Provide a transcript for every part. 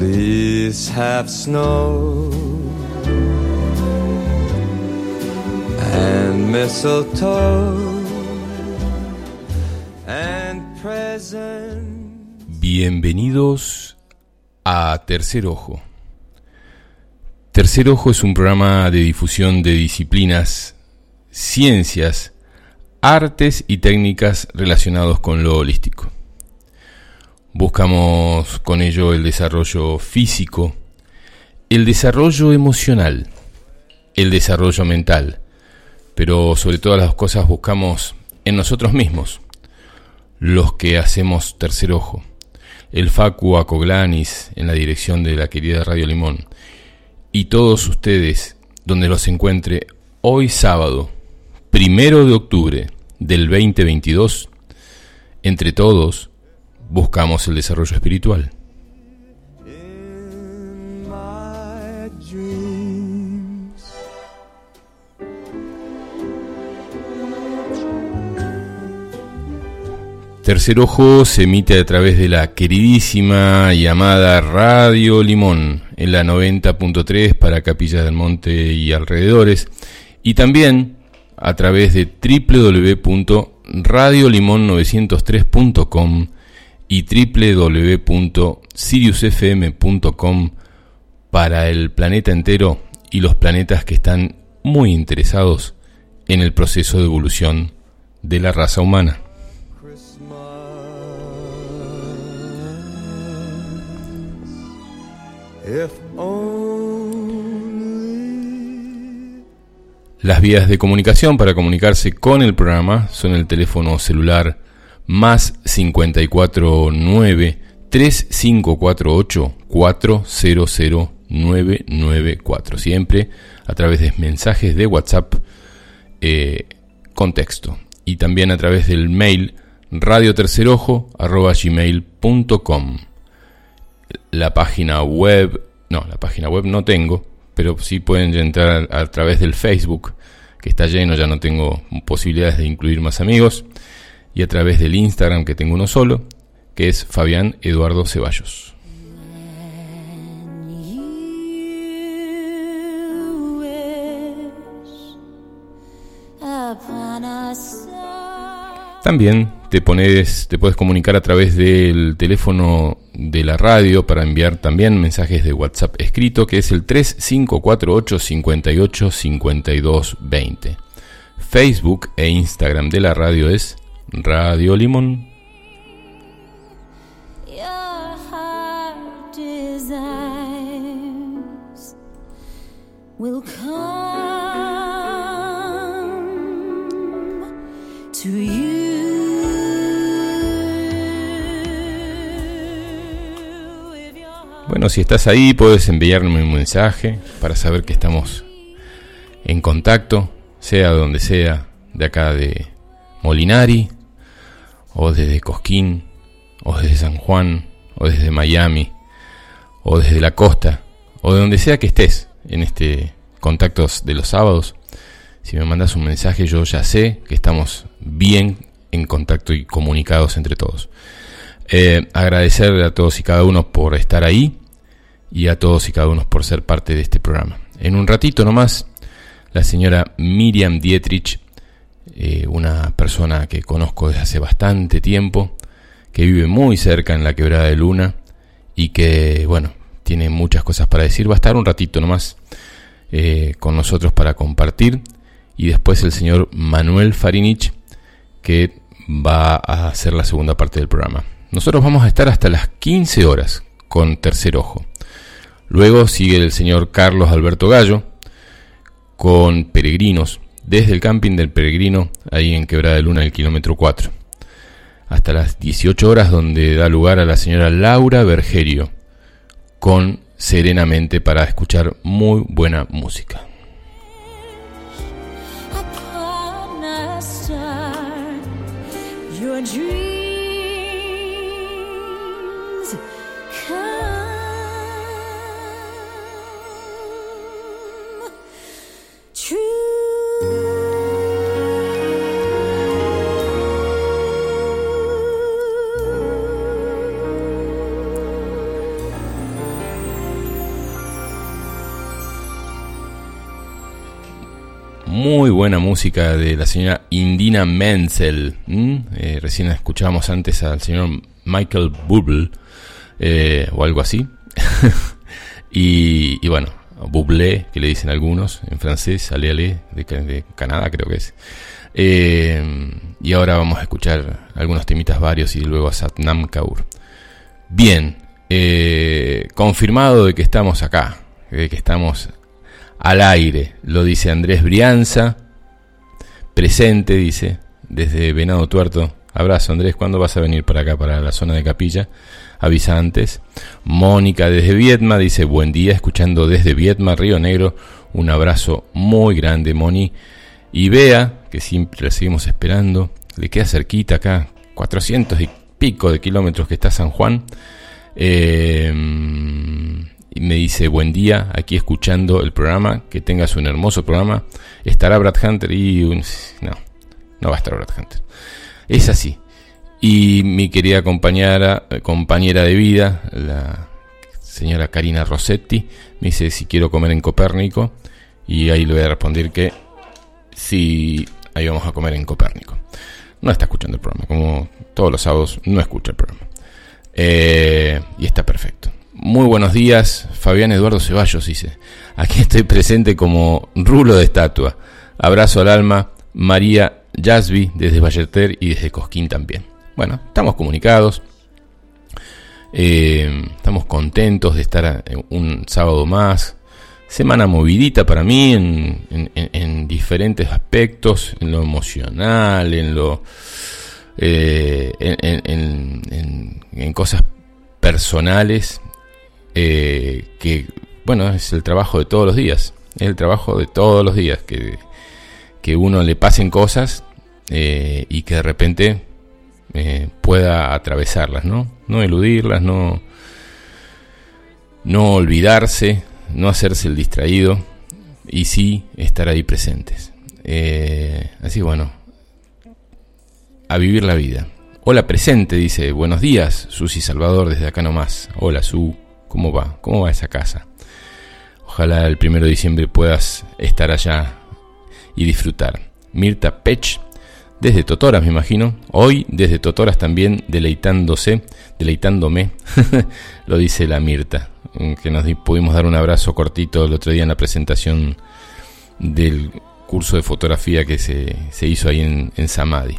Please have snow and mistletoe and. Bienvenidos a Tercer Ojo. Tercer Ojo es un programa de difusión de disciplinas, ciencias, artes y técnicas relacionados con lo holístico. Buscamos con ello el desarrollo físico, el desarrollo emocional, el desarrollo mental, pero sobre todas las cosas buscamos en nosotros mismos, los que hacemos tercer ojo, el Facu Acoglanis en la dirección de la querida Radio Limón, y todos ustedes donde los encuentre hoy sábado, primero de octubre del 2022, entre todos, buscamos el desarrollo espiritual. Tercer Ojo se emite a través de la queridísima y amada Radio Limón en la 90.3 para Capillas del Monte y alrededores y también a través de www.radiolimon903.com y www.siriusfm.com para el planeta entero y los planetas que están muy interesados en el proceso de evolución de la raza humana. Las vías de comunicación para comunicarse con el programa son el teléfono celular más 549 3548 400994. Siempre a través de mensajes de WhatsApp eh, con texto. Y también a través del mail radiotercerojo.gmail.com La página web, no, la página web no tengo, pero sí pueden entrar a través del Facebook, que está lleno, ya no tengo posibilidades de incluir más amigos, y a través del Instagram, que tengo uno solo, que es Fabián Eduardo Ceballos. También te pones, te puedes comunicar a través del teléfono de la radio para enviar también mensajes de WhatsApp escrito, que es el 3548 58 52 20. Facebook e Instagram de la radio es Radio Limón. Will come to you. Bueno, si estás ahí, puedes enviarme un mensaje para saber que estamos en contacto, sea donde sea, de acá de Molinari, o desde Cosquín, o desde San Juan, o desde Miami, o desde la costa, o de donde sea que estés en este contactos de los sábados. Si me mandas un mensaje, yo ya sé que estamos bien en contacto y comunicados entre todos. Eh, agradecerle a todos y cada uno por estar ahí y a todos y cada uno por ser parte de este programa. En un ratito nomás, la señora Miriam Dietrich, eh, una persona que conozco desde hace bastante tiempo, que vive muy cerca en la quebrada de Luna y que, bueno, tiene muchas cosas para decir. Va a estar un ratito nomás eh, con nosotros para compartir. Y después el señor Manuel Farinich, que va a hacer la segunda parte del programa. Nosotros vamos a estar hasta las 15 horas con Tercer Ojo. Luego sigue el señor Carlos Alberto Gallo con Peregrinos, desde el camping del Peregrino, ahí en Quebrada de Luna, el kilómetro 4. Hasta las 18 horas, donde da lugar a la señora Laura Bergerio con Serenamente para escuchar muy buena música. Muy buena música de la señora Indina Menzel. Eh, recién escuchábamos antes al señor Michael Bublé eh, o algo así. y, bueno, Bublé, que le dicen algunos en francés, ale ale, de Canadá creo que es. Eh, y ahora vamos a escuchar algunos temitas varios y luego a Satnam Kaur. Bien, eh, confirmado de que estamos acá, de que estamos al aire, lo dice Andrés Brianza, presente, dice, desde Venado Tuerto. Abrazo Andrés, ¿cuándo vas a venir para acá, para la zona de Capilla? Avisa antes. Mónica desde Vietma dice, buen día, escuchando desde Vietma, Río Negro. Un abrazo muy grande, Moni. Y Bea, que siempre la seguimos esperando, le queda cerquita acá, 400 y pico de kilómetros que está San Juan. Eh, y me dice, buen día, aquí escuchando el programa, que tengas un hermoso programa. ¿Estará Brad Hunter? Y un- no, no va a estar Brad Hunter. Es así. Y mi querida compañera, compañera de vida, la señora Karina Rossetti, me dice si quiero comer en Copérnico. Y ahí le voy a responder que sí, ahí vamos a comer en Copérnico. No está escuchando el programa, como todos los sábados, no escucha el programa. Eh, y está perfecto. Muy buenos días, Fabián Eduardo Ceballos dice. Aquí estoy presente como rulo de estatua. Abrazo al alma, María Yasby desde Balleter y desde Cosquín también. Bueno, estamos comunicados. Eh, estamos contentos de estar eh, un sábado más. Semana movidita para mí en, en- en- en diferentes aspectos, en lo emocional, en lo eh, en- en cosas personales eh, que bueno es el trabajo de todos los días es el trabajo de todos los días que, que uno le pasen cosas eh, y que de repente eh, pueda atravesarlas no no eludirlas no no olvidarse no hacerse el distraído y sí estar ahí presentes así bueno a vivir la vida. Hola presente, dice, buenos días, Susi Salvador desde acá nomás. Hola Su, ¿cómo va? ¿Cómo va esa casa? Ojalá el primero de diciembre puedas estar allá y disfrutar. Mirta Pech, desde Totoras me imagino. Hoy desde Totoras también deleitándose, deleitándome, lo dice la Mirta, que nos di- pudimos dar un abrazo cortito el otro día en la presentación del curso de fotografía que se, se hizo ahí en, en Samadhi.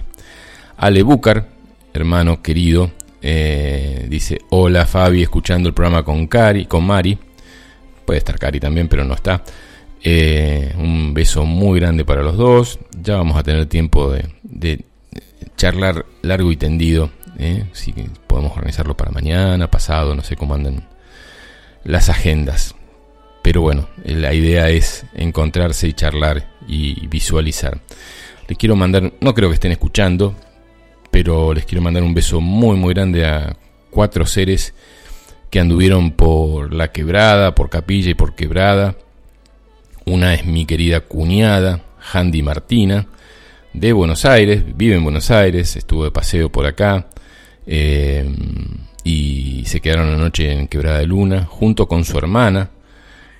Ale Búcar, hermano querido, eh, dice, hola Fabi, escuchando el programa con Cari, con Mari, puede estar Cari también, pero no está. Eh, un beso muy grande para los dos, ya vamos a tener tiempo de, charlar largo y tendido, eh, si podemos organizarlo para mañana, pasado, no sé cómo andan las agendas. Pero bueno, la idea es encontrarse y charlar y visualizar. Les quiero mandar, no creo que estén escuchando, pero les quiero mandar un beso muy muy grande a cuatro seres que anduvieron por la quebrada, por capilla y por quebrada. Una es mi querida cuñada, Handy Martina, de Buenos Aires, vive en Buenos Aires, estuvo de paseo por acá eh, y se quedaron la noche en Quebrada de Luna, junto con su hermana,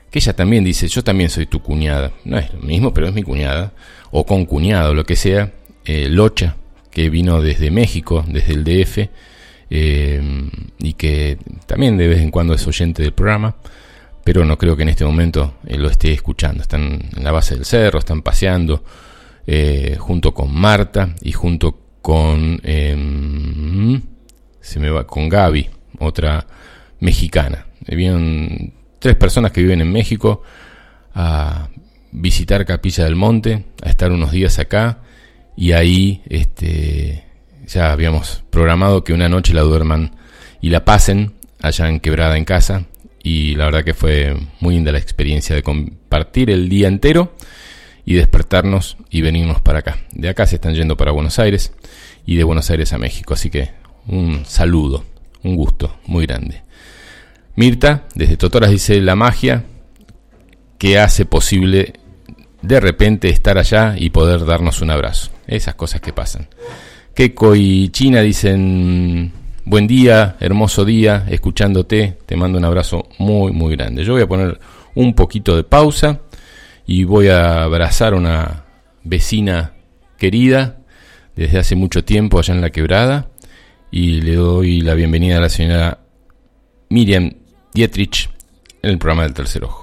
que ella también dice, yo también soy tu cuñada, no es lo mismo, pero es mi cuñada, o con cuñado, lo que sea, eh, Locha, que vino desde México, desde el DF, eh, y que también de vez en cuando es oyente del programa, pero no creo que en este momento eh, lo esté escuchando. Están en la base del cerro, están paseando eh, junto con Marta y junto con eh, se me va con Gaby, otra mexicana. Vienen tres personas que viven en México a visitar Capilla del Monte, a estar unos días acá y ahí este ya habíamos programado que una noche la duerman y la pasen allá en Quebrada en casa y la verdad que fue muy linda la experiencia de compartir el día entero y despertarnos y venirnos para acá. De acá se están yendo para Buenos Aires y de Buenos Aires a México, así que un saludo, un gusto muy grande. Mirta, desde Totoras dice la magia que hace posible de repente estar allá y poder darnos un abrazo. Esas cosas que pasan. Keiko y China dicen buen día, hermoso día, escuchándote, te mando un abrazo muy muy grande. Yo voy a poner un poquito de pausa y voy a abrazar una vecina querida desde hace mucho tiempo allá en la quebrada y le doy la bienvenida a la señora Miriam Dietrich en el programa del tercer ojo.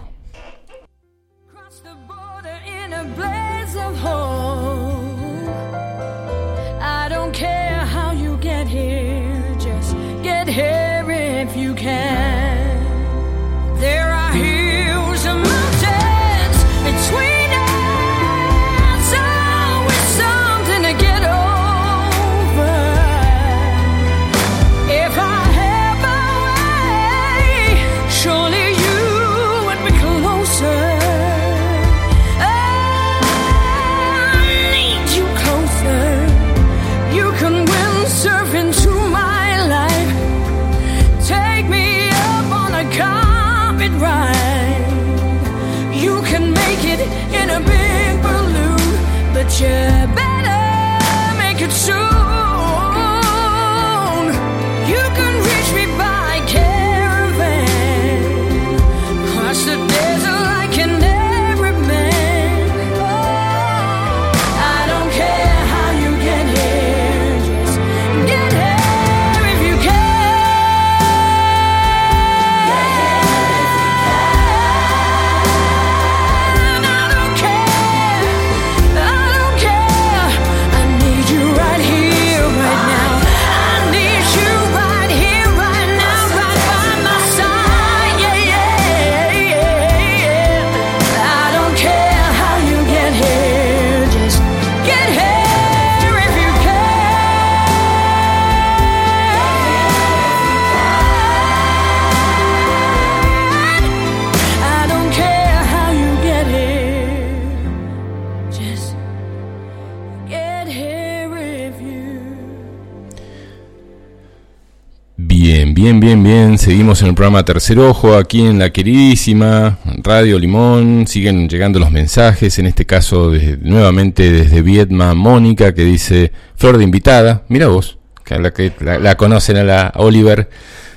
Seguimos en el programa Tercer Ojo, aquí en la queridísima Radio Limón. Siguen llegando los mensajes, en este caso nuevamente desde Vietma, Mónica, que dice, Flor de invitada, mira vos, que la, que la conocen a la Oliver,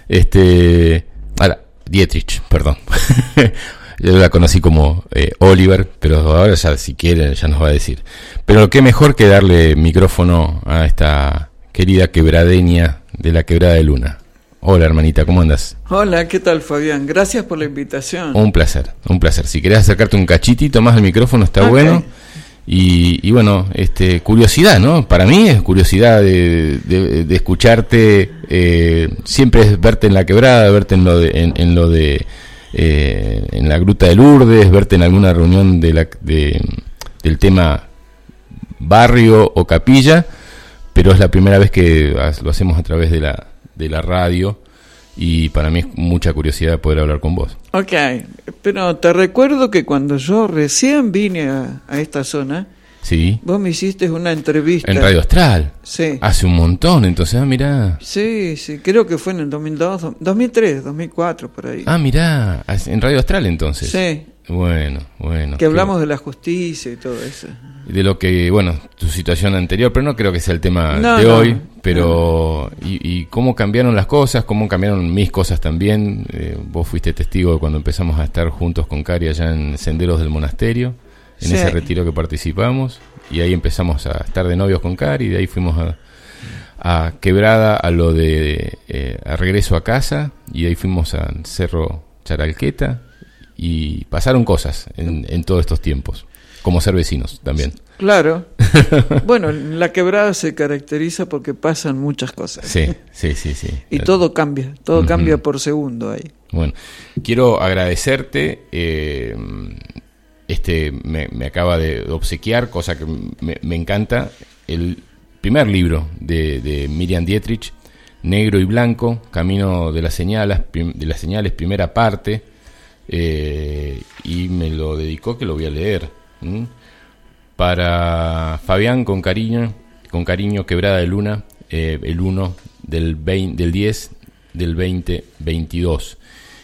este, a la Dietrich, perdón. Yo la conocí como eh, Oliver, pero ahora ya si quiere ya nos va a decir. Pero qué mejor que darle micrófono a esta querida quebradeña de la quebrada de Luna. Hola hermanita, ¿cómo andas? Hola, ¿qué tal Fabián? Gracias por la invitación. Un placer, un placer. Si querés acercarte un cachitito más al micrófono está bueno. Y, y bueno, este, curiosidad, ¿no? Para mí es curiosidad de, de- de escucharte, eh, siempre es verte en la quebrada, verte en lo de, en, en lo de, eh, en la gruta de Lourdes, verte en alguna reunión de la, de- del tema barrio o capilla, pero es la primera vez que lo hacemos a través de la, de la radio y para mí es mucha curiosidad poder hablar con vos. Ok, pero te recuerdo que cuando yo recién vine a, a esta zona, Sí, vos me hiciste una entrevista. en Radio Astral. Sí. Hace un montón, entonces, ah, mirá. Sí, sí, creo que fue en el 2002, do- 2003, 2004, por ahí. Ah, mirá, en Radio Astral entonces. sí, Bueno, bueno. que hablamos de la justicia y todo eso. de lo que, bueno, tu situación anterior, pero no creo que sea el tema No, de no, hoy. Pero, y, y cómo cambiaron las cosas, cómo cambiaron mis cosas también. Eh, vos fuiste testigo de cuando empezamos a estar juntos con Cari allá en Senderos del Monasterio, en Sí. ese retiro que participamos. Y ahí empezamos a estar de novios con Cari, y de ahí fuimos a, a Quebrada, a lo de eh, a regreso a casa, y de ahí fuimos a Cerro Charalqueta, y pasaron cosas en, en todos estos tiempos, como ser vecinos también. Claro. bueno, la quebrada se caracteriza porque pasan muchas cosas. Sí, sí, sí, sí. Y todo cambia, todo cambia por segundo ahí. Bueno, quiero agradecerte. eh, este me, me acaba de obsequiar, cosa que me, me encanta, el primer libro de, de Miriam Dietrich, Negro y Blanco, Camino de las Señales, de las señales primera parte, eh, y me lo dedicó que lo voy a leer. Para Fabián, con cariño, con cariño, Quebrada de Luna, eh, el 1 del, 20 del 10 del 2022.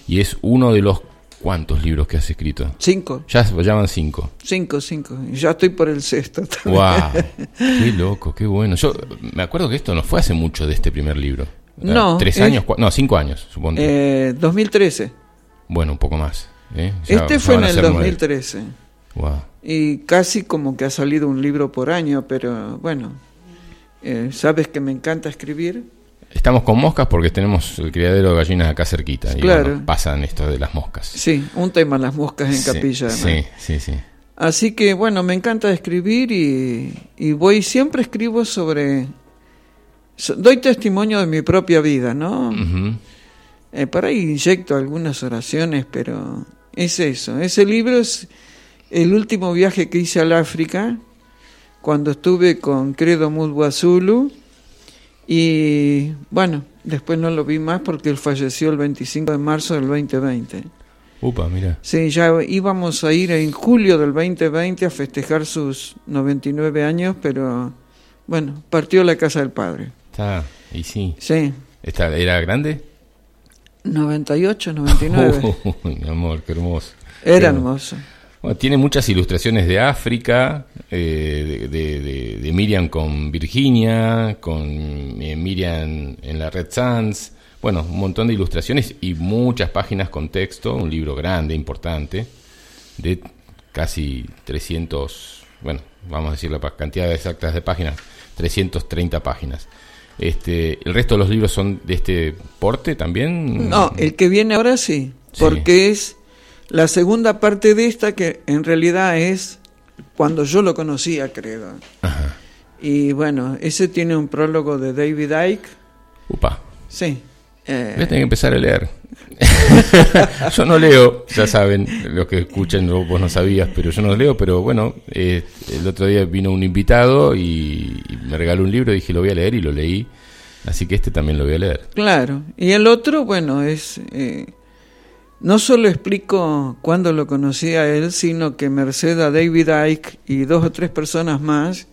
Y es uno de los cuantos libros que has escrito. Cinco, Ya van cinco. cinco, cinco. Ya estoy por el sexto. también. ¡Wow! ¡Qué loco, qué bueno! Yo me acuerdo que esto no fue hace mucho de este primer libro. No, ¿Tres es- años? No, cinco años, supongo. Eh, 2013. Bueno, un poco más. ¿eh? Ya- este ya fue en el ser nueve. 2013. Wow. Y casi como que ha salido un libro por año, pero bueno, eh, sabes que me encanta escribir. Estamos con moscas porque tenemos el criadero de gallinas acá cerquita. Y Claro. bueno, pasan esto de las moscas. Sí, un tema las moscas en Sí, capilla. Sí, además. sí, sí. Así que bueno, me encanta escribir y, y voy, siempre escribo sobre... so- doy testimonio de mi propia vida, ¿no? Ujú. Eh, por ahí inyecto algunas oraciones, pero es eso. Ese libro es el último viaje que hice al África, cuando estuve con Credo Mudwazulu. Y bueno, después no lo vi más porque él falleció el 25 de marzo del 2020. Upa, mira. Sí, ya íbamos a ir en julio del 2020 a festejar sus 99 años, pero bueno, partió la casa del padre. Está, y sí. Sí, Está, ¿Era grande? 98, 99. Uy, mi amor, qué hermoso. Era Qué- hermoso. Bueno, tiene muchas ilustraciones de África, eh, de, de- de- de Miriam con Virginia, con eh, Miriam en la Red Sans. Bueno, un montón de ilustraciones y muchas páginas con texto. Un libro grande, importante, de casi 300, bueno, vamos a decir la cantidad exactas de páginas, 330 páginas. Este, ¿El resto de los libros son de este porte también? No, el que viene ahora sí, Sí. porque es la segunda parte de esta que en realidad es cuando yo lo conocía, creo. Ajá. Y bueno, ese tiene un prólogo de David Icke. Upa. Sí. eh, Voy a tener que empezar a leer. yo no leo, ya saben, los que escuchan, vos no sabías, pero yo no leo, pero bueno, eh, el otro día vino un invitado y, me regaló un libro dije lo voy a leer y lo leí, así que este también lo voy a leer. Claro. Y el otro, bueno, es... eh, no solo explico cuándo lo conocí a él, sino que merced a David Icke y dos o tres personas más,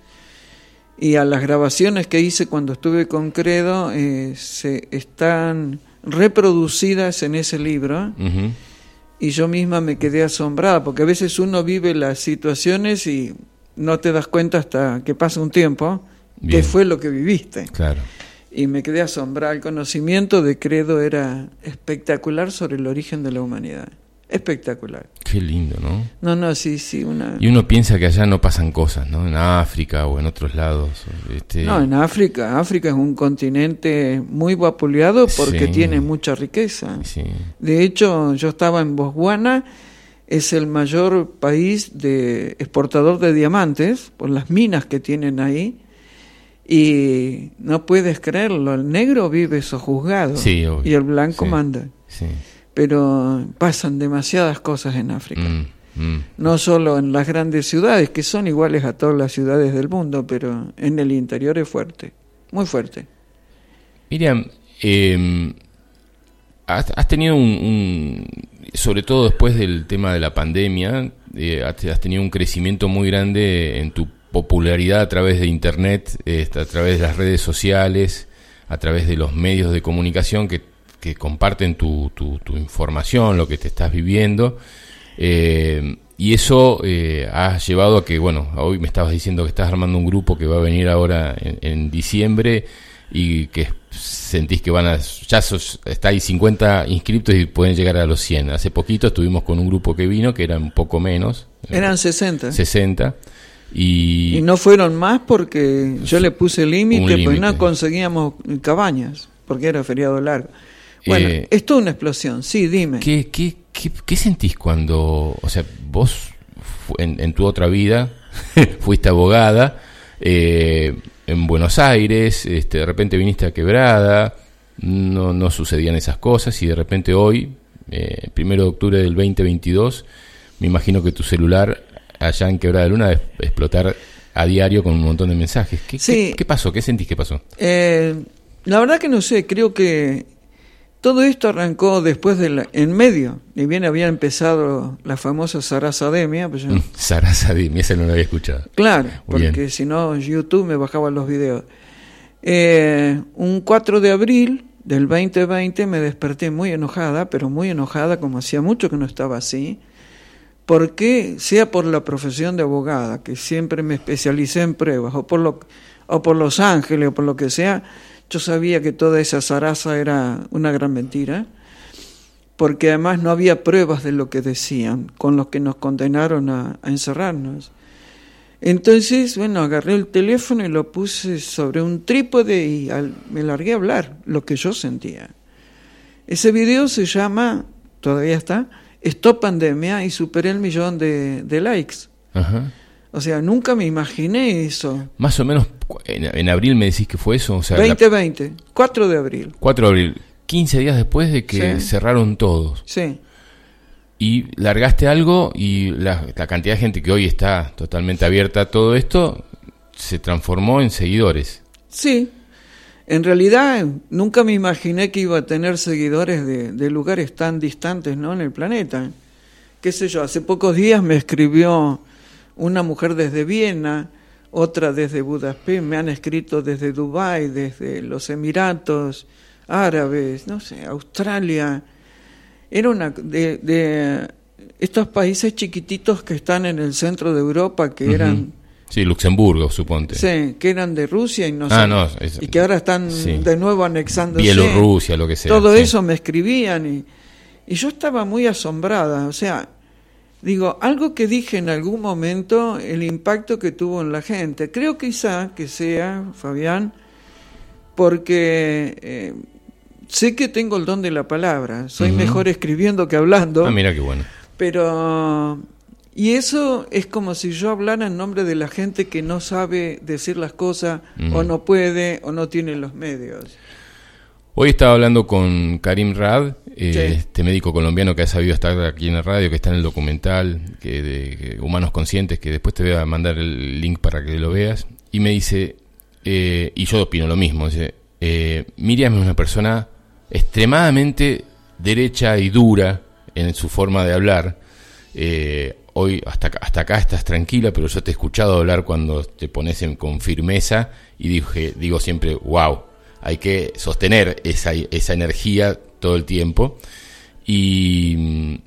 y a las grabaciones que hice cuando estuve con Credo, eh, se están reproducidas en ese libro, y yo misma me quedé asombrada, porque a veces uno vive las situaciones y no te das cuenta hasta que pasa un tiempo Bien. qué fue lo que viviste Claro. y me quedé asombrada. El conocimiento de Credo era espectacular sobre el origen de la humanidad. Espectacular. Qué lindo, ¿no? No, no, sí, sí, una... Y uno piensa que allá no pasan cosas, ¿no? En África o en otros lados. Este, No, en África. África es un continente muy vapuleado porque Sí. tiene mucha riqueza. Sí. De hecho, yo estaba en Botswana, es el mayor país de exportador de diamantes por las minas que tienen ahí. Y no puedes creerlo, el negro vive sojuzgado Sí, y el blanco manda. Sí. Pero pasan demasiadas cosas en África. Mm, mm. No solo en las grandes ciudades, que son iguales a todas las ciudades del mundo, pero en el interior es fuerte, muy fuerte. Miriam, eh, has, has tenido un, un- sobre todo después del tema de la pandemia, eh, has, tenido un crecimiento muy grande en tu popularidad a través de Internet, eh, a través de las redes sociales, a través de los medios de comunicación que, que comparten tu, tu- tu información, lo que te estás viviendo. Eh, y eso eh, ha llevado a que, bueno, hoy me estabas diciendo que estás armando un grupo que va a venir ahora en, en diciembre y que sentís que van a, ya sos, está ahí 50 inscriptos y pueden llegar a los 100. Hace poquito estuvimos con un grupo que vino, que era un poco menos, Eran 60. 60, y, Y no fueron más porque yo le puse límite, pues no conseguíamos cabañas, porque era feriado largo. Bueno, Eh, es toda una explosión, sí, dime. ¿Qué, qué, qué, qué sentís cuando, o sea, vos en, en tu otra vida fuiste abogada eh, en Buenos Aires, este, de repente viniste a Quebrada, no, no sucedían esas cosas y de repente hoy, eh, primero de octubre del 2022, me imagino que tu celular allá en Quebrada de Luna debe explotar a diario con un montón de mensajes. ¿Qué, Sí. qué, qué pasó? ¿Qué sentís que pasó? Eh, la verdad que no sé, creo que todo esto arrancó después de la, en medio, y bien había empezado la famosa Sarasademia, pues yo- Mm, Sara Sadim, ese no lo había escuchado. claro, Muy porque si no YouTube me bajaba los videos. Eh, un 4 de abril del 2020 me desperté muy enojada, pero muy enojada como hacía mucho que no estaba así, porque sea por la profesión de abogada, que siempre me especialicé en pruebas, o por, lo, o por Los Ángeles, o por lo que sea, yo sabía que toda esa zaraza era una gran mentira. porque además no había pruebas de lo que decían, con los que nos condenaron a, a encerrarnos. Entonces, bueno, agarré el teléfono y lo puse sobre un trípode y al- me largué a hablar lo que yo sentía. Ese video se llama, todavía está, Stop Pandemia y superé el millón de, de likes. Ajá. O sea, nunca me imaginé eso. Más o menos en, en abril me decís que fue eso. O sea, la- 2020, 4 de abril. 4 de abril, 15 días después de que Sí. cerraron todos. Sí, Y largaste algo y la, la cantidad de gente que hoy está totalmente abierta a todo esto se transformó en seguidores. sí. En realidad, nunca me imaginé que iba a tener seguidores de, de lugares tan distantes ¿no? en el planeta. Qué sé yo, hace pocos días me escribió una mujer desde Viena, otra desde Budapest, me han escrito desde Dubái, desde los Emiratos Árabes, no sé, Australia. Era una de, de estos países chiquititos que están en el centro de Europa, que eran Sí, Luxemburgo, suponte. Sí, que eran de Rusia y no Ah, no, es- y que ahora están sí. de nuevo anexándose. Bielorrusia, lo que sea. Todo sí. eso me escribían y, y yo estaba muy asombrada. O sea, digo, algo que dije en algún momento, el impacto que tuvo en la gente. Creo quizá que sea, Fabián, porque eh, sé que tengo el don de la palabra. Soy mejor escribiendo que hablando. Ah, mira qué bueno. Pero... Y eso es como si yo hablara en nombre de la gente que no sabe decir las cosas Mm. o no puede o no tiene los medios. Hoy estaba hablando con Karim Rad, eh, Sí. este médico colombiano que ha sabido estar aquí en la radio, que está en el documental que de que Humanos Conscientes, que después te voy a mandar el link para que lo veas, y me dice, eh, y yo opino lo mismo, dice, eh, Miriam es una persona extremadamente derecha y dura en su forma de hablar. Eh, hoy hasta, acá- hasta acá estás tranquila, pero yo te he escuchado hablar cuando te pones en- con firmeza y dije, digo siempre, wow, hay que sostener esa, esa energía todo el tiempo. Y,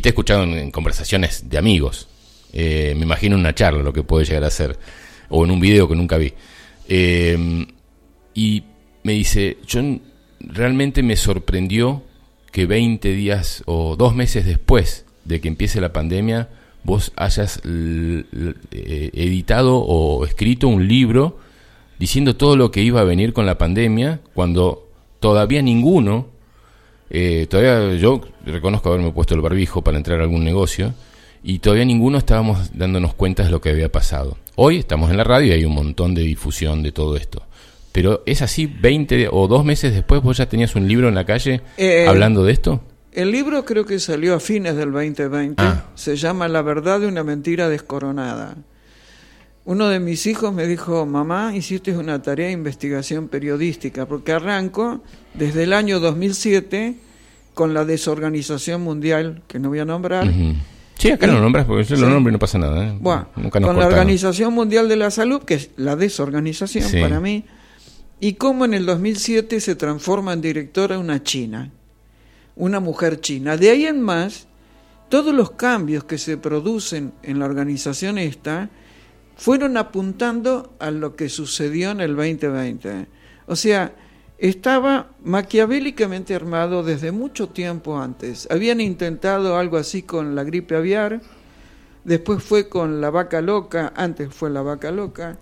te he escuchado en, conversaciones de amigos. Eh, me imagino una charla lo que puede llegar a ser, o en un video que nunca vi. Eh, y me dice, yo realmente me sorprendió que 20 días o dos meses después de que empiece la pandemia, vos hayas eh, editado o escrito un libro diciendo todo lo que iba a venir con la pandemia, cuando todavía ninguno, eh, todavía yo reconozco haberme puesto el barbijo para entrar a algún negocio, y todavía ninguno estábamos dándonos cuenta de lo que había pasado. Hoy estamos en la radio y hay un montón de difusión de todo esto. Pero es así, 20 o dos meses después vos ya tenías un libro en la calle Eh, hablando de esto. El libro creo que salió a fines del 2020. Ah. Se llama La verdad de una mentira descoronada. Uno de mis hijos me dijo, mamá, hiciste una tarea de investigación periodística, porque arranco desde el año 2007 con la desorganización mundial, que no voy a nombrar. Sí, acá lo nombras porque yo lo nombro y no pasa nada. ¿eh? Bueno, Nunca nos con la. Organización Mundial de la Salud, que es la desorganización Sí. para mí, y cómo en el 2007 se transforma en directora una china, una mujer china. De ahí en más, todos los cambios que se producen en la organización esta fueron apuntando a lo que sucedió en el 2020. O sea, estaba maquiavélicamente armado desde mucho tiempo antes. Habían intentado algo así con la gripe aviar, después fue con la vaca loca, antes fue la vaca loca,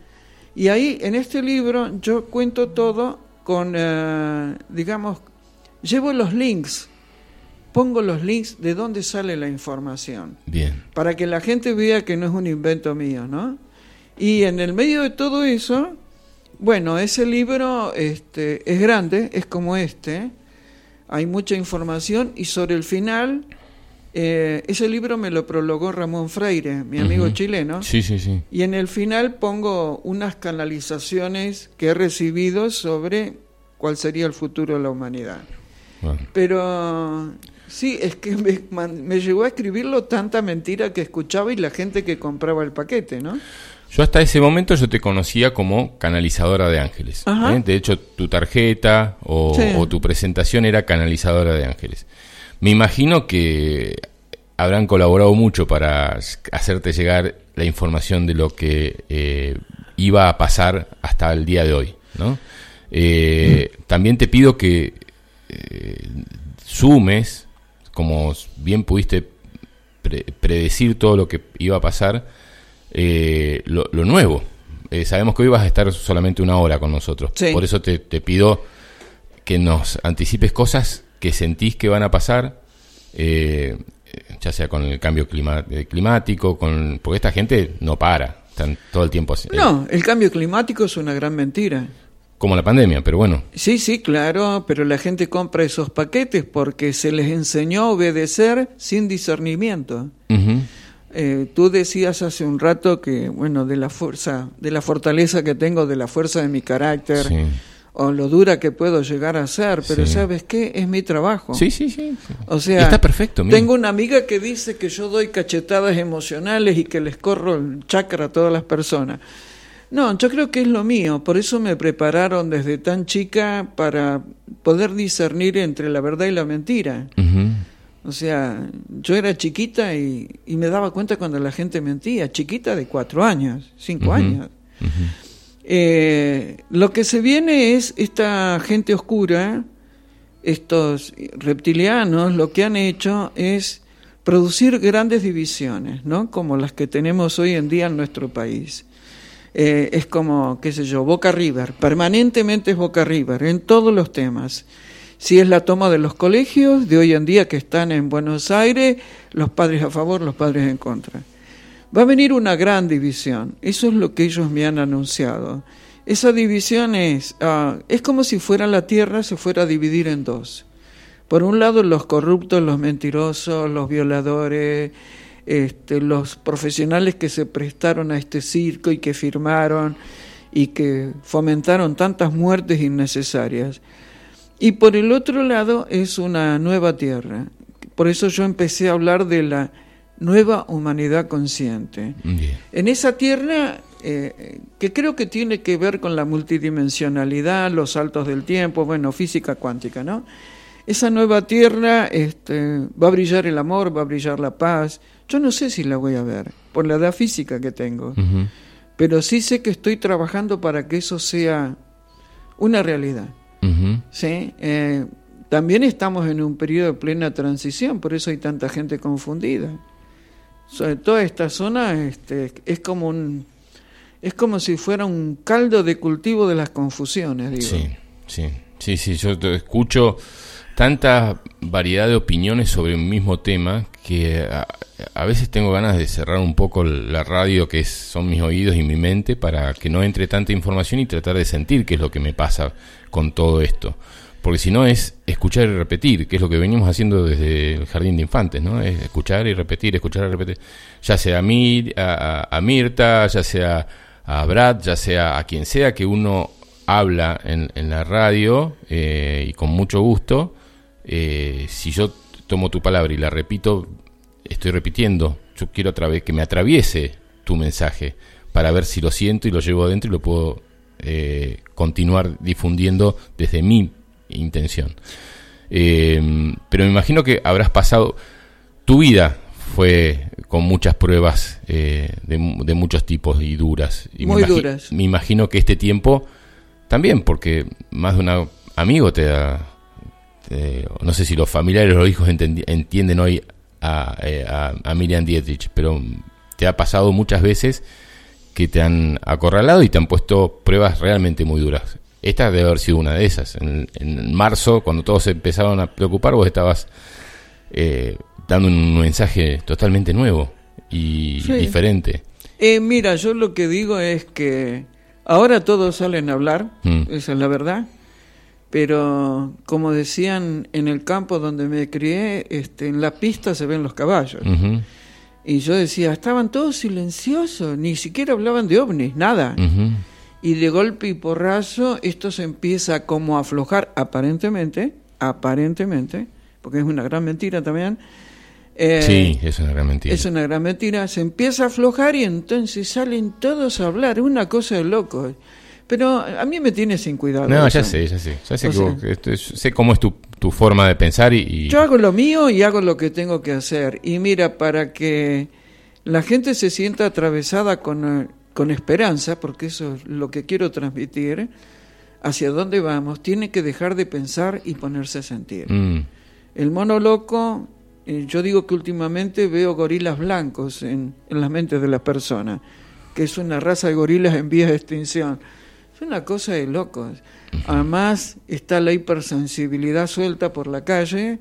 y ahí en este libro yo cuento todo con, eh, digamos, llevo los links, pongo los links de dónde sale la información Bien. para que la gente vea que no es un invento mío, ¿no? Y en el medio de todo eso, bueno, ese libro este, es grande, es como este, hay mucha información y sobre el final, eh, ese libro me lo prologó Ramón Freire, mi amigo chileno, Sí, sí, sí. y en el final pongo unas canalizaciones que he recibido sobre cuál sería el futuro de la humanidad. Bueno. Pero sí, es que me, man- me llegó a escribirlo tanta mentira que escuchaba y la gente que compraba el paquete, ¿no? Yo hasta ese momento yo te conocía como canalizadora de ángeles. ¿eh? De hecho, tu tarjeta o, Sí. o tu presentación era canalizadora de ángeles. Me imagino que habrán colaborado mucho para hacerte llegar la información de lo que eh, iba a pasar hasta el día de hoy. ¿no? Eh, También te pido que sumes como bien pudiste pre- predecir todo lo que iba a pasar, eh, lo, lo nuevo. Eh, sabemos que hoy vas a estar solamente una hora con nosotros. Sí. Por eso te, te pido que nos anticipes cosas que sentís que van a pasar, eh, ya sea con el cambio clima- eh, climático, con porque esta gente no para, están todo el tiempo así, No, el cambio climático es una gran mentira. como la pandemia, pero bueno, Sí, sí, claro, pero la gente compra esos paquetes porque se les enseñó a obedecer sin discernimiento. Eh, tú decías hace un rato que, bueno, de la fuerza, de la fortaleza que tengo, de la fuerza de mi carácter, sí. o lo dura que puedo llegar a ser, pero Sí. ¿sabes qué? Es mi trabajo. sí, sí, sí. O sea, está perfecto. mira. tengo una amiga que dice que yo doy cachetadas emocionales y que les corro el chakra a todas las personas. No, yo creo que es lo mío, por eso me prepararon desde tan chica para poder discernir entre la verdad y la mentira. O sea, yo era chiquita y, y me daba cuenta cuando la gente mentía, chiquita de cuatro años, cinco años. Eh, lo que se viene es esta gente oscura, estos reptilianos, lo que han hecho es producir grandes divisiones, ¿no? Como las que tenemos hoy en día en nuestro país. Eh, es como, qué sé yo, Boca River, permanentemente es Boca River en todos los temas. Si es la toma de los colegios de hoy en día que están en Buenos Aires, los padres a favor, los padres en contra. Va a venir una gran división. Eso es lo que ellos me han anunciado. Esa división es, ah, es como si fuera la tierra se fuera a dividir en dos. Por un lado los corruptos, los mentirosos, los violadores, este, los profesionales que se prestaron a este circo y que firmaron y que fomentaron tantas muertes innecesarias. Y por el otro lado es una nueva tierra. Por eso yo empecé a hablar de la nueva humanidad consciente. Bien. En esa tierra, eh, que creo que tiene que ver con la multidimensionalidad, los saltos del tiempo, bueno, física cuántica, ¿no? Esa nueva tierra este, va a brillar el amor, va a brillar la paz. Yo no sé si la voy a ver, por la edad física que tengo, pero sí sé que estoy trabajando para que eso sea una realidad. ¿Sí? Eh, también estamos en un periodo de plena transición, por eso hay tanta gente confundida. Sobre toda esta zona este, es como un es como si fuera un caldo de cultivo de las confusiones, digo. Sí, sí, sí, sí, yo te escucho tanta variedad de opiniones sobre un mismo tema que a, a veces tengo ganas de cerrar un poco la radio que es, son mis oídos y mi mente para que no entre tanta información y tratar de sentir qué es lo que me pasa con todo esto. Porque si no es escuchar y repetir, que es lo que venimos haciendo desde el jardín de infantes, ¿no? Es escuchar y repetir, escuchar y repetir. Ya sea a, Mir, a, Mirta, ya sea a Brad, ya sea a quien sea que uno habla en, la radio eh, y con mucho gusto, eh, si yo tomo tu palabra y la repito, estoy repitiendo. Yo quiero que me atraviese tu mensaje para ver si lo siento y lo llevo adentro y lo puedo eh, continuar difundiendo desde mi intención. Eh, pero me imagino que habrás pasado, tu vida fue con muchas pruebas eh, de, de muchos tipos y duras. Y Muy me duras. Me imagino que este tiempo también, porque más de un amigo te da, te- no sé si los familiares o los hijos entienden hoy a, eh, a, a Miriam Dietrich, pero te ha pasado muchas veces que te han acorralado y te han puesto pruebas realmente muy duras. Esta debe haber sido una de esas. En, en marzo, cuando todos se empezaron a preocupar, vos estabas eh, dando un mensaje totalmente nuevo y Sí. diferente. Eh, mira, yo lo que digo es que ahora todos salen a hablar, Mm. esa es la verdad, pero como decían en el campo donde me crié, este, en la pista se ven los caballos. Y yo decía, estaban todos silenciosos, ni siquiera hablaban de ovnis, nada. Y de golpe y porrazo esto se empieza como a aflojar, aparentemente, aparentemente, porque es una gran mentira también. eh, sí, es una gran mentira. es una gran mentira, se empieza a aflojar y entonces salen todos a hablar, es una cosa de loco. Pero a mí me tiene sin cuidado. No, ya sé, ya sé. Ya sé, que vos- que esto es- sé cómo es tu, tu forma de pensar y... y- Yo hago lo mío y hago lo que tengo que hacer. Y mira, para que la gente se sienta atravesada con, eh, con esperanza, porque eso es lo que quiero transmitir, hacia dónde vamos, tiene que dejar de pensar y ponerse a sentir. Mm, El mono loco eh, yo digo que últimamente veo gorilas blancos en, en las mentes de las personas, que es una raza de gorilas en vías de extinción. Una cosa de locos. Además está la hipersensibilidad suelta por la calle,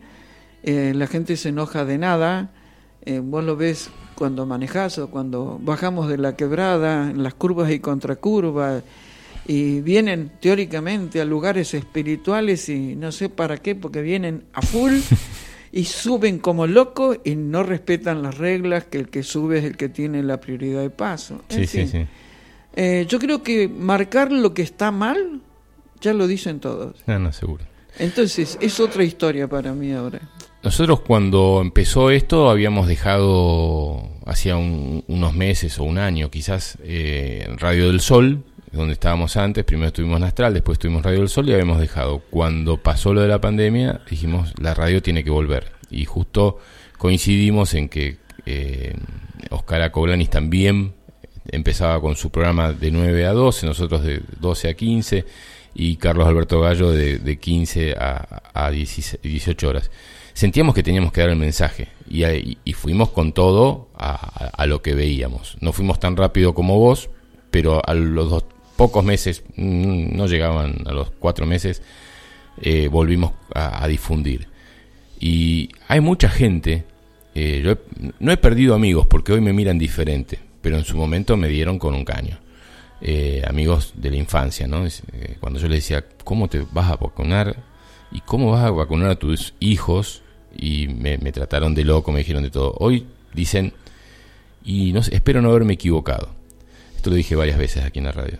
eh, la gente se enoja de nada, eh, vos lo ves cuando manejás o cuando bajamos de la quebrada, en las curvas y contracurvas, y vienen teóricamente a lugares espirituales y no sé para qué, porque vienen a full y suben como locos y no respetan las reglas, que el que sube es el que tiene la prioridad de paso. En Sí, sí, fin. sí. Eh, yo creo que marcar lo que está mal, ya lo dicen todos. No, no, seguro. Entonces, es otra historia para mí ahora. Nosotros cuando empezó esto habíamos dejado hacía un- unos meses o un año quizás eh, Radio del Sol, donde estábamos antes, primero estuvimos en Astral, después estuvimos Radio del Sol y habíamos dejado. Cuando pasó lo de la pandemia dijimos la radio tiene que volver y justo coincidimos en que eh, Oscar Acoblanis también empezaba con su programa de 9 a 12, nosotros de 12 a 15 y Carlos Alberto Gallo de, de 15 a, a 16 18 horas. Sentíamos que teníamos que dar el mensaje y, fuimos con todo a, lo que veíamos. No fuimos tan rápido como vos, pero a los dos, pocos meses, mm, no llegaban a los cuatro meses, eh, volvimos a, difundir. Y hay mucha gente, eh, yo no he perdido amigos porque hoy me miran diferente, pero en su momento me dieron con un caño. Eh, amigos de la infancia, ¿no? Eh, cuando yo les decía, ¿cómo te vas a vacunar? ¿Y cómo vas a vacunar a tus hijos? Y me, me trataron de loco, me dijeron de todo. Hoy dicen, y no sé, espero no haberme equivocado. Esto lo dije varias veces aquí en la radio.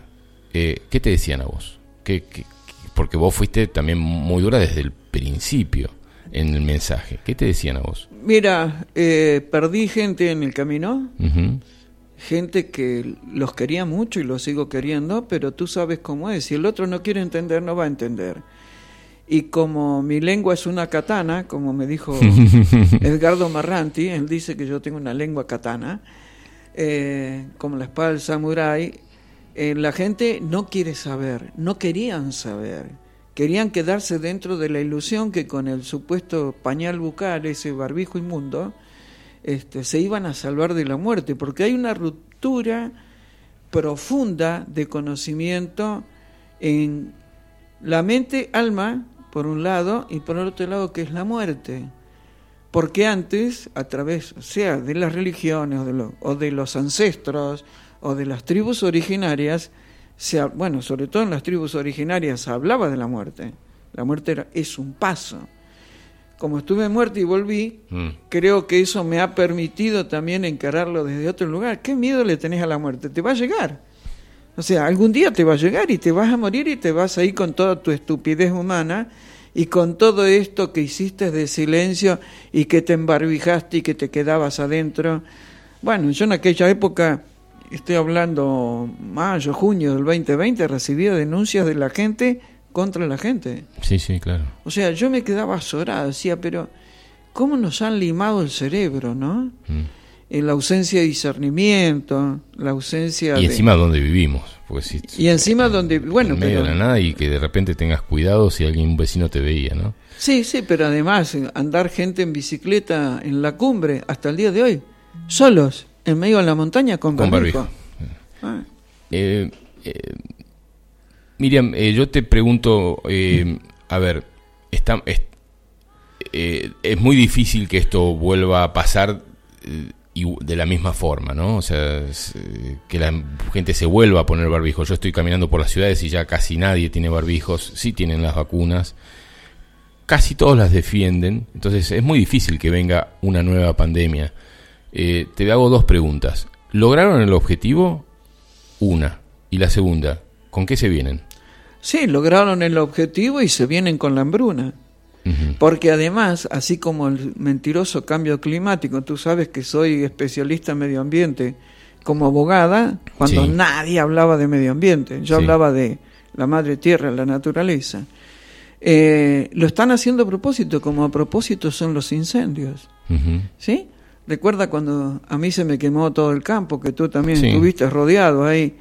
Eh, ¿Qué te decían a vos? ¿Qué, qué- qué- porque vos fuiste también muy dura desde el principio en el mensaje. ¿Qué te decían a vos? Mira, eh, perdí gente en el camino, Ujú. Gente que los quería mucho y los sigo queriendo, pero tú sabes cómo es. Si el otro no quiere entender, no va a entender. Y como mi lengua es una katana, como me dijo Edgardo Marranti, él dice que yo tengo una lengua katana, eh, como la espada del samurái, eh, la gente no quiere saber, no querían saber. Querían quedarse dentro de la ilusión que con el supuesto pañal bucal, ese barbijo inmundo, este, se iban a salvar de la muerte, porque hay una ruptura profunda de conocimiento en la mente, alma, por un lado, y por el otro lado, que es la muerte. Porque antes, a través, sea de las religiones o de, lo- de los ancestros o de las tribus originarias, se, ha- bueno, sobre todo en las tribus originarias hablaba de la muerte. La muerte era, es un paso. Como estuve muerto y volví, Mm. creo que eso me ha permitido también encararlo desde otro lugar. ¿Qué miedo le tenés a la muerte? Te va a llegar. O sea, algún día te va a llegar y te vas a morir y te vas a ir con toda tu estupidez humana y con todo esto que hiciste de silencio y que te embarbijaste y que te quedabas adentro. Bueno, yo en aquella época, estoy hablando mayo, junio del 2020, recibía denuncias de la gente contra la gente. Sí, sí, claro. O sea, yo me quedaba azorada, decía, pero ¿cómo nos han limado el cerebro, no? Mm. En la ausencia de discernimiento, la ausencia Y de... encima donde vivimos. Porque si, Y encima donde, bueno, en medio pero- de la nada y que de repente tengas cuidado si alguien, un vecino te veía, ¿no? Sí, sí, pero además eh, andar gente en bicicleta en la cumbre hasta el día de hoy, solos, en medio de la montaña con, Con barbijo. barbijo. Ah, Eh, eh, Miriam, eh, yo te pregunto, eh, a ver, está, es, eh, es muy difícil que esto vuelva a pasar de la misma forma, ¿no? O sea, que la gente se vuelva a poner barbijo. Yo estoy caminando por las ciudades y ya casi nadie tiene barbijos, sí tienen las vacunas, casi todos las defienden, entonces es muy difícil que venga una nueva pandemia. Te hago dos preguntas. ¿Lograron el objetivo? Una. Y la segunda, ¿con qué se vienen? Sí, lograron el objetivo y se vienen con la hambruna. Porque además, así como el mentiroso cambio climático, tú sabes que soy especialista en medio ambiente como abogada, cuando Sí. nadie hablaba de medio ambiente, yo Sí. hablaba de la madre tierra, la naturaleza. Eh, lo están haciendo a propósito, como a propósito son los incendios. ¿Sí? Recuerda cuando a mí se me quemó todo el campo, que tú también Sí. estuviste rodeado ahí.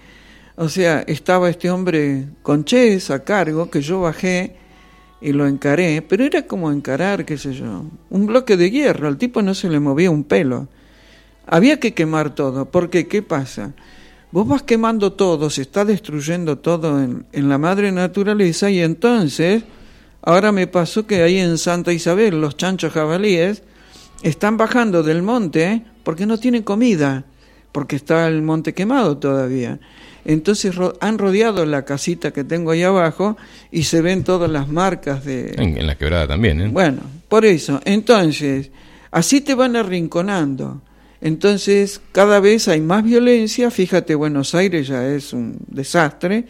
O sea, estaba este hombre con Ches a cargo, que yo bajé y lo encaré, pero era como encarar, qué sé yo, un bloque de hierro, al tipo no se le movía un pelo. Había que quemar todo, porque ¿qué pasa? Vos vas quemando todo, se está destruyendo todo en, en la madre naturaleza y entonces, ahora me pasó que ahí en Santa Isabel los chanchos jabalíes están bajando del monte porque no tienen comida, porque está el monte quemado todavía. Entonces ro- han rodeado la casita que tengo ahí abajo y se ven todas las marcas de... En, en la quebrada también, ¿eh? Bueno, por eso. Entonces, así te van arrinconando. Entonces, cada vez hay más violencia. Fíjate, Buenos Aires ya es un desastre.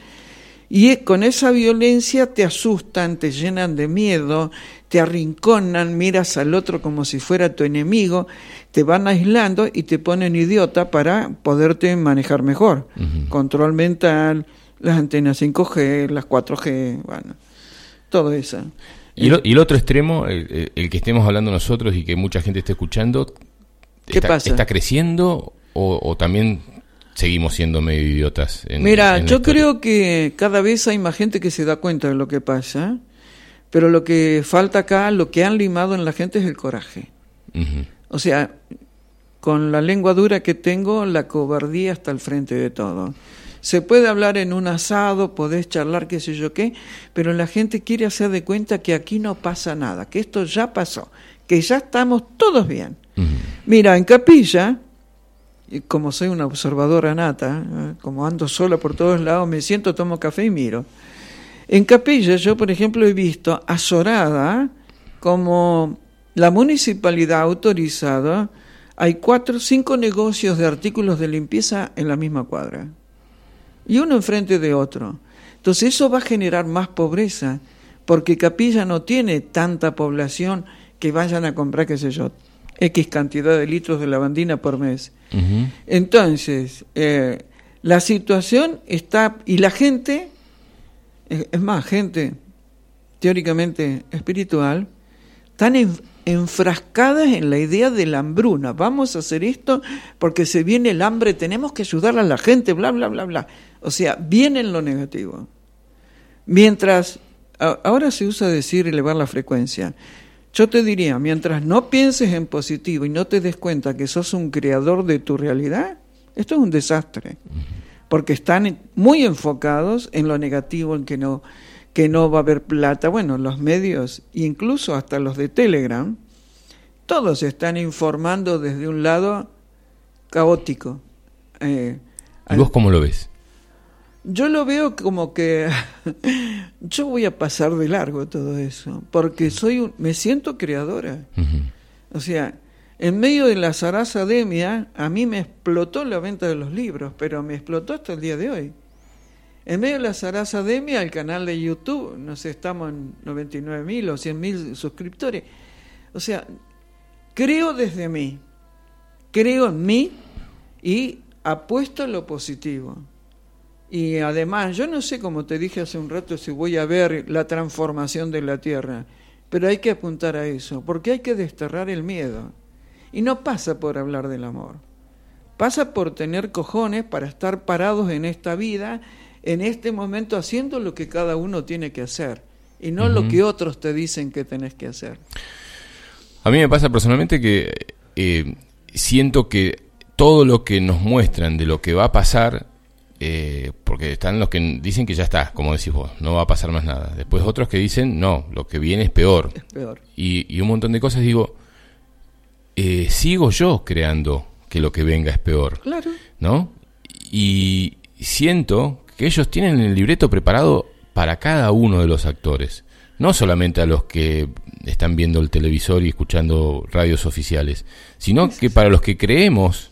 Y con esa violencia te asustan, te llenan de miedo, te arrinconan, miras al otro como si fuera tu enemigo, te van aislando y te ponen idiota para poderte manejar mejor. Control mental, las antenas 5G, las 4G, bueno, todo eso. Y, lo- y el otro extremo, el, que estemos hablando nosotros y que mucha gente esté escuchando, ¿Qué está, pasa? ¿está creciendo o, o también seguimos siendo medio idiotas? en- Mira, en yo creo que cada vez hay más gente que se da cuenta de lo que pasa, pero lo que falta acá, lo que han limado en la gente es el coraje. O sea, con la lengua dura que tengo, la cobardía está al frente de todo. Se puede hablar en un asado, podés charlar qué sé yo qué, pero la gente quiere hacer de cuenta que aquí no pasa nada, que esto ya pasó, que ya estamos todos bien. Mira, en Capilla, y como soy una observadora nata, ¿eh? como ando sola por todos lados, me siento, tomo café y miro. En Capilla yo, por ejemplo, he visto a Sorada como la municipalidad ha autorizado, hay cuatro, cinco negocios de artículos de limpieza en la misma cuadra. Y uno enfrente de otro. Entonces eso va a generar más pobreza, porque Capilla no tiene tanta población que vayan a comprar, qué sé yo, X cantidad de litros de lavandina por mes. Entonces, eh, la situación está, y la gente, es más, gente teóricamente espiritual, en- enfrascadas en la idea de la hambruna. Vamos a hacer esto porque se viene el hambre, tenemos que ayudar a la gente, bla, bla, bla, bla. O sea, viene en lo negativo. Mientras, ahora se usa decir elevar la frecuencia. Yo te diría, mientras no pienses en positivo y no te des cuenta que sos un creador de tu realidad, esto es un desastre. Porque están muy enfocados en lo negativo, en que no, que no va a haber plata. Bueno, los medios, incluso hasta los de Telegram, todos están informando desde un lado caótico. Eh, ¿Y vos cómo lo ves? yo lo veo como que yo voy a pasar de largo todo eso, porque soy un- me siento creadora. O sea, en medio de la zarazademia, a mí me explotó la venta de los libros, pero me explotó hasta el día de hoy. En medio de la zarazademia, el canal de YouTube, no sé, estamos en 99 mil o 100 mil suscriptores. O sea, creo desde mí, creo en mí y apuesto a lo positivo. Y además, yo no sé, como te dije hace un rato, si voy a ver la transformación de la Tierra, pero hay que apuntar a eso, porque hay que desterrar el miedo. Y no pasa por hablar del amor, pasa por tener cojones para estar parados en esta vida, en este momento, haciendo lo que cada uno tiene que hacer, y no lo que otros te dicen que tenés que hacer. A mí me pasa personalmente que eh, siento que todo lo que nos muestran de lo que va a pasar, eh, porque están los que dicen que ya está, como decís vos, no va a pasar más nada. Después otros que dicen, no, lo que viene es peor. Es peor. Y, y un montón de cosas digo, eh, sigo yo creando que lo que venga es peor. Claro. ¿no? Y siento que ellos tienen el libreto preparado para cada uno de los actores, no solamente a los que están viendo el televisor y escuchando radios oficiales, sino que para los que creemos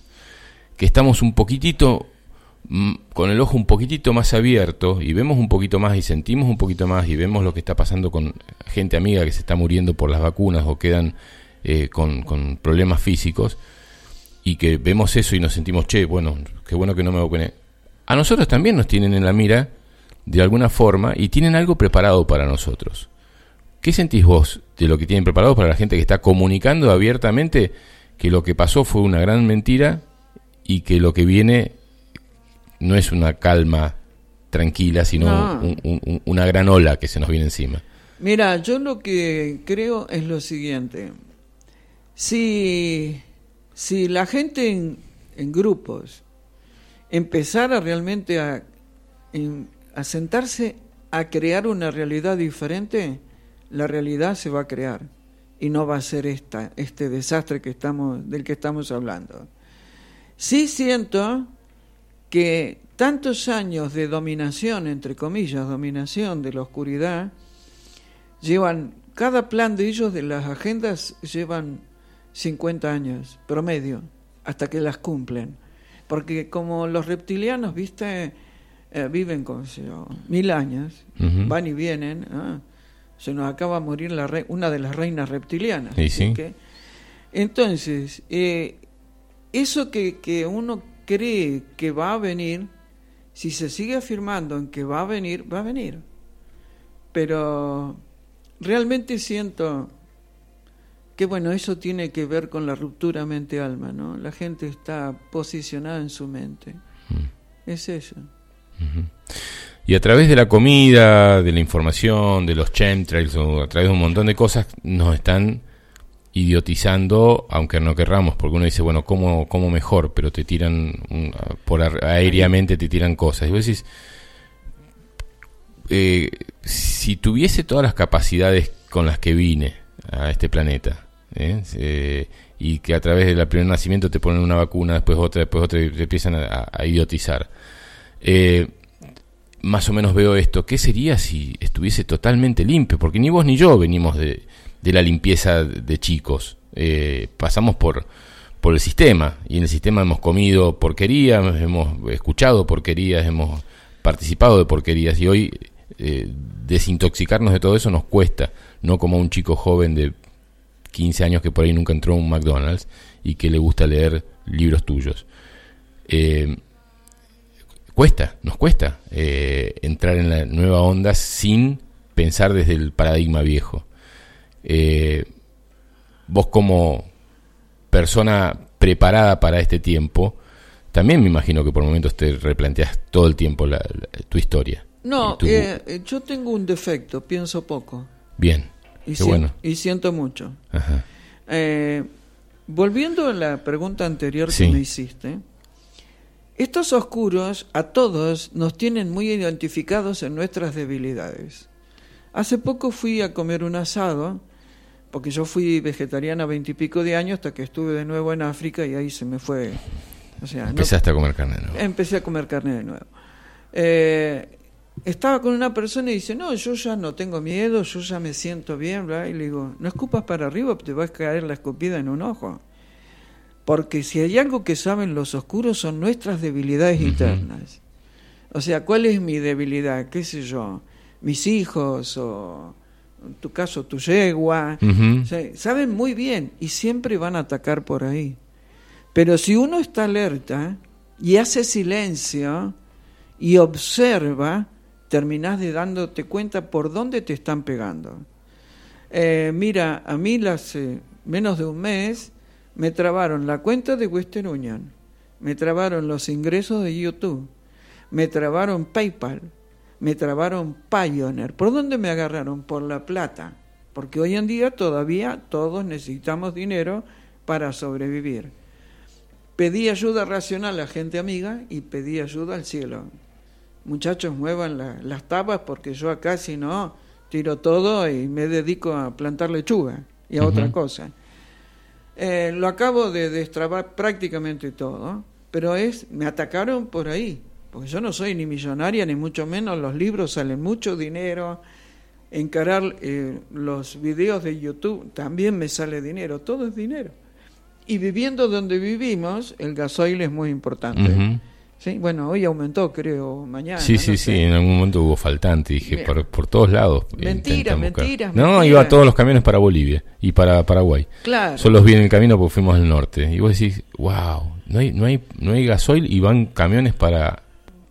que estamos un poquitito mm, con el ojo un poquitito más abierto y vemos un poquito más y sentimos un poquito más y vemos lo que está pasando con gente amiga que se está muriendo por las vacunas o quedan eh, con, con problemas físicos, y que vemos eso y nos sentimos, che, bueno, qué bueno que no me vacuné. A nosotros también nos tienen en la mira de alguna forma y tienen algo preparado para nosotros. ¿Qué sentís vos de lo que tienen preparado para la gente que está comunicando abiertamente que lo que pasó fue una gran mentira y que lo que viene no es una calma tranquila, sino No. un- un- un- una gran ola que se nos viene encima? Mira, yo lo que creo es lo siguiente. Si, si la gente en, en grupos empezara realmente a, a sentarse a crear una realidad diferente, la realidad se va a crear y no va a ser esta, este desastre que estamos, del que estamos hablando. Sí siento que tantos años de dominación, entre comillas, dominación de la oscuridad, llevan, cada plan de ellos, de las agendas, llevan 50 años, promedio, hasta que las cumplen. Porque como los reptilianos, viste, Eh, viven con yo, mil años, van y vienen, ah, se nos acaba de morir la rei- una de las reinas reptilianas. Y así sí. que- entonces, eh, eso que, que uno cree que va a venir, si se sigue afirmando en que va a venir, va a venir. Pero realmente siento que bueno, eso tiene que ver con la ruptura mente-alma, ¿no? La gente está posicionada en su mente. Es eso. Y a través de la comida, de la información, de los chemtrails o a través de un montón de cosas, nos están idiotizando, aunque no querramos, porque uno dice, bueno, ¿cómo, cómo mejor? Pero te tiran, por aéreamente te tiran cosas. Y vos decís, eh, si tuviese todas las capacidades con las que vine a este planeta, ¿eh? Eh, y que a través del primer nacimiento te ponen una vacuna, después otra, después otra, y te empiezan a, idiotizar. Eh, más o menos veo esto. ¿Qué sería si estuviese totalmente limpio? Porque ni vos ni yo venimos de, de la limpieza de chicos. Eh, pasamos por, por el sistema y en el sistema hemos comido porquerías, hemos escuchado porquerías, hemos participado de porquerías y hoy desintoxicarnos de todo eso nos cuesta, no como un chico joven de 15 años que por ahí nunca entró a un McDonald's y que le gusta leer libros tuyos. Eh, cuesta, nos cuesta eh, entrar en la nueva onda sin pensar desde el paradigma viejo. Eh, vos como persona preparada para este tiempo, también me imagino que por momentos te replanteas todo el tiempo la- la- tu historia. No, tu- eh, yo tengo un defecto, pienso poco. Bien, Y, qué bueno. y siento mucho. Ajá. Eh, volviendo a la pregunta anterior Sí. que me hiciste, estos oscuros a todos nos tienen muy identificados en nuestras debilidades. Hace poco fui a comer un asado, porque yo fui vegetariana veintipico de años hasta que estuve de nuevo en África y ahí se me fue. O sea, no- Empezaste a comer carne, ¿no? Empecé a comer carne de nuevo. Eh, estaba con una persona y dice, no, yo ya no tengo miedo, yo ya me siento bien, bla, y le digo, no escupas para arriba, te va a caer la escupida en un ojo. Porque si hay algo que saben los oscuros son nuestras debilidades internas. O sea, ¿cuál es mi debilidad? ¿Qué sé yo? Mis hijos o en tu caso tu yegua. Ujú. O sea, saben muy bien y siempre van a atacar por ahí. Pero si uno está alerta y hace silencio y observa, terminás de dándote cuenta por dónde te están pegando. Eh, mira, a mí hace menos de un mes me trabaron la cuenta de Western Union, me trabaron los ingresos de YouTube, me trabaron PayPal, me trabaron Pioneer. ¿Por dónde me agarraron? Por la plata. Porque hoy en día todavía todos necesitamos dinero para sobrevivir. Pedí ayuda racional a gente amiga y pedí ayuda al cielo. Muchachos, muevan la- las tapas porque yo acá si no tiro todo y me dedico a plantar lechuga y a otra cosa. Eh, lo acabo de destrabar prácticamente todo, pero es me atacaron por ahí, porque yo no soy ni millonaria ni mucho menos, los libros salen mucho dinero, encarar eh, los videos de YouTube también me sale dinero, todo es dinero. Y viviendo donde vivimos, el gasoil es muy importante. Sí, bueno, hoy aumentó, creo, mañana. Sí, no sí, sé. sí, en algún momento hubo faltante, dije, por, por todos lados. eh, Mentira, buscar. mentiras, No, mentiras. iba todos los camiones para Bolivia y para Paraguay. Claro. Solo los vi en el camino porque fuimos al norte. Y vos decís, wow, no hay, no hay, no hay gasoil y van camiones para,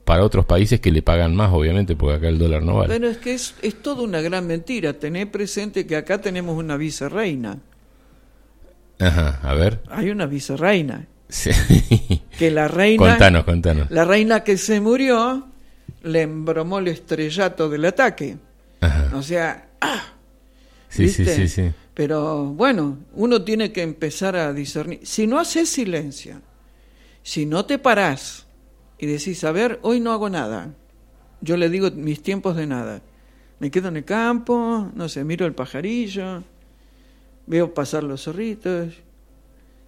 para otros países que le pagan más, obviamente, porque acá el dólar no vale. Pero es que es, es toda una gran mentira. Tener presente que acá tenemos una vicerreina. Ajá, a ver. Hay una vicerreina. Sí. Que la reina. contanos, contanos. La reina que se murió le embromó el estrellato del ataque. Ajá. O sea, ¡ah! Sí, sí, sí, sí. Pero bueno, uno tiene que empezar a discernir. Si no haces silencio, si no te parás y decís, a ver, hoy no hago nada, yo le digo mis tiempos de nada. Me quedo en el campo, no sé, miro el pajarillo, veo pasar los zorritos.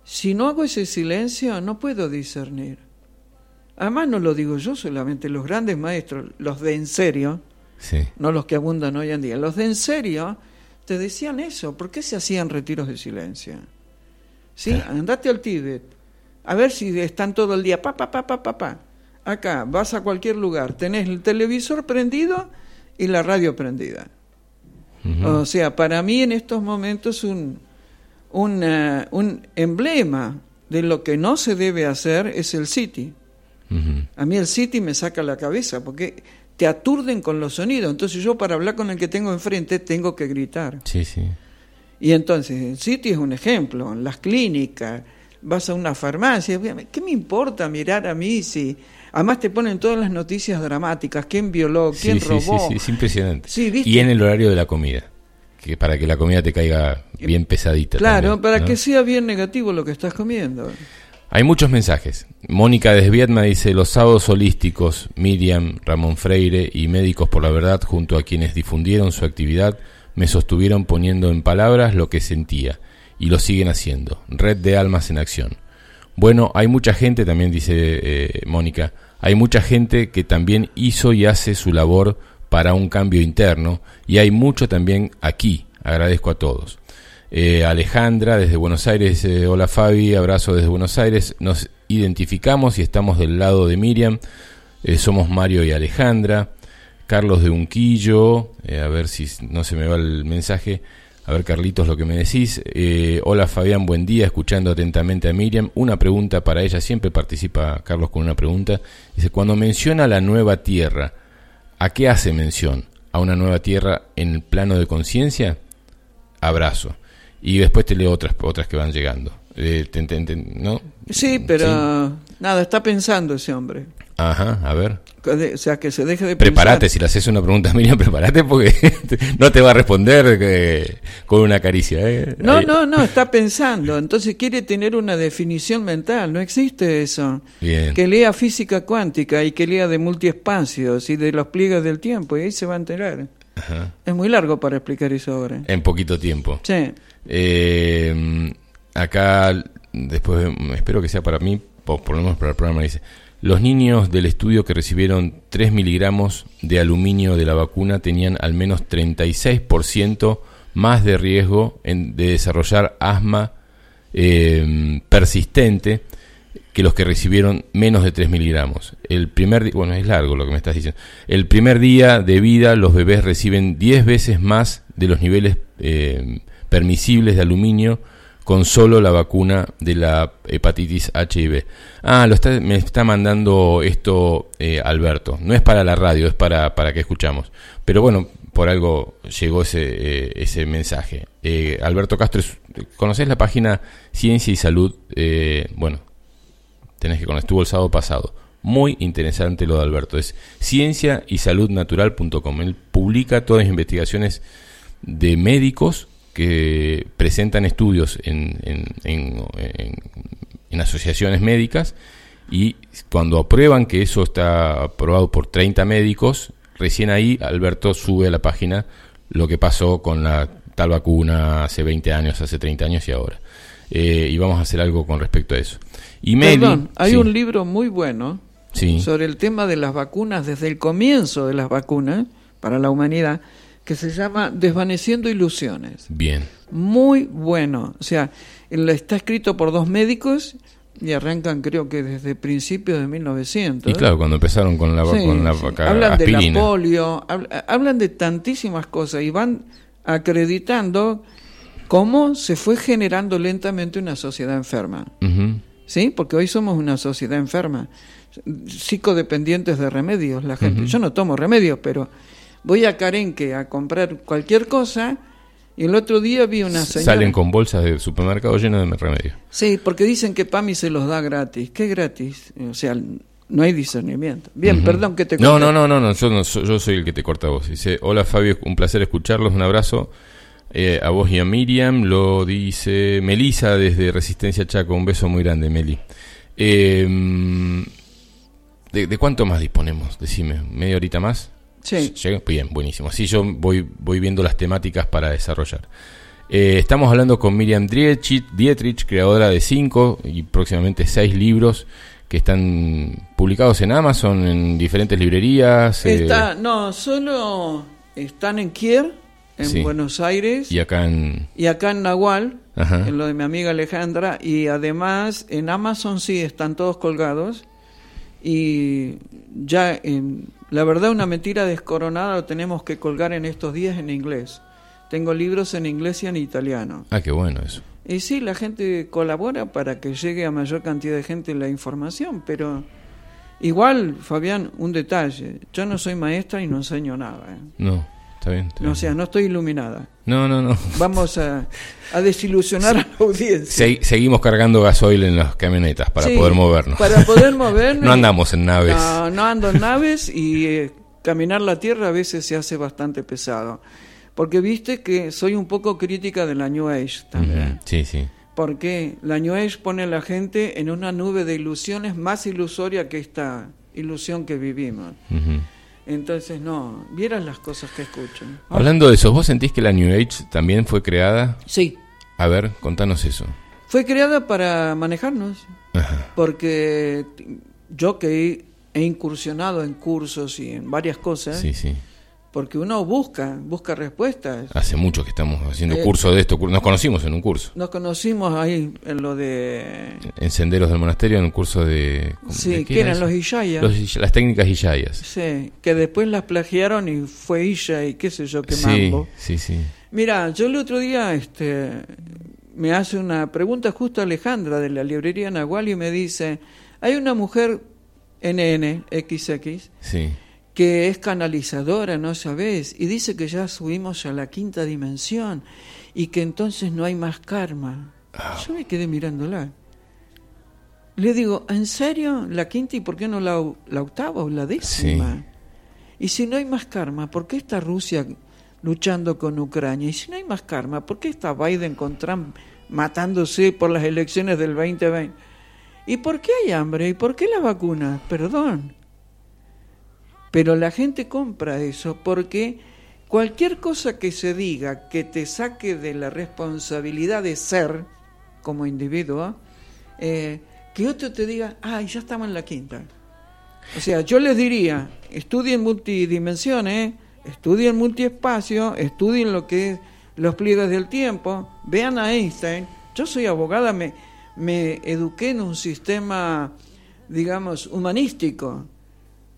Si no hago ese silencio, no puedo discernir. Además, no lo digo yo solamente, los grandes maestros, los de en serio, Sí. no los que abundan hoy en día, los de en serio, te decían eso. ¿Por qué se hacían retiros de silencio? Sí, Claro. andate al Tíbet, a ver si están todo el día, pa, pa, pa, pa, pa, pa. Acá, vas a cualquier lugar, tenés el televisor prendido y la radio prendida. O sea, para mí en estos momentos un, un, eh, un emblema de lo que no se debe hacer es el City. A mí el City me saca la cabeza porque te aturden con los sonidos. Entonces yo para hablar con el que tengo enfrente tengo que gritar. Sí, sí. Y entonces el City es un ejemplo. Las clínicas, vas a una farmacia. ¿Qué me importa mirar a mí si... Además te ponen todas las noticias dramáticas. ¿Quién violó? ¿Quién sí, robó? sí, sí, es impresionante. Y en el horario de la comida. Que para que la comida te caiga bien pesadita. Claro, también, para ¿no? que sea bien negativo lo que estás comiendo. Hay muchos mensajes. Mónica desde dice, los sábados holísticos, Miriam, Ramón Freire y Médicos por la Verdad, junto a quienes difundieron su actividad, me sostuvieron poniendo en palabras lo que sentía, y lo siguen haciendo. Red de Almas en Acción. Bueno, hay mucha gente, también dice eh, Mónica, hay mucha gente que también hizo y hace su labor para un cambio interno, y hay mucho también aquí. Agradezco a todos. Eh, Alejandra desde Buenos Aires, hola Fabi, abrazo desde Buenos Aires. Nos identificamos y estamos del lado de Miriam. Eh, somos Mario y Alejandra. Carlos de Unquillo, eh, a ver si no se me va el mensaje. A ver, Carlitos, lo que me decís. Hola Fabián, buen día, escuchando atentamente a Miriam. Una pregunta para ella, siempre participa Carlos con una pregunta. Dice, cuando menciona la nueva tierra, ¿a qué hace mención? ¿A una nueva tierra en el plano de conciencia? Abrazo. Y después te leo otras, otras que van llegando. Eh, te- te- te- ¿No? Sí, pero nada, está pensando ese hombre. Ajá, a ver. O sea, que se deje de Prepárate, si le haces una pregunta a Miriam, prepárate porque no te va a responder eh, con una caricia. ¿eh? No, Ahí- no, no, está pensando. Entonces quiere tener una definición mental. No existe eso. Bien. Que lea física cuántica y que lea de multiespacios y de los pliegues del tiempo. Y ahí se va a enterar. Ajá. Es muy largo para explicar eso ahora. En poquito tiempo. Sí. Eh, acá, después, espero que sea para mí, por, por lo menos para el programa, dice, los niños del estudio que recibieron 3 miligramos de aluminio de la vacuna tenían al menos 36% más de riesgo en- de desarrollar asma eh, persistente que los que recibieron menos de 3 miligramos. El primer bueno, es largo lo que me estás diciendo. El primer día de vida los bebés reciben 10 veces más de los niveles eh, permisibles de aluminio con solo la vacuna de la hepatitis HIV. Ah, lo está, me está mandando esto eh, Alberto. No es para la radio, es para, para que escuchamos. Pero bueno, por algo llegó ese, eh, ese mensaje. Eh, Alberto Castro, es- ¿conocés la página Ciencia y Salud? Eh, bueno, tenés que conocer, estuvo el sábado pasado. Muy interesante lo de Alberto. Es ciencia y saludnatural.com. Él publica todas las investigaciones de médicos que presentan estudios en, en, en- asociaciones médicas y cuando aprueban que eso está aprobado por 30 médicos, recién ahí Alberto sube a la página lo que pasó con la tal vacuna hace 20 años, hace 30 años y ahora. Eh, y vamos a hacer algo con respecto a eso. Y Meli, Perdón, hay sí, un libro muy bueno sí, sobre el tema de las vacunas desde el comienzo de las vacunas para la humanidad que se llama Desvaneciendo Ilusiones. bien, Muy bueno. O sea, está escrito por dos médicos y arrancan creo que desde principios de 1900. y claro, cuando empezaron con la, Sí, con la sí. Hablan de la polio, habl- hablan de tantísimas cosas y van acreditando cómo se fue generando lentamente una sociedad enferma. ¿Sí? Porque hoy somos una sociedad enferma, psicodependientes de remedios, la gente. Yo no tomo remedios, pero voy a Carenque a comprar cualquier cosa y el otro día vi una señora... Salen con bolsas de supermercado llenas de remedios. Sí, porque dicen que PAMI se los da gratis. ¿Qué gratis? O sea, no hay discernimiento. Bien, perdón que te No, corté. no, no, no, no, yo, no yo soy el que te corta a vos. Dice, hola Fabio, un placer escucharlos, un abrazo. Eh, a vos y a Miriam lo dice Melisa desde Resistencia Chaco. Un beso muy grande, Meli. Eh, ¿de, de cuánto más disponemos? Decime, ¿media horita más? Sí. Bien, buenísimo. Así yo voy, voy viendo las temáticas para desarrollar. Eh, estamos hablando con Miriam Dietrich, Dietrich, creadora de cinco y próximamente seis libros que están publicados en Amazon, en diferentes librerías. eh, Está, no, solo están en Kier, en Sí. Buenos Aires, y acá en... y acá en Nahual, Ajá. en lo de mi amiga Alejandra, y además en Amazon sí están todos colgados. Y ya, en, la verdad, una mentira descoronada lo tenemos que colgar en estos días en inglés. Tengo libros en inglés y en italiano. Ah, qué bueno eso. Y sí, la gente colabora para que llegue a mayor cantidad de gente la información, pero igual, Fabián, un detalle. Yo no soy maestra y no enseño nada. ¿eh? No, está bien. está No, bien. o sea, no estoy iluminada. no, no, no. Vamos a, a desilusionar a la audiencia. Se- seguimos cargando gasoil en las camionetas para Sí, poder movernos. Para poder movernos. No andamos en naves. No, no ando en naves y eh, caminar la tierra a veces se hace bastante pesado. Porque viste que soy un poco crítica de la New Age también. Sí, sí. Porque la New Age pone a la gente en una nube de ilusiones más ilusoria que esta ilusión que vivimos. Entonces, no, vieras las cosas que escuchan. Hablando de eso, ¿vos sentís que la New Age también fue creada? Sí, A ver, contanos eso. fue creada para manejarnos. Ajá. Porque yo que he, he incursionado en cursos y en varias cosas, Sí, sí. Porque uno busca, busca respuestas. Hace mucho que estamos haciendo Eh, curso de esto. Nos conocimos en un curso. Nos conocimos ahí en lo de... En Senderos del Monasterio, en un curso de... ¿de Sí, qué que eran eso? los Ishayas. Los Ish- las técnicas Ishayas. Sí, que después las plagiaron y fue Isha y qué sé yo, qué Sí, mambo. sí, sí. Mira, yo el otro día este, me hace una pregunta justo Alejandra de la librería Nahual y me dice, hay una mujer NN, XX, Sí. Que es canalizadora, ¿no sabes? Y dice que ya subimos a la quinta dimensión y que entonces no hay más karma. Yo me quedé mirándola. Le digo, ¿en serio? ¿La quinta y por qué no la, la octava o la décima? Y si no hay más karma, ¿por qué está Rusia luchando con Ucrania? Y si no hay más karma, ¿por qué está Biden con Trump matándose por las elecciones del 2020? ¿Y por qué hay hambre? ¿Y por qué las vacunas? Perdón. Pero la gente compra eso porque cualquier cosa que se diga que te saque de la responsabilidad de ser como individuo, eh, que otro te diga, ay, ya estamos en la quinta. O sea, yo les diría, estudien multidimensiones, estudien multiespacio, estudien lo que es los pliegues del tiempo, vean a Einstein. Yo soy abogada, me, me eduqué en un sistema, digamos, humanístico,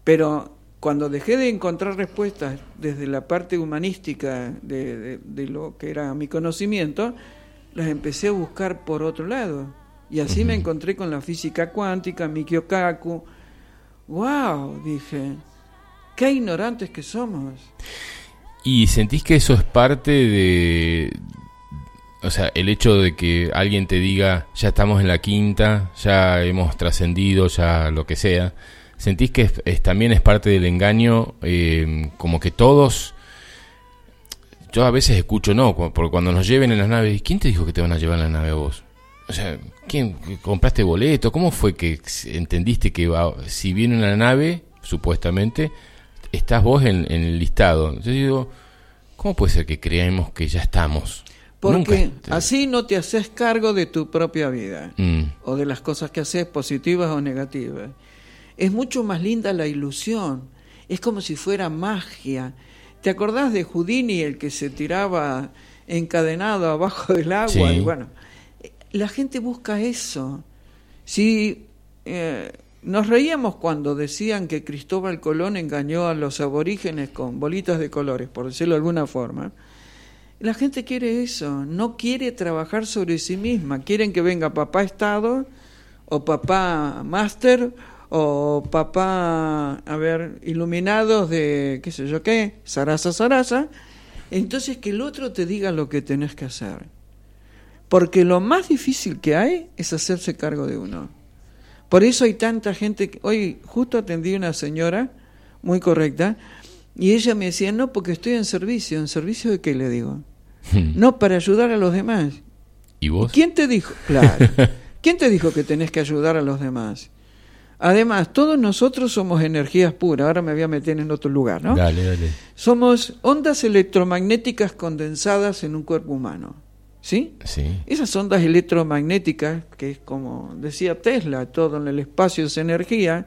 pero cuando dejé de encontrar respuestas desde la parte humanística de, de- de lo que era mi conocimiento, las empecé a buscar por otro lado. Y así me encontré con la física cuántica, Mikio Kaku. ¡Wow! Dije, qué ignorantes que somos. ¿Y sentís que eso es parte de... O sea, el hecho de que alguien te diga, ya estamos en la quinta, ya hemos trascendido, ya lo que sea, ¿sentís que es, es- también es parte del engaño? eh, como que todos... Yo a veces escucho, no, porque cuando nos lleven en las naves, ¿quién te dijo que te van a llevar en la nave a vos? O sea, ¿quién compraste boleto? ¿Cómo fue que entendiste que si viene una nave, supuestamente, estás vos en, en el listado? Yo digo, ¿cómo puede ser que creemos que ya estamos? Porque Nunca- así no te haces cargo de tu propia vida. Mm, o de las cosas que haces, positivas o negativas. Es mucho más linda la ilusión, es como si fuera magia. ¿Te acordás de Houdini, el que se tiraba encadenado abajo del agua? Sí. Y bueno, la gente busca eso. Si eh, nos reíamos cuando decían que Cristóbal Colón engañó a los aborígenes con bolitas de colores, por decirlo de alguna forma, la gente quiere eso, no quiere trabajar sobre sí misma. Quieren que venga papá Estado o papá Máster o papá, a ver, iluminados de qué sé yo qué, zaraza, zaraza. Entonces que el otro te diga lo que tenés que hacer. Porque lo más difícil que hay es hacerse cargo de uno. Por eso hay tanta gente que... Hoy justo atendí a una señora muy correcta y ella me decía, no, porque estoy en servicio. ¿En servicio de qué le digo? no para ayudar a los demás. ¿Y vos? ¿Quién te dijo? Claro. ¿Quién te dijo que tenés que ayudar a los demás? Además, todos nosotros somos energías puras. Ahora me voy a meter en otro lugar, ¿no? Dale, dale. Somos ondas electromagnéticas condensadas en un cuerpo humano. ¿Sí? Sí. Esas ondas electromagnéticas, que es como decía Tesla, todo en el espacio es energía,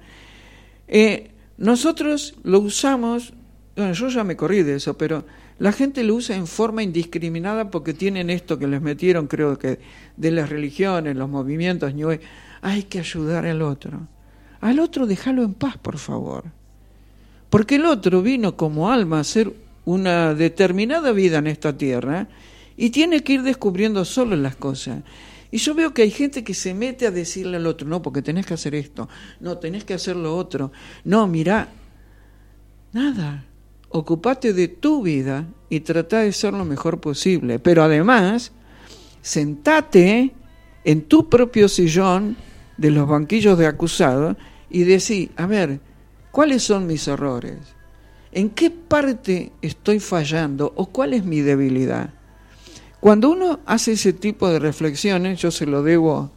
eh, nosotros lo usamos, bueno, yo ya me corrí de eso, pero la gente lo usa en forma indiscriminada porque tienen esto que les metieron, creo que, de las religiones, los movimientos, hay que ayudar al otro. Al otro déjalo en paz, por favor. Porque el otro vino como alma a hacer una determinada vida en esta tierra y tiene que ir descubriendo solo las cosas. Y yo veo que hay gente que se mete a decirle al otro, no, porque tenés que hacer esto, no, tenés que hacer lo otro, no, mirá, nada, ocupate de tu vida y trata de ser lo mejor posible, pero además, sentate en tu propio sillón de los banquillos de acusado y decí, a ver, ¿cuáles son mis errores? ¿En qué parte estoy fallando o cuál es mi debilidad? Cuando uno hace ese tipo de reflexiones, yo se lo debo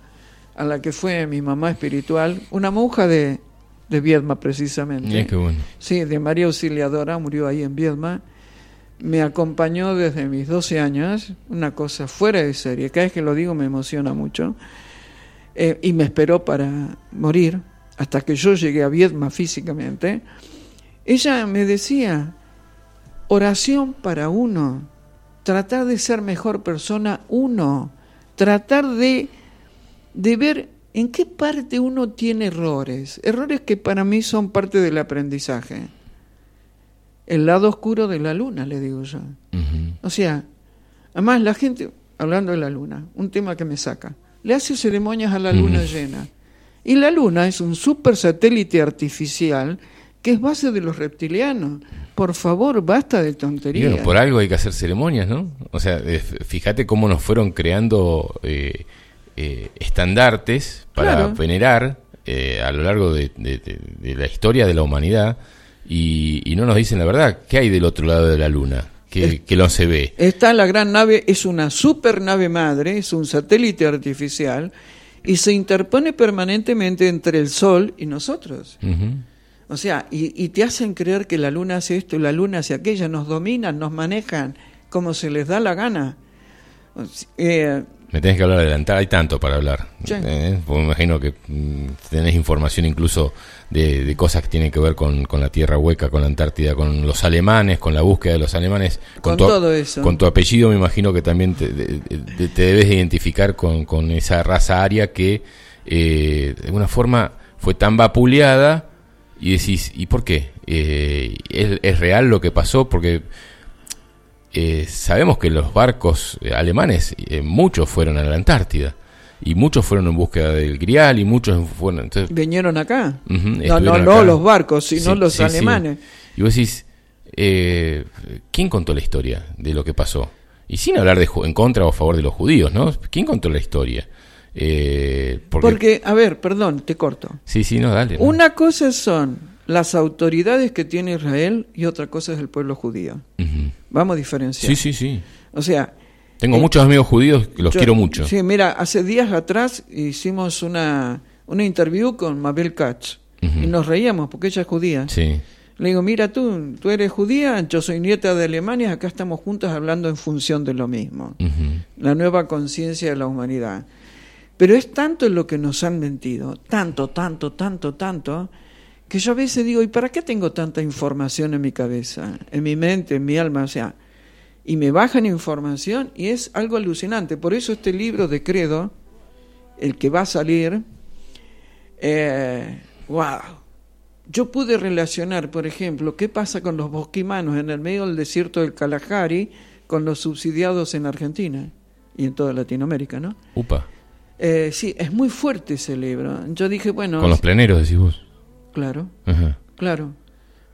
a la que fue mi mamá espiritual, una monja de, de Viedma precisamente. Qué bueno. Sí, de María Auxiliadora, murió ahí en Viedma. Me acompañó desde mis 12 años, una cosa fuera de serie. Cada vez que lo digo me emociona mucho. Eh, y me esperó para morir, hasta que yo llegué a Viedma físicamente. Ella me decía, oración para uno, tratar de ser mejor persona uno, tratar de, de ver en qué parte uno tiene errores, errores que para mí son parte del aprendizaje. El lado oscuro de la luna, le digo yo. O sea, además la gente, hablando de la luna, un tema que me saca, le hace ceremonias a la luna llena. Y la luna es un super satélite artificial que es base de los reptilianos. Por favor, basta de tonterías. bueno, por algo hay que hacer ceremonias, ¿no? O sea, eh, fíjate cómo nos fueron creando eh, eh, estandartes para Claro. venerar eh, a lo largo de, de- de- de la historia de la humanidad y, y no nos dicen la verdad. ¿Qué hay del otro lado de la luna? Que, Es- que no se ve. Está la gran nave, es una super nave madre, es un satélite artificial y se interpone permanentemente entre el Sol y nosotros. O sea, y, y te hacen creer que la luna hace esto y la luna hace aquello, nos dominan, nos manejan como se les da la gana. Eh, Me tenés que hablar adelantar, hay tanto para hablar. Sí. Eh, porque me imagino que mm, tenés información incluso de, de cosas que tienen que ver con, con la Tierra Hueca, con la Antártida, con los alemanes, con la búsqueda de los alemanes. Con tu, todo eso. Con tu apellido me imagino que también te, de- de- te debes de identificar con, con esa raza aria que eh, de alguna forma fue tan vapuleada y decís, ¿y por qué? Eh, ¿es, es real lo que pasó? Porque eh, sabemos que los barcos alemanes, eh, muchos fueron a la Antártida, y muchos fueron en búsqueda del Grial, y muchos fueron... Entonces, vinieron acá. no, no, no los barcos, sino Sí, los sí, sí. alemanes. Y vos decís, eh, ¿quién contó la historia de lo que pasó? Y sin hablar de en contra o a favor de los judíos, ¿no? ¿Quién contó la historia? Eh, porque, Porque, a ver, perdón, te corto. Sí, sí, no, dale. ¿no? Una cosa son las autoridades que tiene Israel y otra cosa es el pueblo judío. Vamos a diferenciar. Sí, sí, sí. O sea, Tengo Eh, muchos amigos judíos que los yo- quiero mucho. Sí, mira, hace días atrás hicimos una, una interview con Mabel Katz y nos reíamos porque ella es judía. Sí. Le digo, mira tú, tú eres judía, yo soy nieta de Alemania, acá estamos juntos hablando en función de lo mismo. La nueva conciencia de la humanidad. Pero es tanto lo que nos han mentido, tanto, tanto, tanto, tanto, que yo a veces digo, ¿y para qué tengo tanta información en mi cabeza, en mi mente, en mi alma? O sea, y me bajan información y es algo alucinante. Por eso este libro de Credo, el que va a salir, eh, wow. Yo pude relacionar, por ejemplo, qué pasa con los bosquimanos en el medio del desierto del Kalahari con los subsidiados en Argentina y en toda Latinoamérica, ¿no? Upa. Eh, sí, es muy fuerte ese libro. Yo dije, bueno, Con los planeros, decís vos. claro, Ajá. claro.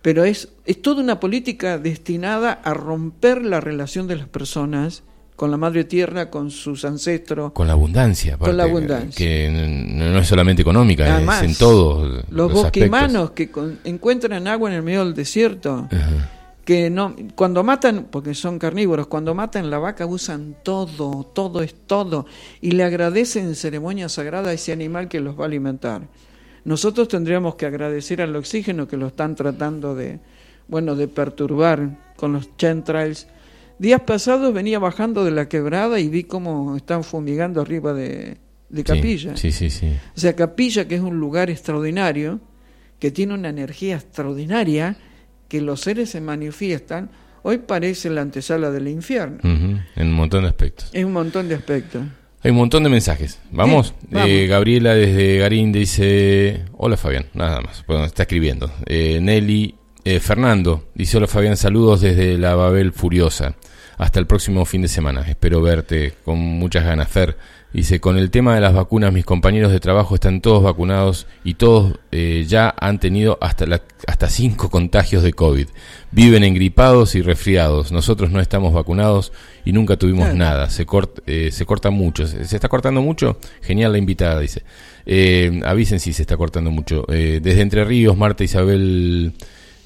Pero es, es toda una política destinada a romper la relación de las personas con la madre tierra, con sus ancestros. Con la abundancia. Con la abundancia. Que no es solamente económica, Además, es en todos Los aspectos. bosquimanos que con- encuentran agua en el medio del desierto, Ajá. que no cuando matan porque son carnívoros cuando matan la vaca usan todo todo es todo y le agradecen en ceremonia sagrada a ese animal que los va a alimentar nosotros tendríamos que agradecer al oxígeno que lo están tratando de bueno de perturbar con los chemtrails días pasados venía bajando de la quebrada y vi cómo están fumigando arriba de, de capilla Sí, sí, sí. o sea, Capilla, que es un lugar extraordinario, que tiene una energía extraordinaria, que los seres se manifiestan, hoy parece la antesala del infierno. En un montón de aspectos. En un montón de aspectos. Hay un montón de mensajes. ¿Vamos? Sí, vamos. Eh, Gabriela desde Garín dice... Hola Fabián, nada más. Bueno, está escribiendo. Eh, Nelly eh, Fernando dice... Hola Fabián, saludos desde la Babel Furiosa. Hasta el próximo fin de semana. Espero verte con muchas ganas. Fer dice... Con el tema de las vacunas, mis compañeros de trabajo están todos vacunados y todos eh, ya han tenido hasta, la, hasta cinco contagios de COVID. Viven engripados y resfriados. Nosotros no estamos vacunados y nunca tuvimos nada. Se, cort- eh, se corta mucho. ¿Se, se está cortando mucho? Genial la invitada, dice. Eh, avisen si se está cortando mucho. Eh, desde Entre Ríos, Marta Isabel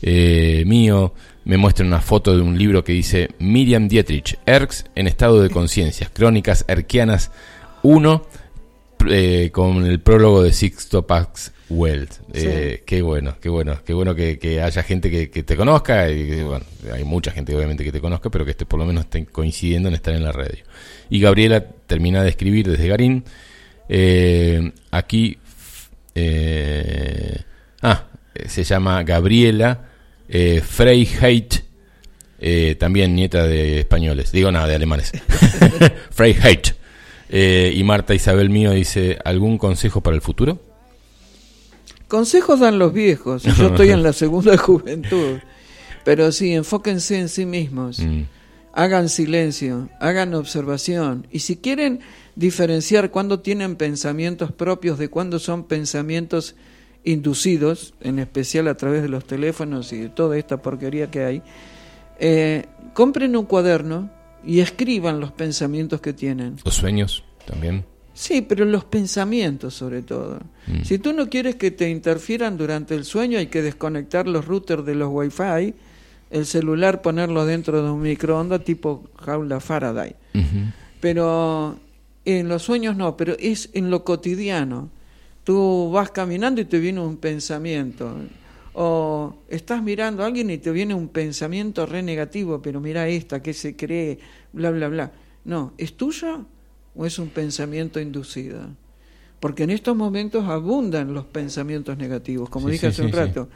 eh, mío me muestra una foto de un libro que dice Miriam Dietrich, Erx en estado de conciencia, Crónicas Erquianas 1, eh, con el prólogo de Sixto Pax Welt. Eh, Qué bueno, qué bueno, qué bueno que, que haya gente que, que te conozca. Y, que, bueno, hay mucha gente obviamente que te conozca, pero que esté, por lo menos estén coincidiendo en estar en la radio. Y Gabriela termina de escribir desde Garín. Eh, aquí, eh, ah, se llama Gabriela eh, Freiheit, también nieta de españoles, digo nada, de alemanes. Freiheit. Eh, y Marta Isabel mío dice, ¿algún consejo para el futuro? Consejos dan los viejos. Yo estoy en la segunda juventud. Pero sí, enfóquense en sí mismos. Mm, Hagan silencio, hagan observación. Y si quieren diferenciar cuándo tienen pensamientos propios de cuándo son pensamientos inducidos, en especial a través de los teléfonos y de toda esta porquería que hay, eh, compren un cuaderno y escriban los pensamientos que tienen. Los sueños también. Sí, pero los pensamientos sobre todo. Mm. Si tú no quieres que te interfieran durante el sueño, hay que desconectar los routers de los Wi-Fi, el celular ponerlo dentro de un microondas tipo jaula Faraday. Pero en los sueños no, pero es en lo cotidiano. Tú vas caminando y te viene un pensamiento. O estás mirando a alguien y te viene un pensamiento re negativo, pero mira esta, que se cree, bla, bla, bla. No, ¿es tuyo o es un pensamiento inducido? Porque en estos momentos abundan los pensamientos negativos, como Sí, dije sí, hace un sí. rato.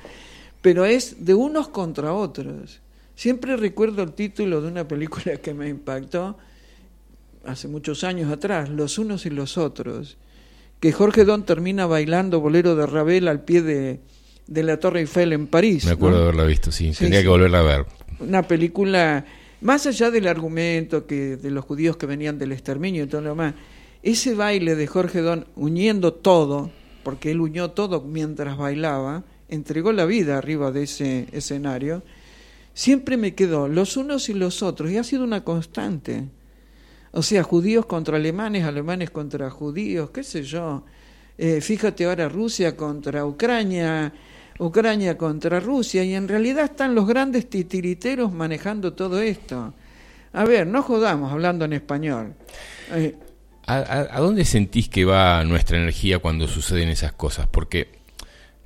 Pero es de unos contra otros. Siempre recuerdo el título de una película que me impactó, hace muchos años atrás, Los unos y los otros, que Jorge Don termina bailando bolero de Ravel al pie de, de la Torre Eiffel en París. Me acuerdo ¿no? de haberla visto, sí. Sí, Tendría sí. que volverla a ver. Una película, más allá del argumento que de los judíos que venían del exterminio y todo lo demás, ese baile de Jorge Don uniendo todo, porque él unió todo mientras bailaba, entregó la vida arriba de ese escenario, siempre me quedó los unos y los otros, y ha sido una constante. O sea, judíos contra alemanes, alemanes contra judíos, qué sé yo. Eh, fíjate ahora Rusia contra Ucrania, Ucrania contra Rusia, y en realidad están los grandes titiriteros manejando todo esto. A ver, no jodamos hablando en español. Eh, ¿A, a- a dónde sentís que va nuestra energía cuando suceden esas cosas? Porque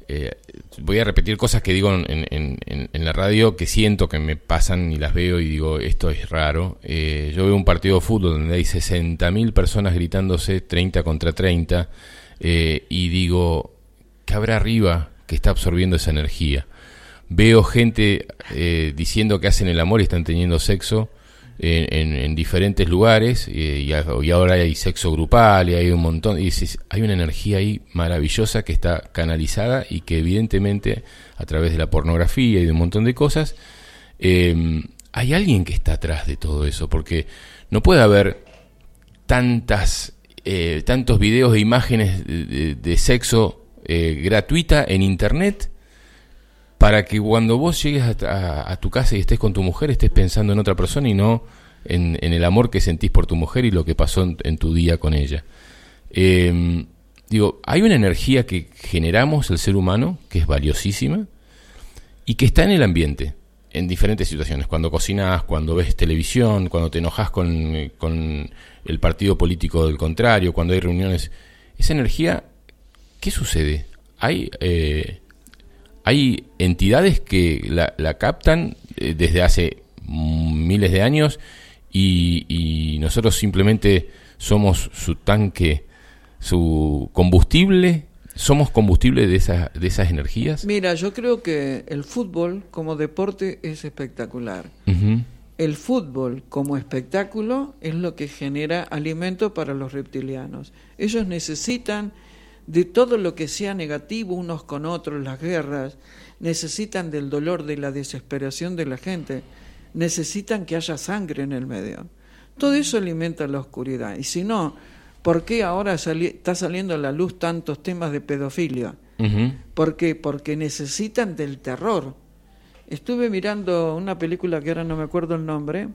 eh, voy a repetir cosas que digo en, en- la radio que siento que me pasan y las veo y digo, esto es raro. Eh, yo veo un partido de fútbol donde hay 60.000 personas gritándose 30 contra 30 eh, y digo, ¿qué habrá arriba que está absorbiendo esa energía? Veo gente eh, diciendo que hacen el amor y están teniendo sexo en, en- en diferentes lugares y, ahora hay sexo grupal y hay un montón y hay una energía ahí maravillosa que está canalizada y que evidentemente a través de la pornografía y de un montón de cosas eh, hay alguien que está atrás de todo eso porque no puede haber tantas eh, tantos videos e imágenes de- de sexo eh, gratuita en internet para que cuando vos llegues a, tu casa y estés con tu mujer estés pensando en otra persona y no en, el amor que sentís por tu mujer y lo que pasó en, en tu día con ella. Eh, digo, hay una energía que generamos el ser humano que es valiosísima y que está en el ambiente. en diferentes situaciones, cuando cocinas, cuando ves televisión, cuando te enojas con el partido político del contrario, cuando hay reuniones, esa energía, ¿qué sucede? Hay, eh, hay entidades que la, la captan eh, desde hace miles de años y, y nosotros simplemente somos su tanque, su combustible, somos combustible de, esas de esas energías. Mira, yo creo que el fútbol como deporte es espectacular. El fútbol como espectáculo es lo que genera alimento para los reptilianos. Ellos necesitan de todo lo que sea negativo unos con otros, las guerras, necesitan del dolor, de la desesperación de la gente, necesitan que haya sangre en el medio. Todo eso alimenta la oscuridad. Y si no, ¿por qué ahora sali- está saliendo a la luz tantos temas de pedofilia? Ujú. ¿Por qué? Porque necesitan del terror. Estuve mirando una película que ahora no me acuerdo el nombre,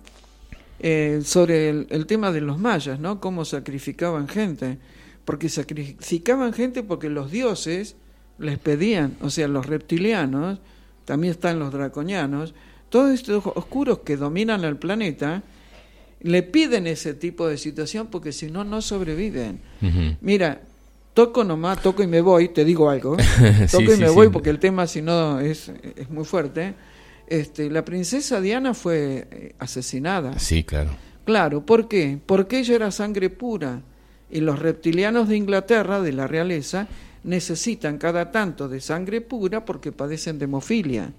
eh, sobre el, el tema de los mayas, ¿no? Cómo sacrificaban gente. Porque sacrificaban gente porque los dioses les pedían, o sea, los reptilianos, también están los draconianos, todos estos oscuros que dominan el planeta, le piden ese tipo de situación porque si no, no sobreviven. Mira, toco nomás, toco y me voy, te digo algo. Sí, toco y me sí. voy porque el tema, si no, es, es muy fuerte. Este, la princesa Diana fue eh, asesinada. Sí, claro. Claro, ¿por qué? Porque ella era sangre pura. Y los reptilianos de Inglaterra, de la realeza, necesitan cada tanto de sangre pura porque padecen de hemofilia.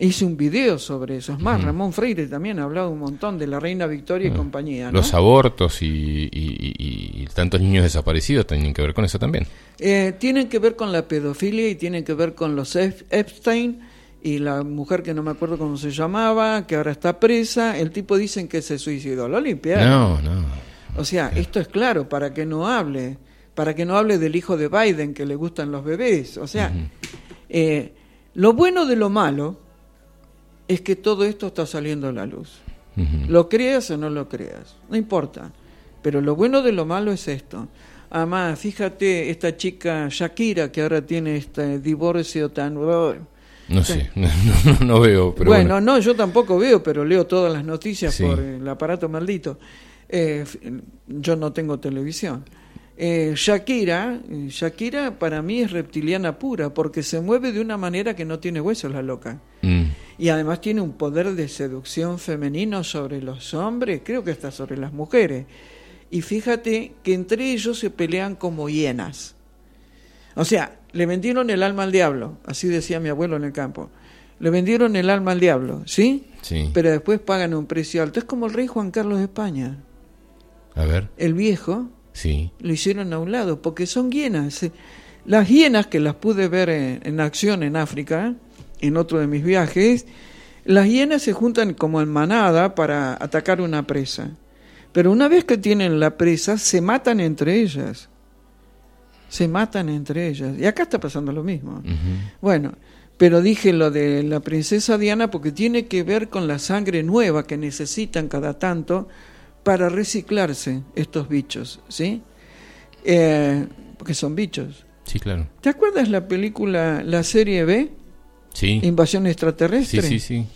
Hice un video sobre eso. Es más. Ramón Freire también ha hablado un montón de la reina Victoria y compañía. ¿no? Los abortos y, y- y- y tantos niños desaparecidos tienen que ver con eso también. Eh, tienen que ver con la pedofilia y tienen que ver con los Ep- Epstein y la mujer que no me acuerdo cómo se llamaba, que ahora está presa. El tipo dicen que se suicidó. Lo limpiaron. No, no. O sea, esto es claro, para que no hable, para que no hable del hijo de Biden que le gustan los bebés. O sea, eh, lo bueno de lo malo es que todo esto está saliendo a la luz. Lo creas o no lo creas, no importa. No lo bueno de lo malo es esto. Además, fíjate, esta chica Shakira, que ahora tiene este divorcio tan... No sé, no, no- no veo, pero bueno, bueno. no, yo tampoco veo, pero leo todas las noticias Sí. por el aparato maldito. Eh, yo no tengo televisión. Eh, Shakira, eh, Shakira para mí es reptiliana pura, porque se mueve de una manera que no tiene huesos la loca. Mm, Y además tiene un poder de seducción femenino sobre los hombres, creo que hasta sobre las mujeres. Y fíjate que entre ellos se pelean como hienas. O sea, le vendieron el alma al diablo, así decía mi abuelo en el campo. Le vendieron el alma al diablo, ¿sí? sí. Pero después pagan un precio alto. Es como el rey Juan Carlos de España. A ver, El viejo sí. lo hicieron a un lado, porque son hienas. Las hienas, que las pude ver en, en acción en África, en otro de mis viajes, las hienas se juntan como en manada para atacar una presa. Pero una vez que tienen la presa, se matan entre ellas. Se matan entre ellas. Y acá está pasando lo mismo. Bueno, pero dije lo de la princesa Diana porque tiene que ver con la sangre nueva que necesitan cada tanto para reciclarse estos bichos, ¿sí? Eh, porque son bichos. Sí, claro. ¿Te acuerdas la película, la serie B, Sí. Invasión Sí, Extraterrestre? sí, sí.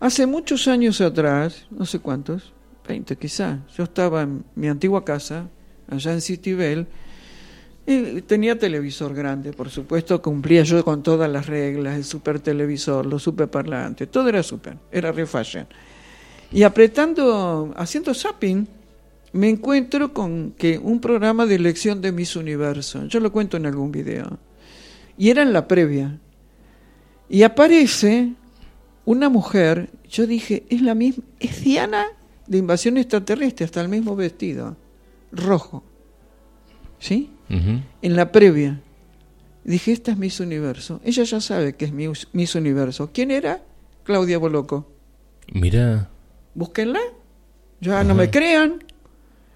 Hace muchos años atrás, no sé cuántos, 20 quizá, yo estaba en mi antigua casa, allá en Citibel, y tenía televisor grande, por supuesto, cumplía yo con todas las reglas, el super televisor, los superparlantes, todo era super, era re fashion. Y apretando, haciendo zapping, me encuentro con que un programa de elección de Miss Universo, yo lo cuento en algún video, y era en la previa, y aparece una mujer, yo dije, es la misma, es Diana de invasión extraterrestre, hasta el mismo vestido, rojo. ¿Sí? En la previa. Dije, esta es Miss Universo. Ella ya sabe que es Miss Miss Universo. ¿Quién era? Claudia Boloco. Mira. Búsquenla. Ya no me crean.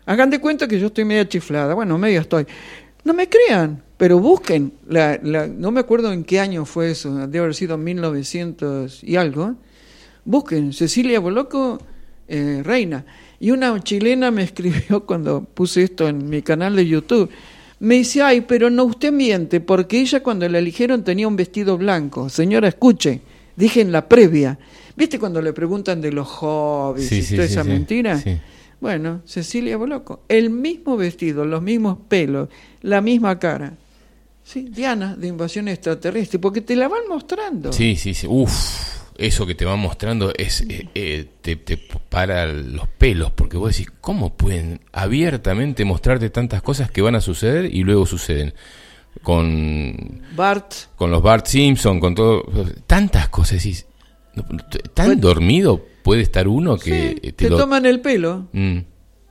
Hagan de cuenta que yo estoy media chiflada. Bueno, media estoy. No me crean, pero busquen. La, la- no me acuerdo en qué año fue eso. Debe haber sido 1900 y algo. Busquen. Cecilia Boloco, eh, reina. Y una chilena me escribió cuando puse esto en mi canal de YouTube. Me dice, ay, pero no, usted miente, porque ella cuando la eligieron tenía un vestido blanco. Señora, escuche, dije en la previa. ¿Viste cuando le preguntan de los hobbies Sí, y sí, toda sí, esa mentira? Bueno, Cecilia Boloco, el mismo vestido, los mismos pelos, la misma cara. Sí, Diana de invasión extraterrestre, porque te la van mostrando. Sí, sí, sí. Uf, eso que te van mostrando es eh, eh, te, te para los pelos, porque vos decís, ¿cómo pueden abiertamente mostrarte tantas cosas que van a suceder y luego suceden? Con, Bart, con los Bart Simpson, con todo, tantas cosas. Decís, ¿tan Bueno. dormido puede estar uno que sí, eh, te, lo- toman el pelo, Mm.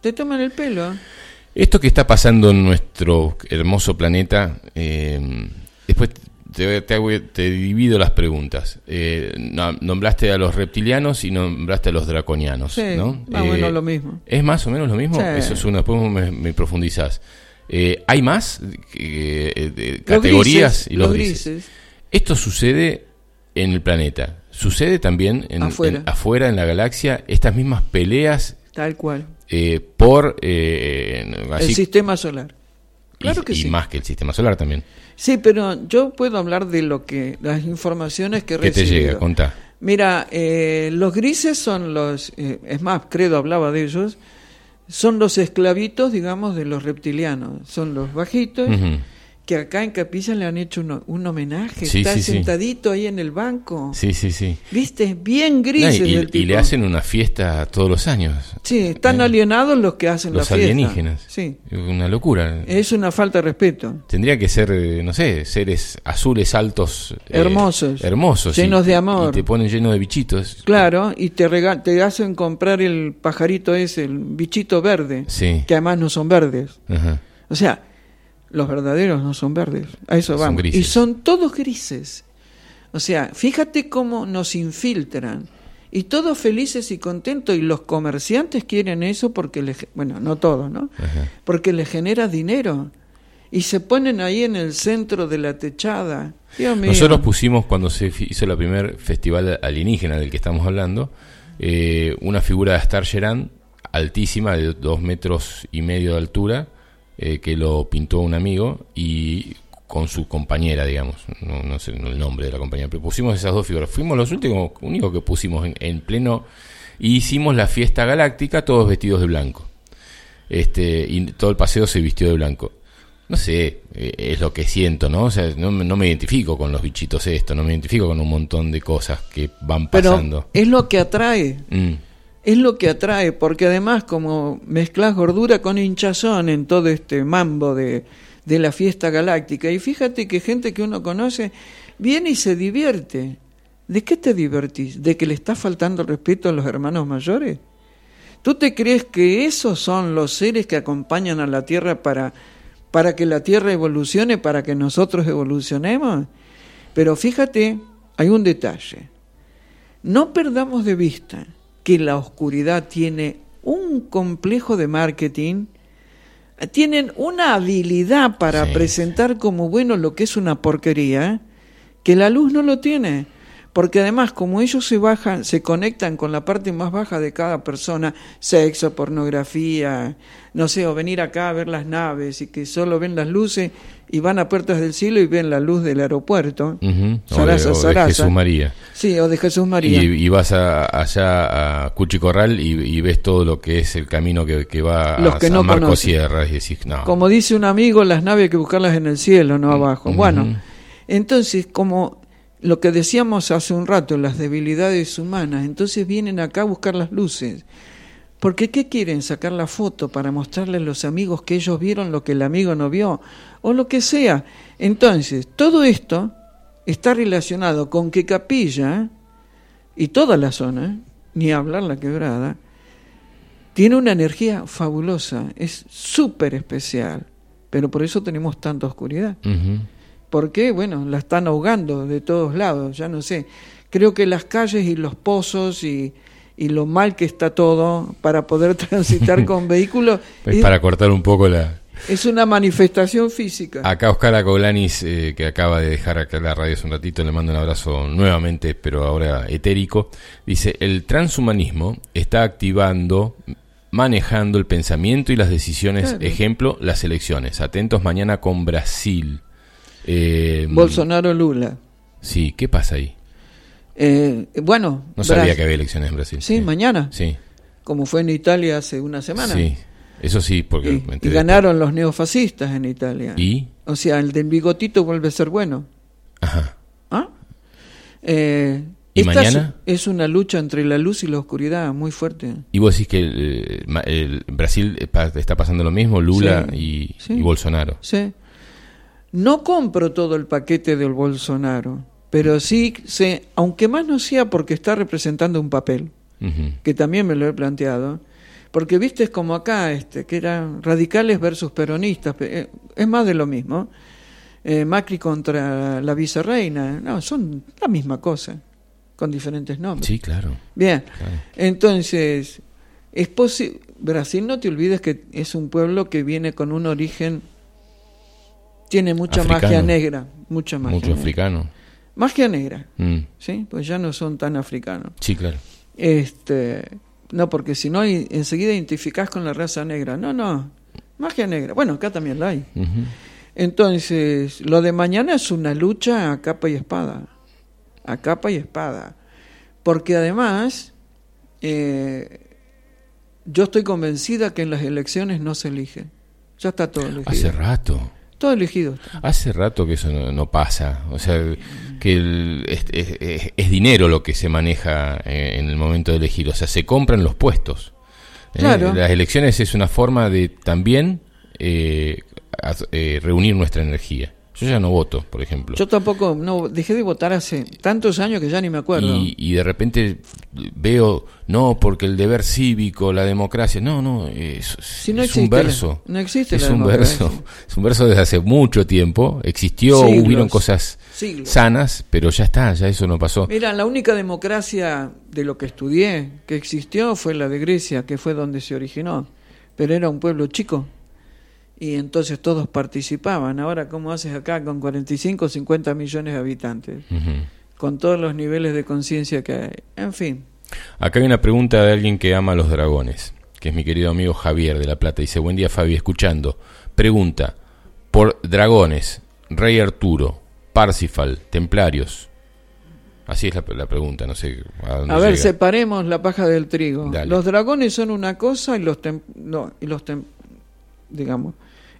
te toman el pelo. Esto que está pasando en nuestro hermoso planeta, eh, después te, te hago- te divido las preguntas. Eh, no- nombraste a los reptilianos y nombraste a los draconianos, Sí, ¿no? más o menos lo mismo. ¿Es más o menos lo mismo? Sí. Eso es una, después me, me profundizás. ¿Hay más Los categorías grises, y los, los grises? grises. Esto sucede en el planeta. Sucede también en, Afuera. en- afuera en la galaxia, estas mismas peleas Tal cual. eh, por eh, así- el sistema solar. Claro y, que y sí. más que el sistema solar también. Sí, pero yo puedo hablar de lo que las informaciones que ¿Qué te llega? Contá. Mira, eh, los grises son los, eh, es más, Credo hablaba de ellos, son los esclavitos, digamos, de los reptilianos. Son los bajitos. Que acá en Capilla le han hecho un homenaje. Sí, Está sí, sí. sentadito ahí en el banco. Sí, sí, sí. ¿Viste? Bien No, grises y, y tipo. le hacen una fiesta todos los años. Sí, están Eh, alienados los que hacen Los la fiesta. alienígenas. Sí, Una locura. es una falta de respeto. Tendría que ser, eh, no sé, seres azules altos. eh, Hermosos. Hermosos. Llenos y- de amor. Y te ponen lleno de bichitos. Claro, y te, rega- te hacen comprar el pajarito ese, el bichito verde, Sí. que además no son verdes. Ajá. O sea, los verdaderos no son verdes, a eso Son vamos. grises. Y son todos grises. O sea, fíjate cómo nos infiltran. Y todos felices y contentos. Y los comerciantes quieren eso porque, les, bueno, no todos, ¿no? Ajá. Porque les genera dinero. Y se ponen ahí en el centro de la techada. Dios mío. Nosotros pusimos, cuando se hizo la primer festival alienígena del que estamos hablando, eh, una figura de Star Gerard altísima, de dos metros y medio de altura, eh, que lo pintó un amigo y con su compañera, digamos, no, no sé el nombre de la compañera, pero pusimos esas dos figuras. Fuimos los últimos, únicos que pusimos en, en pleno, y hicimos la fiesta galáctica, todos vestidos de blanco. Este, y todo el paseo se vistió de blanco. No sé, eh, es lo que siento, ¿no? O sea, no, me- no me identifico con los bichitos esto, no me identifico con un montón de cosas que van Pero pasando. es lo que atrae. Mm, Es lo que atrae, porque además como mezclas gordura con hinchazón en todo este mambo de, de la fiesta galáctica, y fíjate que gente que uno conoce viene y se divierte. ¿De qué te divertís? ¿De que le está faltando respeto a los hermanos mayores? ¿Tú te crees que esos son los seres que acompañan a la Tierra para, para que la Tierra evolucione, para que nosotros evolucionemos? Pero fíjate, hay un detalle. No perdamos de vista que la oscuridad tiene un complejo de marketing, tienen una habilidad para Sí. presentar como bueno lo que es una porquería, que la luz no lo tiene. Porque además, como ellos se bajan, se conectan con la parte más baja de cada persona, sexo, pornografía, no sé, o venir acá a ver las naves y que solo ven las luces y van a puertas del cielo y ven la luz del aeropuerto. O de- Sarasa, o de Sarasa. Jesús María. Sí, o de Jesús Y, María. y vas a- allá a Cuchicorral y, y ves todo lo que es el camino que, que va Los a que San no conocen. Sierra y decís, no. Como dice un amigo, las naves hay que buscarlas en el cielo, no abajo. Ujú. Bueno, entonces, como lo que decíamos hace un rato, las debilidades humanas, entonces vienen acá a buscar las luces. Porque ¿qué quieren? Sacar la foto para mostrarle a los amigos que ellos vieron lo que el amigo no vio, o lo que sea. Entonces, todo esto está relacionado con que Capilla y toda la zona, ni hablar la quebrada, tiene una energía fabulosa, es súper especial, pero por eso tenemos tanta oscuridad. Ujú. Porque, bueno, la están ahogando de todos lados, ya no sé. Creo que las calles y los pozos y, y lo mal que está todo para poder transitar con vehículos para cortar un poco la... es una manifestación física. Acá Oscar Acoglanis, eh, que acaba de dejar acá la radio hace un ratito, le mando un abrazo nuevamente, pero ahora etérico. Dice, el transhumanismo está activando, manejando el pensamiento y las decisiones. Claro. Ejemplo, las elecciones. Atentos mañana con Brasil. Eh, Bolsonaro Lula. Sí, ¿qué pasa ahí? Eh, bueno, No sabía que había elecciones en Brasil. Sí, mañana, Sí, como fue en Italia hace una semana. sí. Eso sí, porque Y, me y ganaron los neofascistas en Italia. ¿Y? O sea, el del bigotito vuelve a ser bueno. Ajá. ¿Ah? Eh, ¿Y esta mañana? Es, una lucha entre la luz y la oscuridad muy fuerte. ¿Y vos decís que ma- el Brasil eh, está pasando lo mismo, Lula Sí, y, sí. y Bolsonaro? Sí. No compro todo el paquete del Bolsonaro, pero sí sé, aunque más no sea porque está representando un papel, que también me lo he planteado, porque viste es como acá, este, que eran radicales versus peronistas, pe- eh, es más de lo mismo. Eh, Macri contra la vicereina, no, son la misma cosa, con diferentes nombres. Sí, claro. Bien, claro. entonces, es posi- Brasil no te olvides que es un pueblo que viene con un origen, tiene mucha Africano. magia negra, mucha magia Mucho negra. africano. Magia negra, Mm. ¿sí? Pues ya no son tan africanos. Sí, claro. Este, no, porque si no, enseguida identificás con la raza negra. No, no, magia negra. Bueno, acá también la hay. Entonces, lo de mañana es una lucha a capa y espada. A capa y espada. Porque además, eh, yo estoy convencida que en las elecciones no se elige. Ya está todo elegido. Hace rato. Todo elegido. Hace rato que eso no, no pasa. O sea, que el- es, es- es- dinero lo que se maneja eh, en el momento de elegir. O sea, se compran los puestos. ¿eh? Claro. Las elecciones es una forma de también eh, eh, reunir nuestra energía. Yo ya no voto, por ejemplo. Yo tampoco, no, dejé de votar hace tantos años que ya ni me acuerdo. Y, y de repente veo, no, porque el deber cívico, la democracia, no, no, es, Si no es un existe verso. no existe es la un democracia. verso. Es un verso desde hace mucho tiempo. Existió, Siglos. hubieron cosas Siglos. sanas, pero ya está, ya eso no pasó. Mira, la única democracia de lo que estudié que existió fue la de Grecia, que fue donde se originó. Pero era un pueblo chico. Y entonces todos participaban. Ahora, ¿cómo haces acá con 45 o 50 millones de habitantes? Con todos los niveles de conciencia que hay. En fin. Acá hay una pregunta de alguien que ama a los dragones, que es mi querido amigo Javier de La Plata. Dice, buen día Fabi, escuchando. Pregunta, por dragones, Rey Arturo, Parsifal, Templarios. Así es la, la pregunta, no sé a dónde A ver, llega. separemos la paja del trigo. Dale. Los dragones son una cosa y los... tem- no, y los tem- digamos,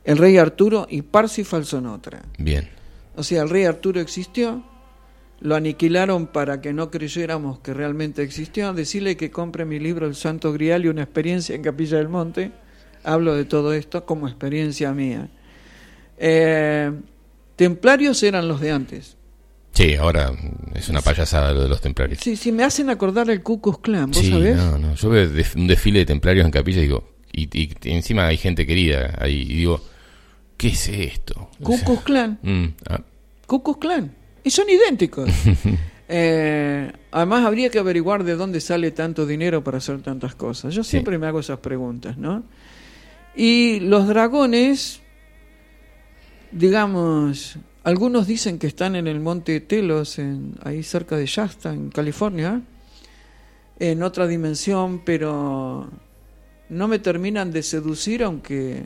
el rey Arturo y Parsifal son otra. Bien. O sea, el rey Arturo existió, lo aniquilaron para que no creyéramos que realmente existió. Decirle que compre mi libro El Santo Grial y una experiencia en Capilla del Monte. Hablo de todo esto como experiencia mía. Eh, templarios eran los de antes. Sí, ahora es una payasada lo de los templarios. Sí, sí, me hacen acordar el Ku Klux Klan, ¿vos Sí, sabés? no, no. Yo veo un desfile de templarios en capilla y digo, y, y encima hay gente querida ahí, y digo, ¿qué es esto? O Ku sea, Klan. mm, ah, Ku Klux Klan. Y son idénticos. Eh, además, habría que averiguar de dónde sale tanto dinero para hacer tantas cosas. Yo Sí. siempre me hago esas preguntas, ¿no? Y los dragones, digamos, algunos dicen que están en el monte Telos, en, ahí cerca de Shasta, en California, en otra dimensión, pero no me terminan de seducir, aunque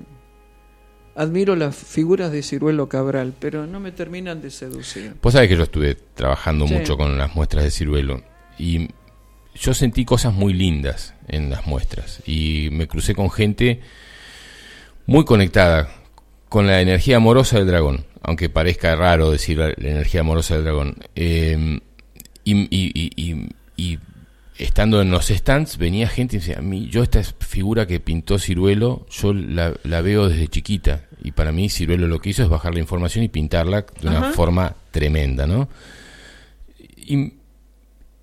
admiro las figuras de Ciruelo Cabral, pero no me terminan de seducir. Vos sabés que yo estuve trabajando Sí. mucho con las muestras de ciruelo y yo sentí cosas muy lindas en las muestras y me crucé con gente muy conectada con la energía amorosa del dragón, aunque parezca raro decir la, energía amorosa del dragón. Eh, y, y- y- y- y estando en los stands venía gente y decía, a mí, yo esta figura que pintó Ciruelo, yo la, la veo desde chiquita y para mí Ciruelo lo que hizo es bajar la información y pintarla de una Ajá. forma tremenda, ¿no? Y,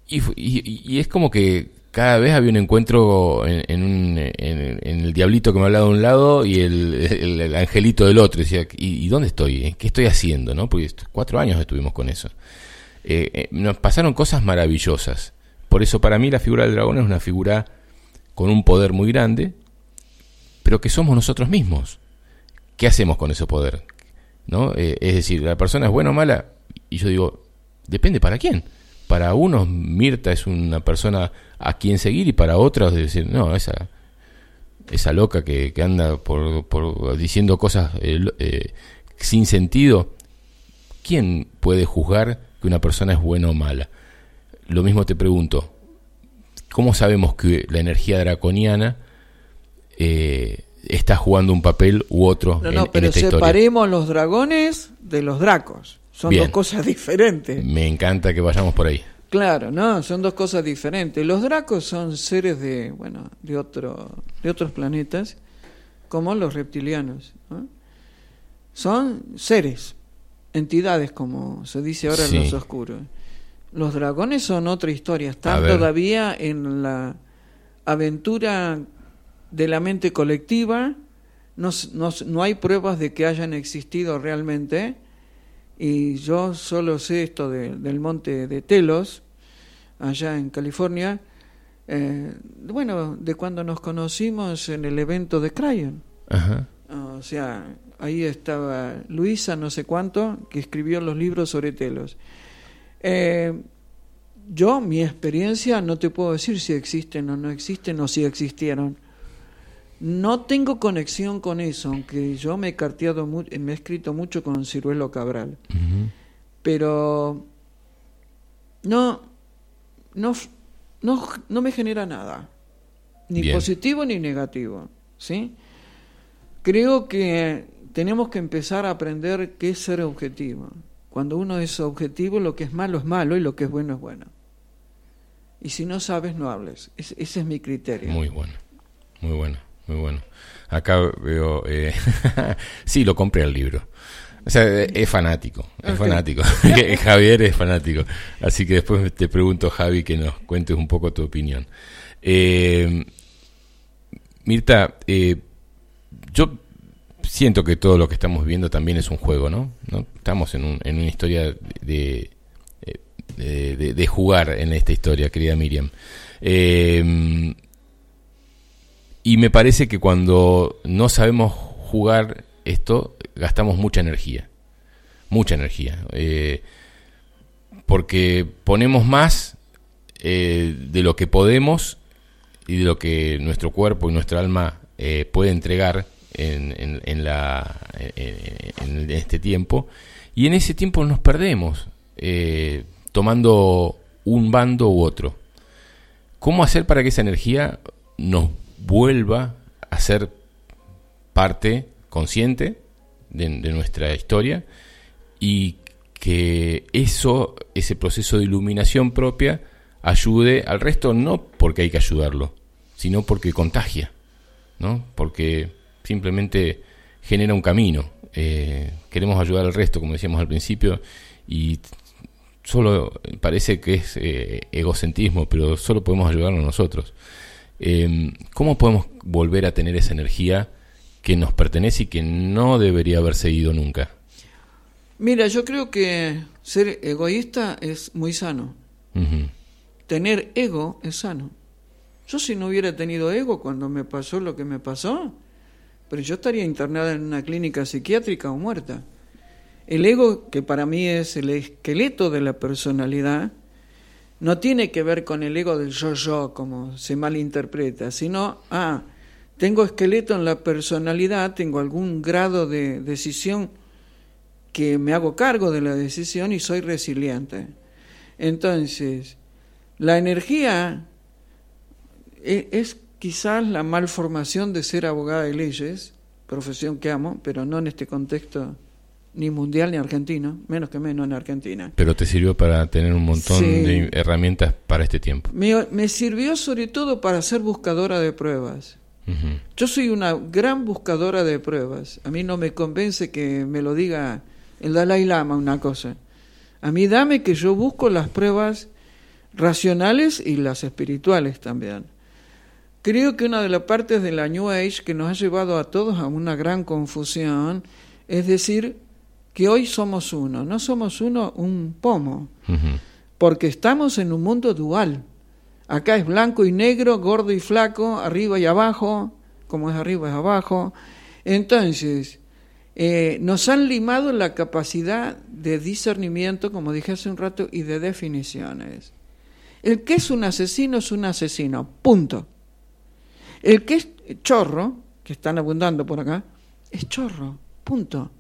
y, fu- y- y es como que cada vez había un encuentro en, en un- en- en el diablito que me hablaba de un lado y el, el- el angelito del otro. Y decía, ¿y, dónde estoy? ¿Qué estoy haciendo? ¿no? Porque cuatro años estuvimos con eso. Eh, eh, nos pasaron cosas maravillosas. Por eso para mí la figura del dragón es una figura con un poder muy grande, pero que somos nosotros mismos. ¿Qué hacemos con ese poder? ¿No? Eh, es decir, la persona es buena o mala, y yo digo, depende para quién. Para unos Mirta es una persona a quien seguir y para otros decir, no, esa esa loca que, anda por, por diciendo cosas eh, eh, sin sentido, ¿quién puede juzgar que una persona es buena o mala? Lo mismo te pregunto, ¿cómo sabemos que la energía draconiana eh, está jugando un papel u otro No, no, en pero esta historia? separemos los dragones de los dracos. Son Bien. dos cosas diferentes. Me encanta que vayamos por ahí. Claro, no, son dos cosas diferentes. Los dracos son seres de, bueno, de otro, de otros planetas, como los reptilianos. ¿no? Son seres, entidades, como se dice ahora Sí. en los oscuros. Los dragones son otra historia, están todavía en la aventura de la mente colectiva. No, no no hay pruebas de que hayan existido realmente. Y yo solo sé esto de- del monte de Telos, allá en California. eh, bueno, de cuando nos conocimos en el evento de Crayon. Ajá. O sea, ahí estaba Luisa, no sé cuánto, que escribió los libros sobre telos. Eh, yo, mi experiencia, no te puedo decir si existen o no existen o si existieron. No tengo conexión con eso, aunque yo me he carteado, me he escrito mucho con Ciruelo Cabral. Pero no, no, no, no me genera nada, ni Bien. positivo ni negativo, ¿sí? Creo que tenemos que empezar a aprender qué es ser objetivo. Cuando uno es objetivo, lo que es malo es malo y lo que es bueno es bueno. Y si no sabes, no hables. Es- ese es mi criterio. Muy bueno, muy bueno, muy bueno. Acá veo, eh, sí, lo compré el libro. O sea, eh, es fanático, es fanático. Javier es fanático. Así que después te pregunto, Javi, que nos cuentes un poco tu opinión. Eh, Mirta, eh, yo siento que todo lo que estamos viendo también es un juego, ¿no? ¿No? Estamos en, un- en una historia de, de, de- jugar en esta historia, querida Miriam. Eh, y me parece que cuando no sabemos jugar esto, gastamos mucha energía. Mucha energía. Eh, porque ponemos más eh, de lo que podemos y de lo que nuestro cuerpo y nuestra alma eh, puede entregar en, en- en la, en este tiempo. Y en ese tiempo nos perdemos, eh, tomando un bando u otro. ¿Cómo hacer para que esa energía nos vuelva a ser parte consciente de, de nuestra historia y que eso, ese proceso de iluminación propia, ayude al resto, no porque hay que ayudarlo, sino porque contagia, ¿no? Porque simplemente genera un camino. Eh, queremos ayudar al resto, como decíamos al principio, y solo parece que es eh, egocentrismo, pero solo podemos ayudarnos nosotros. Eh, ¿Cómo podemos volver a tener esa energía que nos pertenece y que no debería haberse ido nunca? Mira, yo creo que ser egoísta es muy sano. Ujú. Tener ego es sano. Yo si no hubiera tenido ego cuando me pasó lo que me pasó, pero yo estaría internada en una clínica psiquiátrica o muerta. El ego, que para mí es el esqueleto de la personalidad, no tiene que ver con el ego del yo-yo, como se malinterpreta, sino, ah, tengo esqueleto en la personalidad, tengo algún grado de decisión que me hago cargo de la decisión y soy resiliente. Entonces, la energía e- es quizás la malformación de ser abogada de leyes, profesión que amo, pero no en este contexto ni mundial ni argentino, menos que menos en Argentina. Pero te sirvió para tener un montón Sí. de herramientas para este tiempo. Me, me sirvió sobre todo para ser buscadora de pruebas. Yo soy una gran buscadora de pruebas. A mí no me convence que me lo diga el Dalai Lama una cosa. A mí dame que yo busco las pruebas racionales y las espirituales también. Creo que una de las partes de la New Age que nos ha llevado a todos a una gran confusión es decir que hoy somos uno, no somos uno un pomo, porque estamos en un mundo dual. Acá es blanco y negro, gordo y flaco, arriba y abajo, como es arriba es abajo. Entonces, eh, nos han limado la capacidad de discernimiento, como dije hace un rato, y de definiciones. El que es un asesino es un asesino, punto. El que es chorro, que están abundando por acá, es chorro, punto.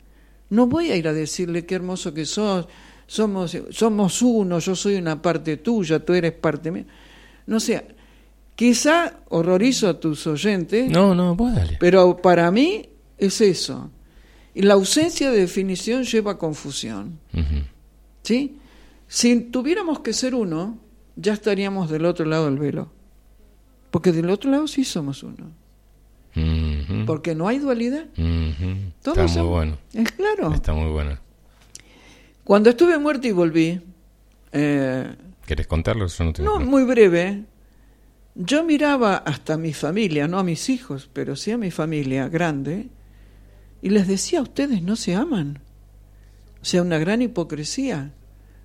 No voy a ir a decirle qué hermoso que sos, somos, somos uno, yo soy una parte tuya, tú eres parte mía. No sé, quizá horrorizo a tus oyentes, No, no, dale. pero para mí es eso. Y la ausencia de definición lleva a confusión. Ujú. ¿Sí? Si tuviéramos que ser uno, ya estaríamos del otro lado del velo. Porque del otro lado sí somos uno. Porque no hay dualidad. Todos Está muy somos- bueno. Es claro. Está muy bueno. Cuando estuve muerto y volví, eh, ¿Querés contarlo? No no muy breve, yo miraba hasta mi familia, no a mis hijos, pero sí a mi familia grande, y les decía, ustedes no se aman. O sea, una gran hipocresía.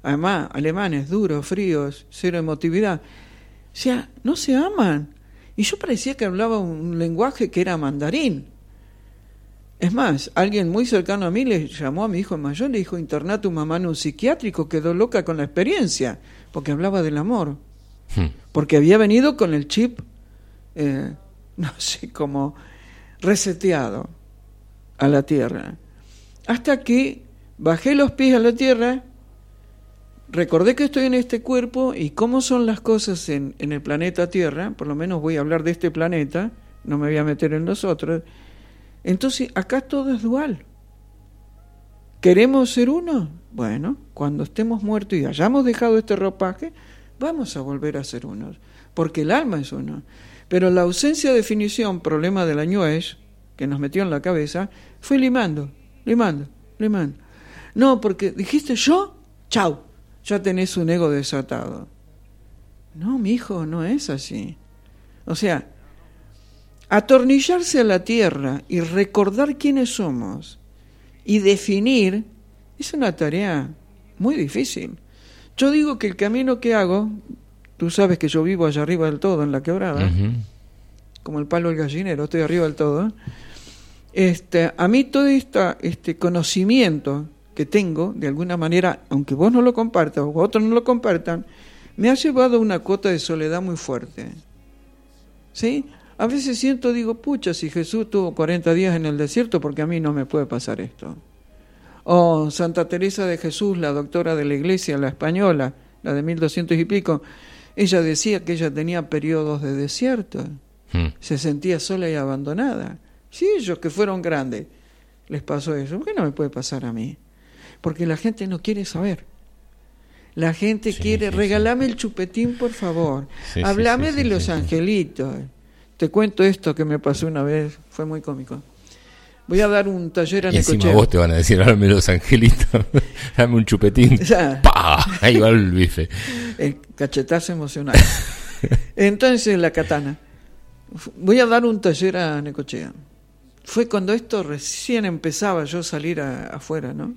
Además, alemanes, duros, fríos, cero emotividad. O sea, no se aman. Y yo parecía que hablaba un lenguaje que era mandarín. Es más, alguien muy cercano a mí le llamó a mi hijo mayor, le dijo, interná a tu mamá en un psiquiátrico, quedó loca con la experiencia, porque hablaba del amor, Hmm. porque había venido con el chip, eh, no sé, como reseteado a la tierra. Hasta que bajé los pies a la tierra, recordé que estoy en este cuerpo y cómo son las cosas en, el planeta Tierra, por lo menos voy a hablar de este planeta, no me voy a meter en los otros. Entonces, acá todo es dual. ¿Queremos ser uno? Bueno, cuando estemos muertos y hayamos dejado este ropaje, vamos a volver a ser unos, porque el alma es uno. Pero la ausencia de definición, problema del año es, que nos metió en la cabeza, fue limando, limando, limando. No, porque dijiste yo, chau, ya tenés un ego desatado. No, mi hijo, no es así. O sea, atornillarse a la tierra y recordar quiénes somos y definir es una tarea muy difícil. Yo digo que el camino que hago, tú sabes que yo vivo allá arriba del todo, en la quebrada, como el palo del gallinero, estoy arriba del todo. Este, a mí todo esta, este conocimiento que tengo, de alguna manera, aunque vos no lo compartas o otros no lo compartan, me ha llevado a una cuota de soledad muy fuerte. ¿Sí? A veces siento, digo, pucha, si Jesús tuvo 40 días en el desierto, porque a mí no me puede pasar esto. O Santa Teresa de Jesús, la doctora de la iglesia, la española, la de 1200 y pico, ella decía que ella tenía periodos de desierto Hmm. se sentía sola y abandonada. Si ellos que fueron grandes les pasó eso, ¿por qué no me puede pasar a mí? Porque la gente no quiere saber. La gente Sí, quiere, sí, sí. regálame el chupetín, por favor. Háblame de los angelitos. Te cuento esto que me pasó una vez, fue muy cómico. Voy a dar un taller a Y encima vos te van a decir, háblame los angelitos, dame un chupetín. ¡Pah! Ahí va el bife. El cachetazo emocional. Entonces, la katana. Voy a dar un taller a Necochea. Fue cuando esto recién empezaba yo a salir a- afuera, ¿no?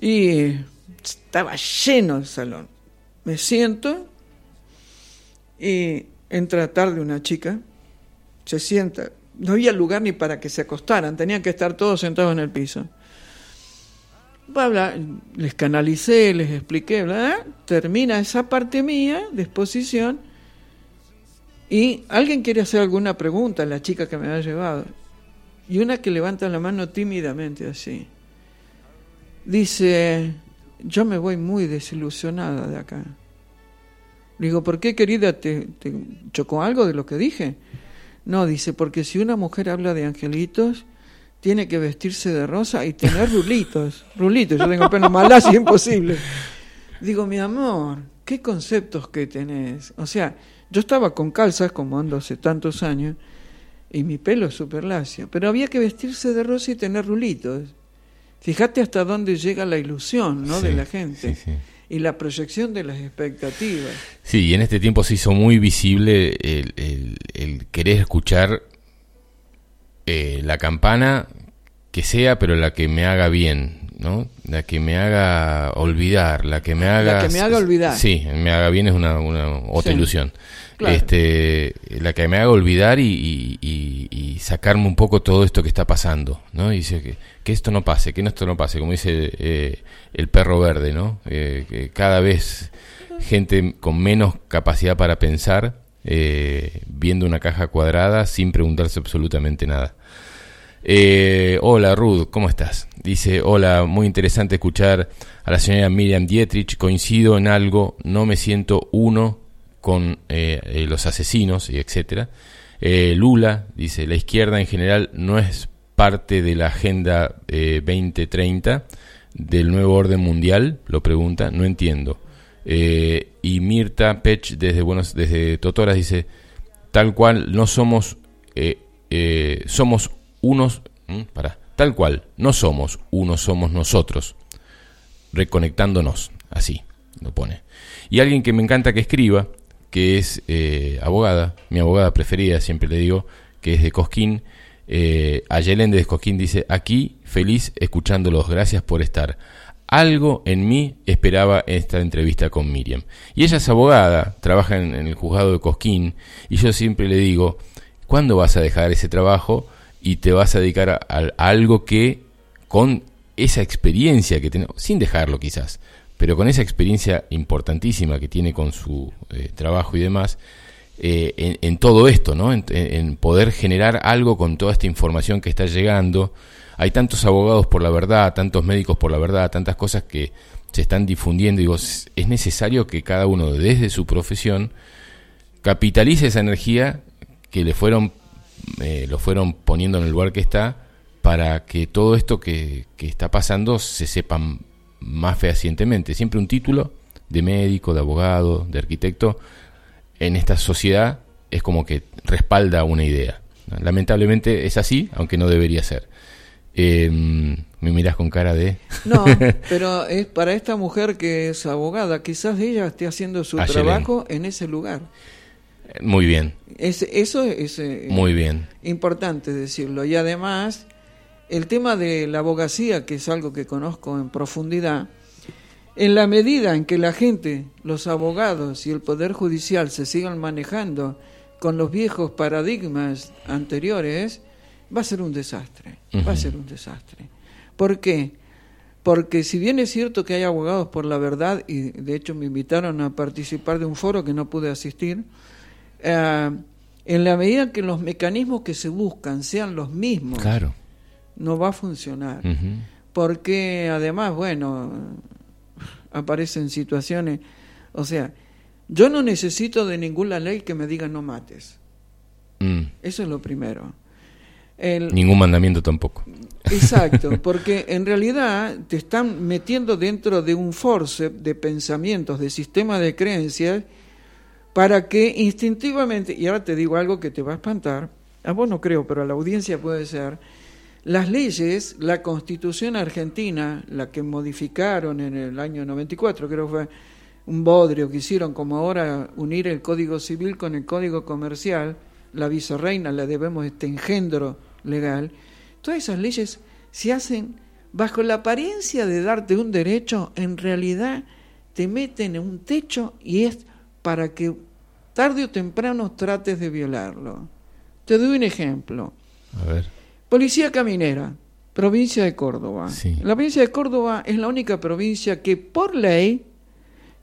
Y estaba lleno el salón. Me siento y entra tarde una chica, se sienta. No había lugar ni para que se acostaran, tenían que estar todos sentados en el piso. Bla, les canalicé, les expliqué, bla, termina esa parte mía de exposición y alguien quiere hacer alguna pregunta, la chica que me ha llevado, y una que levanta la mano tímidamente así. Dice, yo me voy muy desilusionada de acá. Digo, ¿por qué querida? ¿Te, chocó algo de lo que dije? No, dice, porque si una mujer habla de angelitos, tiene que vestirse de rosa y tener rulitos. Rulitos, yo tengo pelo más lacio, imposible. Digo, mi amor, ¿qué conceptos que tenés? O sea, yo estaba con calzas, como ando hace tantos años, y mi pelo es súper lacio, pero había que vestirse de rosa y tener rulitos. Fíjate hasta dónde llega la ilusión ¿no? de la gente sí, sí. y la proyección de las expectativas. Sí, y en este tiempo se hizo muy visible el, el- el querer escuchar eh, la campana que sea, pero la que me haga bien, ¿no? La que me haga olvidar, la que me haga... que me haga olvidar. Sí, me haga bien es una, una otra Sí, ilusión. claro. Este, la que me haga olvidar y- y sacarme un poco todo esto que está pasando, ¿no? Y dice que, que esto no pase, que esto no pase, como dice eh, el perro verde, ¿no? Eh, que cada vez gente con menos capacidad para pensar, eh, viendo una caja cuadrada sin preguntarse absolutamente nada. Eh, hola Ruth, ¿cómo estás? Dice, hola, muy interesante escuchar a la señora Miriam Dietrich. Coincido en algo, no me siento uno con eh, eh, los asesinos y etcétera. Eh, Lula dice, la izquierda en general no es parte de la agenda eh, 2030 del nuevo orden mundial, lo pregunta, no entiendo. Eh, y Mirta Pech desde Buenos, desde Totoras dice, tal cual no somos eh, eh, somos unos para tal cual no somos unos somos nosotros reconectándonos así lo pone y alguien que me encanta que escriba que es eh, abogada mi abogada preferida siempre le digo que es de Cosquín eh, Ayelén de Cosquín dice aquí feliz escuchándolos gracias por estar algo en mí esperaba esta entrevista con Miriam. Y ella es abogada, trabaja en, el juzgado de Cosquín, y yo siempre le digo, ¿cuándo vas a dejar ese trabajo y te vas a dedicar a, algo que con esa experiencia que tiene, sin dejarlo quizás, pero con esa experiencia importantísima que tiene con su eh, trabajo y demás, eh, en, todo esto, ¿no? En, en poder generar algo con toda esta información que está llegando, hay tantos abogados por la verdad, tantos médicos por la verdad, tantas cosas que se están difundiendo. Digo, es necesario que cada uno desde su profesión capitalice esa energía que le fueron, eh, lo fueron poniendo en el lugar que está para que todo esto que, que está pasando se sepa más fehacientemente. Siempre un título de médico, de abogado, de arquitecto, en esta sociedad es como que respalda una idea. Lamentablemente es así, aunque no debería ser. Eh, me miras con cara de... No, pero es para esta mujer que es abogada, quizás ella esté haciendo su trabajo en ese lugar. Muy bien, Es, eso es eh, muy bien. importante decirlo. Y además, el tema de la abogacía, que es algo que conozco en profundidad, en la medida en que la gente, los abogados y el Poder Judicial se sigan manejando con los viejos paradigmas anteriores, va a ser un desastre. Va a ser un desastre. ¿Por qué? Porque si bien es cierto que hay abogados por la verdad, y de hecho me invitaron a participar de un foro que no pude asistir, eh, en la medida que los mecanismos que se buscan sean los mismos, Claro. No va a funcionar. Porque además, bueno, aparecen situaciones, o sea, yo no necesito de ninguna ley que me diga no mates. Mm, Eso es lo primero. El- Ningún mandamiento tampoco. Exacto, porque en realidad te están metiendo dentro de un forceps de pensamientos, de sistema de creencias, para que instintivamente, y ahora te digo algo que te va a espantar, a vos no creo, pero a la audiencia puede ser, las leyes, la constitución argentina, la que modificaron en el año 94, creo que fue un bodrio que hicieron como ahora unir el código civil con el código comercial, la vicereina la debemos este engendro legal, todas esas leyes se hacen bajo la apariencia de darte un derecho, en realidad te meten en un techo y es para que tarde o temprano trates de violarlo. Te doy un ejemplo. A ver. Policía Caminera, provincia de Córdoba. Sí. La provincia de Córdoba es la única provincia que por ley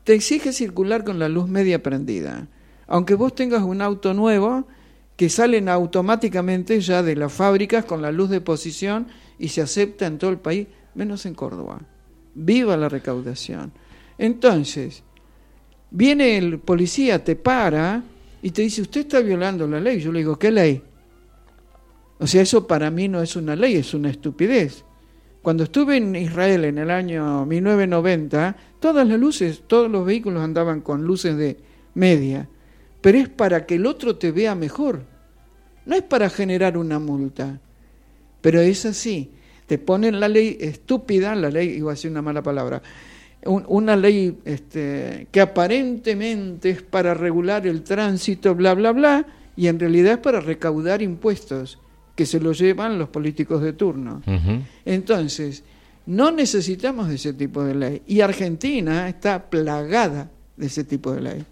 te exige circular con la luz media prendida. Aunque vos tengas un auto nuevo que salen automáticamente ya de las fábricas con la luz de posición y se acepta en todo el país, menos en Córdoba. Viva la recaudación. Entonces, viene el policía, te para y te dice, usted está violando la ley. Yo le digo, ¿qué ley? O sea, eso para mí no es una ley, es una estupidez. Cuando estuve en Israel en el año 1990, todas las luces, todos los vehículos andaban con luces de media, pero es para que el otro te vea mejor. No es para generar una multa, pero es así. Te ponen la ley estúpida, la ley, iba a decir una mala palabra, un- una ley este, que aparentemente es para regular el tránsito, bla, bla, bla, y en realidad es para recaudar impuestos que se los llevan los políticos de turno. Entonces, no necesitamos de ese tipo de ley. Y Argentina está plagada de ese tipo de ley.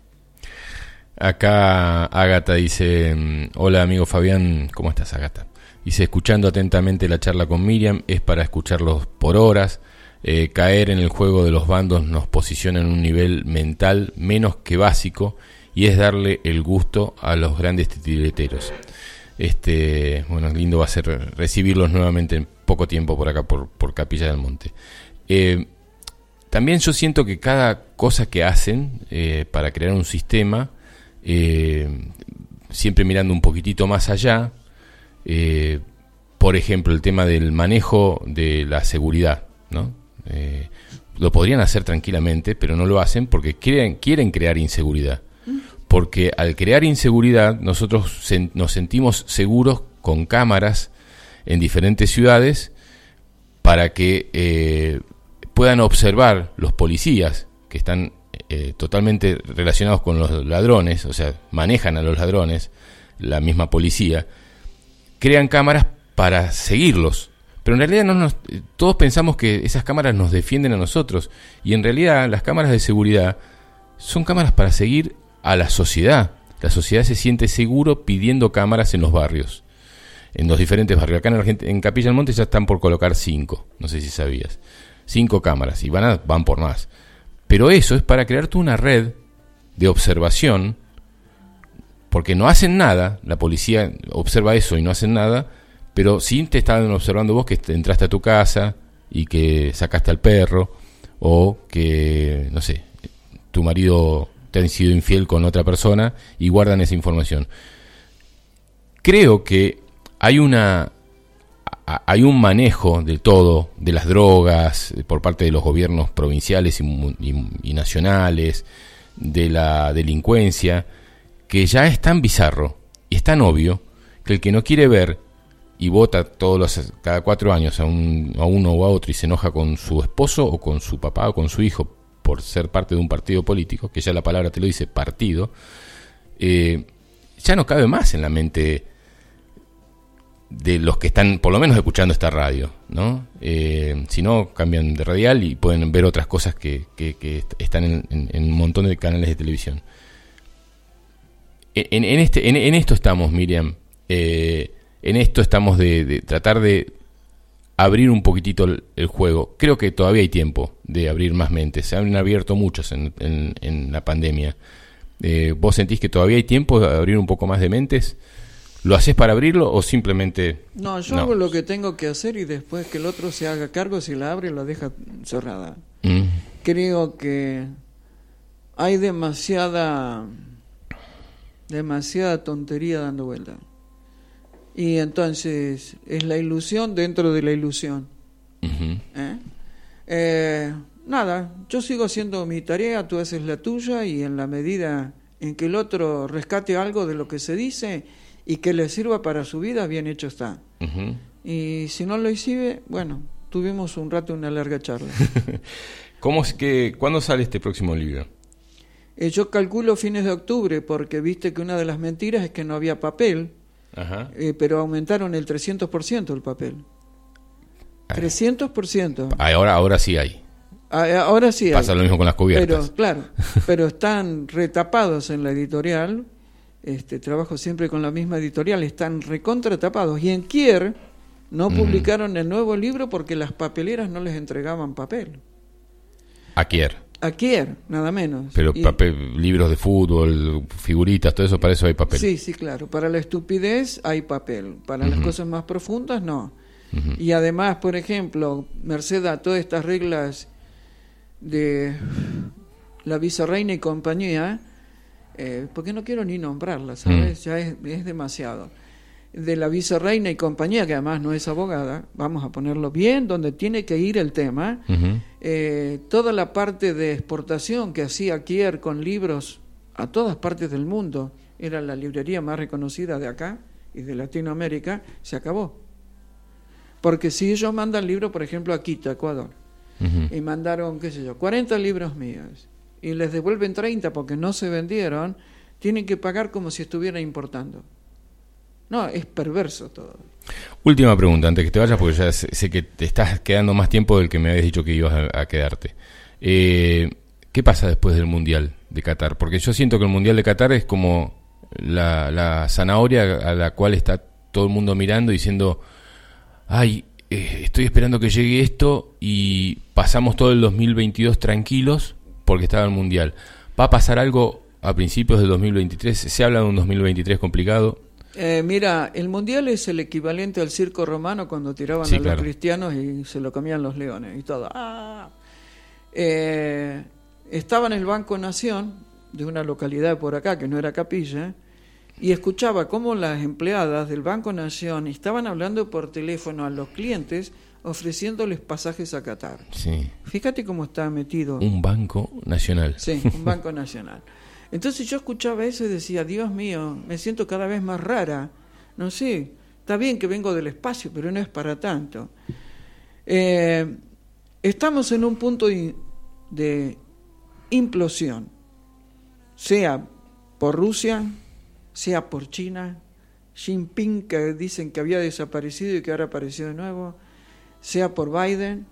Acá Agata dice, mm, hola amigo Fabián, ¿cómo estás Agata? Dice, escuchando atentamente la charla con Miriam, es para escucharlos por horas, eh, caer en el juego de los bandos nos posiciona en un nivel mental menos que básico y es darle el gusto a los grandes titireteros. Este, bueno, lindo va a ser recibirlos nuevamente en poco tiempo por acá, por, por Capilla del Monte. Eh, también yo siento que cada cosa que hacen eh, para crear un sistema, eh, siempre mirando un poquitito más allá, eh, por ejemplo, el tema del manejo de la seguridad, ¿no? Lo podrían hacer tranquilamente, pero no lo hacen porque quieren, quieren crear inseguridad. Porque al crear inseguridad, nosotros nos sentimos seguros con cámaras en diferentes ciudades para que eh, puedan observar los policías que están eh, totalmente relacionados con los ladrones, o sea, manejan a los ladrones, la misma policía, crean cámaras para seguirlos. Pero en realidad no nos- todos pensamos que esas cámaras nos defienden a nosotros. Y en realidad las cámaras de seguridad son cámaras para seguir a la sociedad. La sociedad se siente seguro pidiendo cámaras en los barrios. En los diferentes barrios. Acá en, Argent- en Capilla del Monte ya están por colocar cinco. No sé si sabías. Cinco cámaras. Y van, a- van por más. Pero eso es para crear tú una red de observación porque no hacen nada, la policía observa eso y no hacen nada, pero sí te están observando vos que te- entraste a tu casa y que sacaste al perro, o que, no sé, tu marido te ha sido infiel con otra persona y guardan esa información. Creo que hay una hay un manejo de todo, de las drogas, eh, por parte de los gobiernos provinciales y- y nacionales, de la delincuencia, que ya es tan bizarro y es tan obvio que el que no quiere ver y vota todos los cada cuatro años a, un, a uno o a otro y se enoja con su esposo o con su papá o con su hijo por ser parte de un partido político, que ya la palabra te lo dice partido, eh, ya no cabe más en la mente de los que están por lo menos escuchando esta radio, ¿no? Eh, si no, cambian de radial y pueden ver otras cosas que, que- que est- están en, un montón de canales de televisión. En, este, en, esto estamos, Miriam. Eh, en esto estamos de tratar de abrir un poquitito el, el juego. Creo que todavía hay tiempo de abrir más mentes. Se han abierto muchos en, en- en la pandemia. Eh, ¿Vos sentís que todavía hay tiempo de abrir un poco más de mentes? ¿Lo haces para abrirlo o simplemente... No, yo No. hago lo que tengo que hacer y después que el otro se haga cargo, si la abre, la deja cerrada. Mm, Creo que hay demasiada, demasiada tontería dando vuelta. Y entonces es la ilusión dentro de la ilusión. ¿eh? Eh, nada, yo sigo haciendo mi tarea, tú haces la tuya y en la medida en que el otro rescate algo de lo que se dice y que le sirva para su vida, bien hecho está. Y si no lo exhibe, bueno, tuvimos un rato una larga charla. ¿Cómo es que, ¿Cuándo sale este próximo libro? Eh, yo calculo fines de octubre porque viste que una de las mentiras es que no había papel, Ajá. eh, pero aumentaron el 300% el papel. 300%. Ah, Ahora, ahora sí hay. Eh, Ahora sí. hay. Pasa lo mismo con las cubiertas. Pero, claro, pero están retapados en la editorial. Este, trabajo siempre con la misma editorial, están recontratapados. Y en Kier no Mm. publicaron el nuevo libro porque las papeleras no les entregaban papel. Aquier. A nada menos. Pero Y- papel, libros de fútbol, figuritas, todo eso, para eso hay papel. Sí, sí, claro. Para la estupidez hay papel. Para las cosas más profundas, no. Y además, por ejemplo, merced a todas estas reglas de la vicereina y compañía, eh, porque no quiero ni nombrarla, ¿sabes? Ya es, es demasiado. De la vicereina y compañía, que además no es abogada, vamos a ponerlo bien donde tiene que ir el tema. Eh, toda la parte de exportación que hacía Kier con libros a todas partes del mundo, era la librería más reconocida de acá y de Latinoamérica, se acabó. Porque si ellos mandan libros, por ejemplo, a Quito, Ecuador, y mandaron, qué sé yo, 40 libros míos, y les devuelven 30 porque no se vendieron, tienen que pagar como si estuvieran importando. No, es perverso todo. Última pregunta, antes que te vayas, porque ya sé, que te estás quedando más tiempo del que me habías dicho que ibas a, quedarte. Eh, ¿Qué pasa después del Mundial de Qatar? Porque yo siento que el Mundial de Qatar es como la, la zanahoria a la cual está todo el mundo mirando diciendo, ay, eh, estoy esperando que llegue esto y pasamos todo el 2022 tranquilos porque estaba el Mundial. ¿Va a pasar algo a principios del 2023? Se habla de un 2023 complicado. Eh, mira, el mundial es el equivalente al circo romano cuando tiraban Sí, a los cristianos y se lo comían los leones y todo. ¡Ah! Eh, estaba en el Banco Nación de una localidad por acá que no era Capilla y escuchaba cómo las empleadas del Banco Nación estaban hablando por teléfono a los clientes ofreciéndoles pasajes a Qatar. Sí. Fíjate cómo está metido. Un banco nacional. Sí, un banco nacional. Entonces yo escuchaba eso y decía, Dios mío, me siento cada vez más rara. No sé, está bien que vengo del espacio, pero no es para tanto. Eh, estamos en un punto de, implosión, sea por Rusia, sea por China, Jinping que dicen que había desaparecido y que ahora apareció de nuevo, sea por Biden,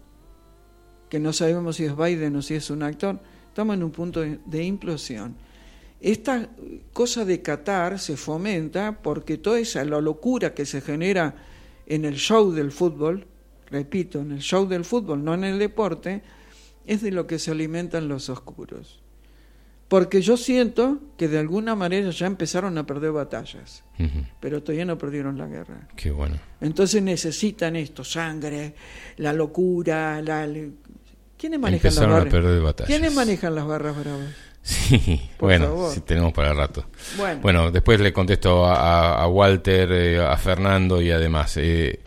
que no sabemos si es Biden o si es un actor, estamos en un punto de implosión. Esta cosa de Qatar se fomenta porque toda esa la locura que se genera en el show del fútbol, repito, en el show del fútbol, no en el deporte, es de lo que se alimentan los oscuros. Porque yo siento que de alguna manera ya empezaron a perder batallas, pero todavía no perdieron la guerra. Qué bueno. Entonces necesitan esto, sangre, la locura, la... ¿Quiénes manejan las a barras? perder batallas. ¿Quiénes manejan las barras bravas? Sí, Por bueno, favor. sí, tenemos para rato. Bueno, Bueno, después le contesto a Walter, eh, a Fernando y además. Eh,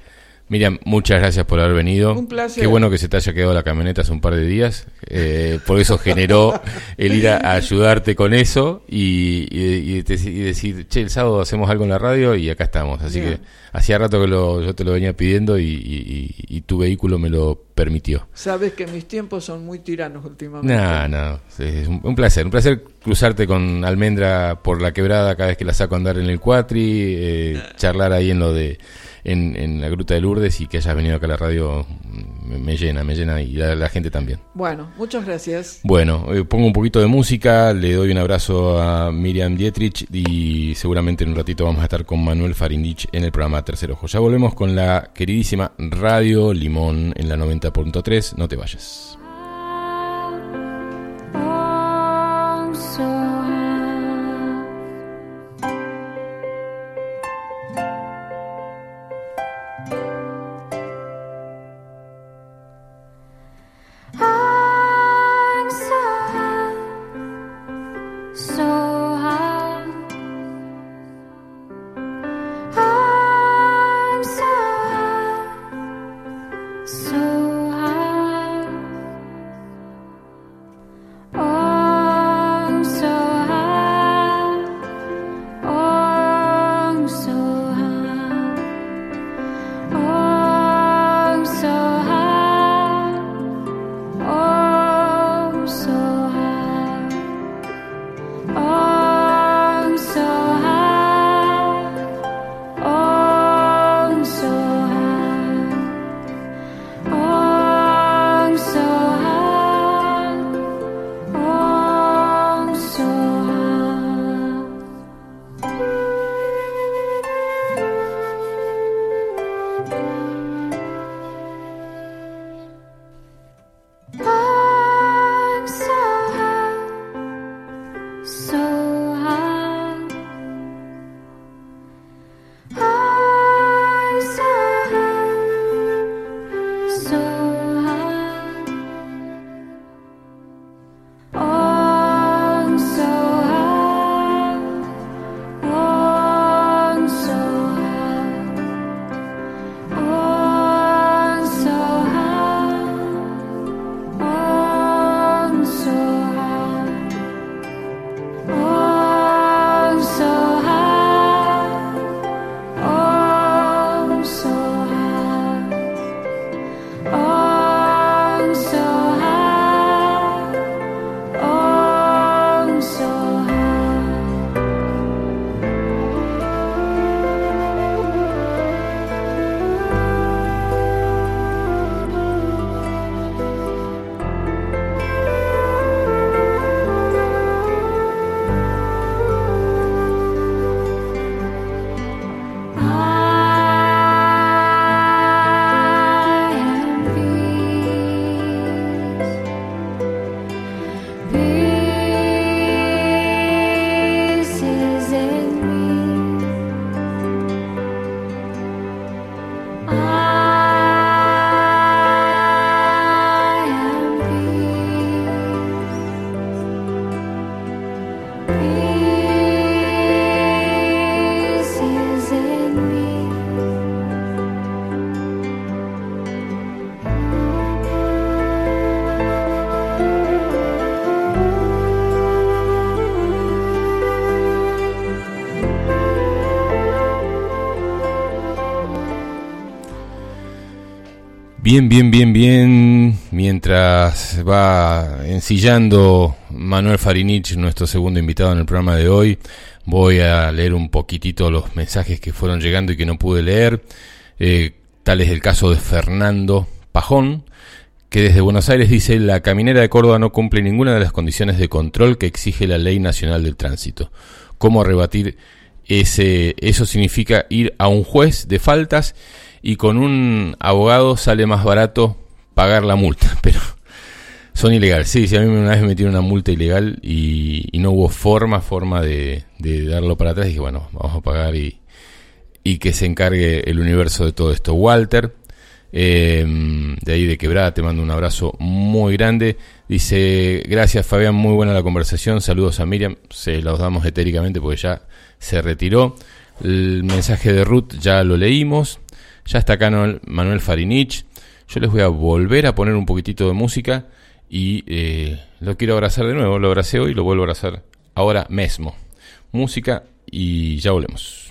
Miriam, muchas gracias por haber venido. Un placer. Qué bueno que se te haya quedado la camioneta hace un par de días. eh, por eso generó el ir a, a ayudarte con eso y, y- y te- y decir, che, el sábado hacemos algo en la radio y acá estamos. Así Bien. que hacía rato que lo- yo te lo venía pidiendo y, tu vehículo me lo permitió. sabes que mis tiempos son muy tiranos últimamente. No, no, es un, un placer, un placer cruzarte con Almendra por la quebrada cada vez que la saco a andar en el cuatri, eh, charlar ahí en lo de en, en la Gruta de Lourdes y que hayas venido acá a la radio me, me llena, me llena y la, la gente también. Bueno, muchas gracias. Bueno, eh, pongo un poquito de música, le doy un abrazo a Miriam Dietrich y seguramente en un ratito vamos a estar con Manuel Farindich en el programa Tercer Ojo. Ya volvemos con la queridísima Radio Limón en la 90.3, no te vayas. Bien, bien, bien, bien. Mientras va ensillando Manuel Farinich, nuestro segundo invitado en el programa de hoy, voy a leer un poquitito los mensajes que fueron llegando y que no pude leer. Eh, tal es el caso de Fernando Pajón, que desde Buenos Aires dice, la caminera de Córdoba no cumple ninguna de las condiciones de control que exige la Ley Nacional del Tránsito. ¿Cómo rebatir ese, eso significa ir a un juez de faltas y con un abogado sale más barato pagar la multa, pero son ilegales. Sí, sí, a mí una vez me metieron una multa ilegal y, y no hubo forma, forma de, de darlo para atrás. Dije, bueno, vamos a pagar y, y que se encargue el universo de todo esto. Walter, eh, de ahí de Quebrada, te mando un abrazo muy grande. Dice, gracias Fabián, muy buena la conversación. Saludos a Miriam, se los damos etéricamente porque ya se retiró. El mensaje de Ruth ya lo leímos. Ya está acá Manuel Farinich. Yo les voy a volver a poner un poquitito de música y eh, lo quiero abrazar de nuevo. Lo abracé hoy y lo vuelvo a abrazar ahora mismo. Música y ya volvemos.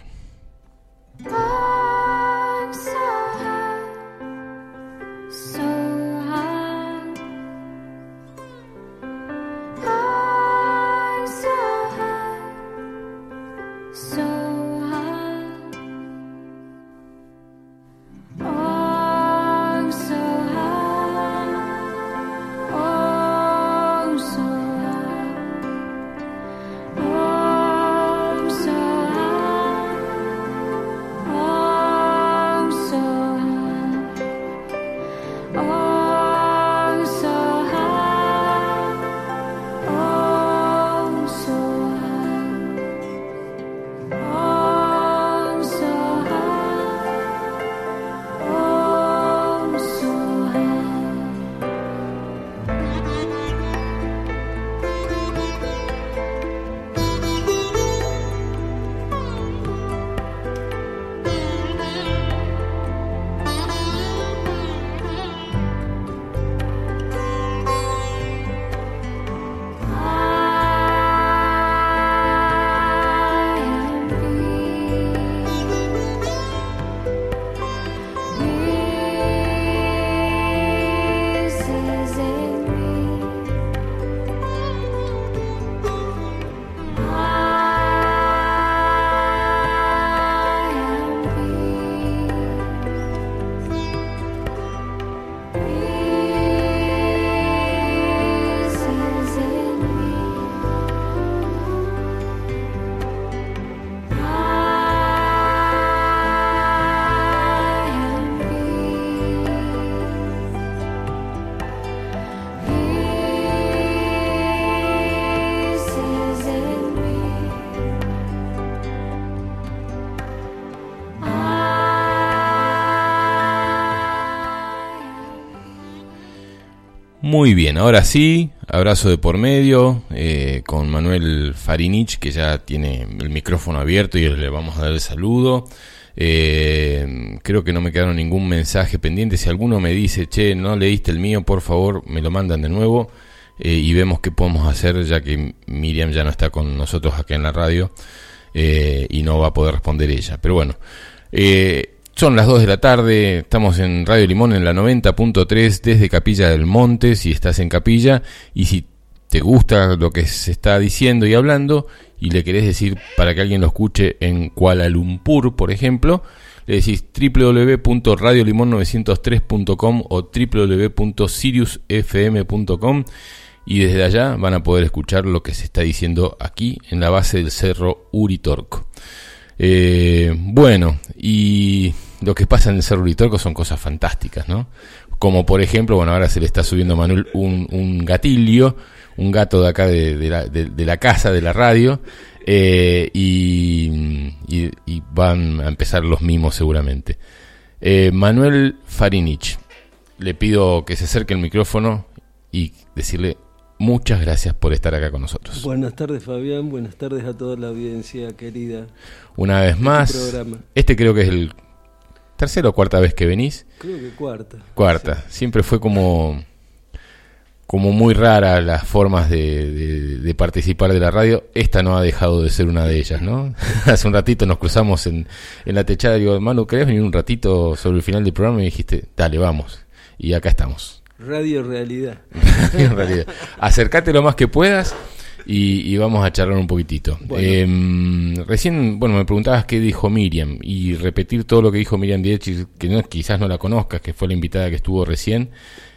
Muy bien, ahora sí, abrazo de por medio eh, con Manuel Farinich, que ya tiene el micrófono abierto y le vamos a dar el saludo. Eh, creo que no me quedaron ningún mensaje pendiente. Si alguno me dice, che, no leíste el mío, por favor, me lo mandan de nuevo eh, y vemos qué podemos hacer, ya que Miriam ya no está con nosotros acá en la radio y no va a poder responder ella. Pero bueno, son las 2 de la tarde, estamos en Radio Limón en la 90.3 desde Capilla del Monte, si estás en Capilla, y si te gusta lo que se está diciendo y hablando, y le querés decir para que alguien lo escuche en Kuala Lumpur, por ejemplo, le decís www.radiolimon903.com o www.siriusfm.com y desde allá van a poder escuchar lo que se está diciendo aquí en la base del cerro Uritorco. Eh, bueno, y lo que pasa en el Cerro Uritorco son cosas fantásticas, ¿no? Como por ejemplo, bueno, ahora se le está subiendo a Manuel un, un gatillo, un gato de acá de, de la, de- de la casa, de la radio, eh, y, y- y van a empezar los mimos seguramente. Eh, Manuel Farinich, le pido que se acerque el micrófono y decirle muchas gracias por estar acá con nosotros. Buenas tardes Fabián, buenas tardes a toda la audiencia querida. Una vez más, programa. este creo que es el tercera o cuarta vez que venís. Creo que cuarta. Cuarta. Siempre fue como, como muy rara las formas de, de- de participar de la radio. Esta no ha dejado de ser una de ellas, ¿no? Hace un ratito nos cruzamos en, en la techada y digo, Manu, ¿querés venir un ratito sobre el final del programa? Y dijiste, dale, vamos. y acá estamos. Radio Realidad. en realidad. Acércate lo más que puedas y, y vamos a charlar un poquitito. Bueno. Eh, recién, bueno, me preguntabas qué dijo Miriam y repetir todo lo que dijo Miriam Diech, que no, quizás no la conozcas, que fue la invitada que estuvo recién.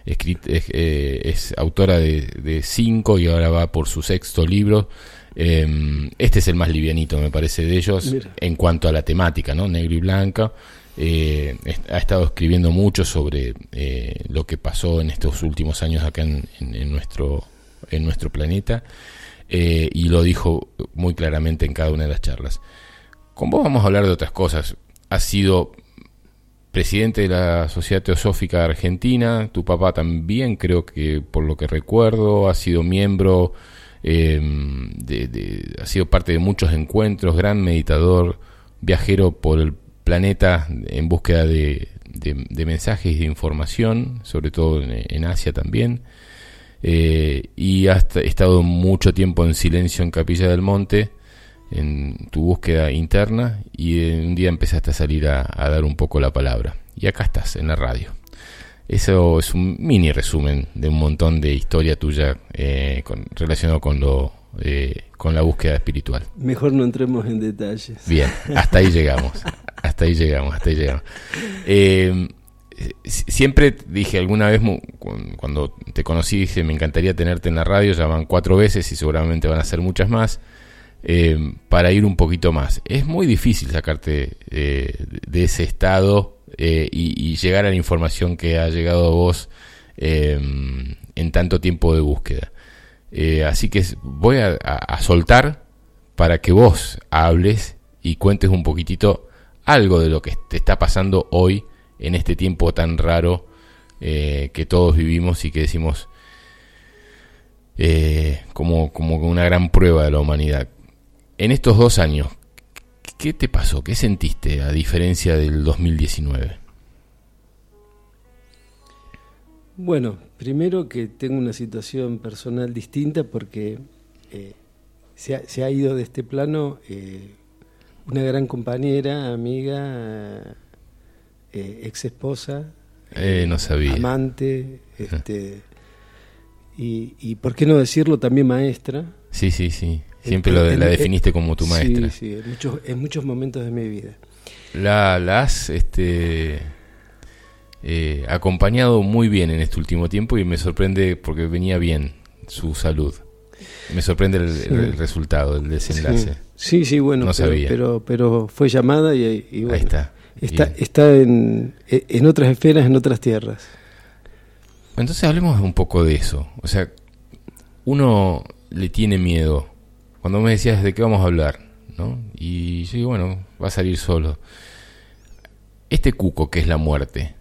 Es, eh, es autora de, de cinco y ahora va por su sexto libro. Eh, este es el más livianito, me parece, de ellos Mira. en cuanto a la temática, ¿no? Negro y blanca. Eh, ha estado escribiendo mucho sobre eh, lo que pasó en estos últimos años acá en, en- en nuestro, en nuestro planeta eh, y lo dijo muy claramente en cada una de las charlas. Con vos vamos a hablar de otras cosas. Has sido presidente de la Sociedad Teosófica Argentina, tu papá también, creo que por lo que recuerdo, ha sido miembro, eh, de, ha sido parte de muchos encuentros, gran meditador, viajero por el planeta en búsqueda de, mensajes y de información, sobre todo en Asia también. Eh, y has estado mucho tiempo en silencio en Capilla del Monte, en tu búsqueda interna, y un día empezaste a salir a, a dar un poco la palabra. Y acá estás, en la radio. Eso es un mini resumen de un montón de historia tuya eh, con- relacionado con lo eh, con la búsqueda espiritual. Mejor no entremos en detalles. Bien, hasta ahí llegamos. Hasta ahí llegamos, hasta ahí llegamos. Eh, siempre dije alguna vez, cuando te conocí, dije, me encantaría tenerte en la radio, ya van cuatro veces y seguramente van a ser muchas más, eh, para ir un poquito más. Es muy difícil sacarte eh, de ese estado eh, y, llegar a la información que ha llegado a vos eh, en tanto tiempo de búsqueda. Así que voy a- a soltar para que vos hables y cuentes un poquitito algo de lo que te está pasando hoy en este tiempo tan raro eh, que todos vivimos y que decimos eh, como, como una gran prueba de la humanidad. En estos dos años, ¿qué te pasó? ¿Qué sentiste a diferencia del 2019? Bueno, primero que tengo una situación personal distinta porque eh, se, ha, se ha ido de este plano una gran compañera, amiga, eh, ex esposa, Eh, no sabía. amante, este, y, y por qué no decirlo también maestra. Sí, sí, sí. Siempre En- lo, en- la en- definiste como tu maestra. Sí, sí, en muchos, en muchos momentos de mi vida. La, la has este, eh, acompañado muy bien en este último tiempo y me sorprende porque venía bien su salud. Me sorprende el, Sí. el resultado, el desenlace. Sí, sí, bueno, No pero, sabía. pero, pero fue llamada y, y bueno, Ahí está. Está, está en, en otras esferas, en otras tierras. Entonces hablemos un poco de eso. O sea, uno le tiene miedo. Cuando me decías de qué vamos a hablar, ¿no? Y yo digo, bueno, va a salir solo. Este cuco que es la muerte,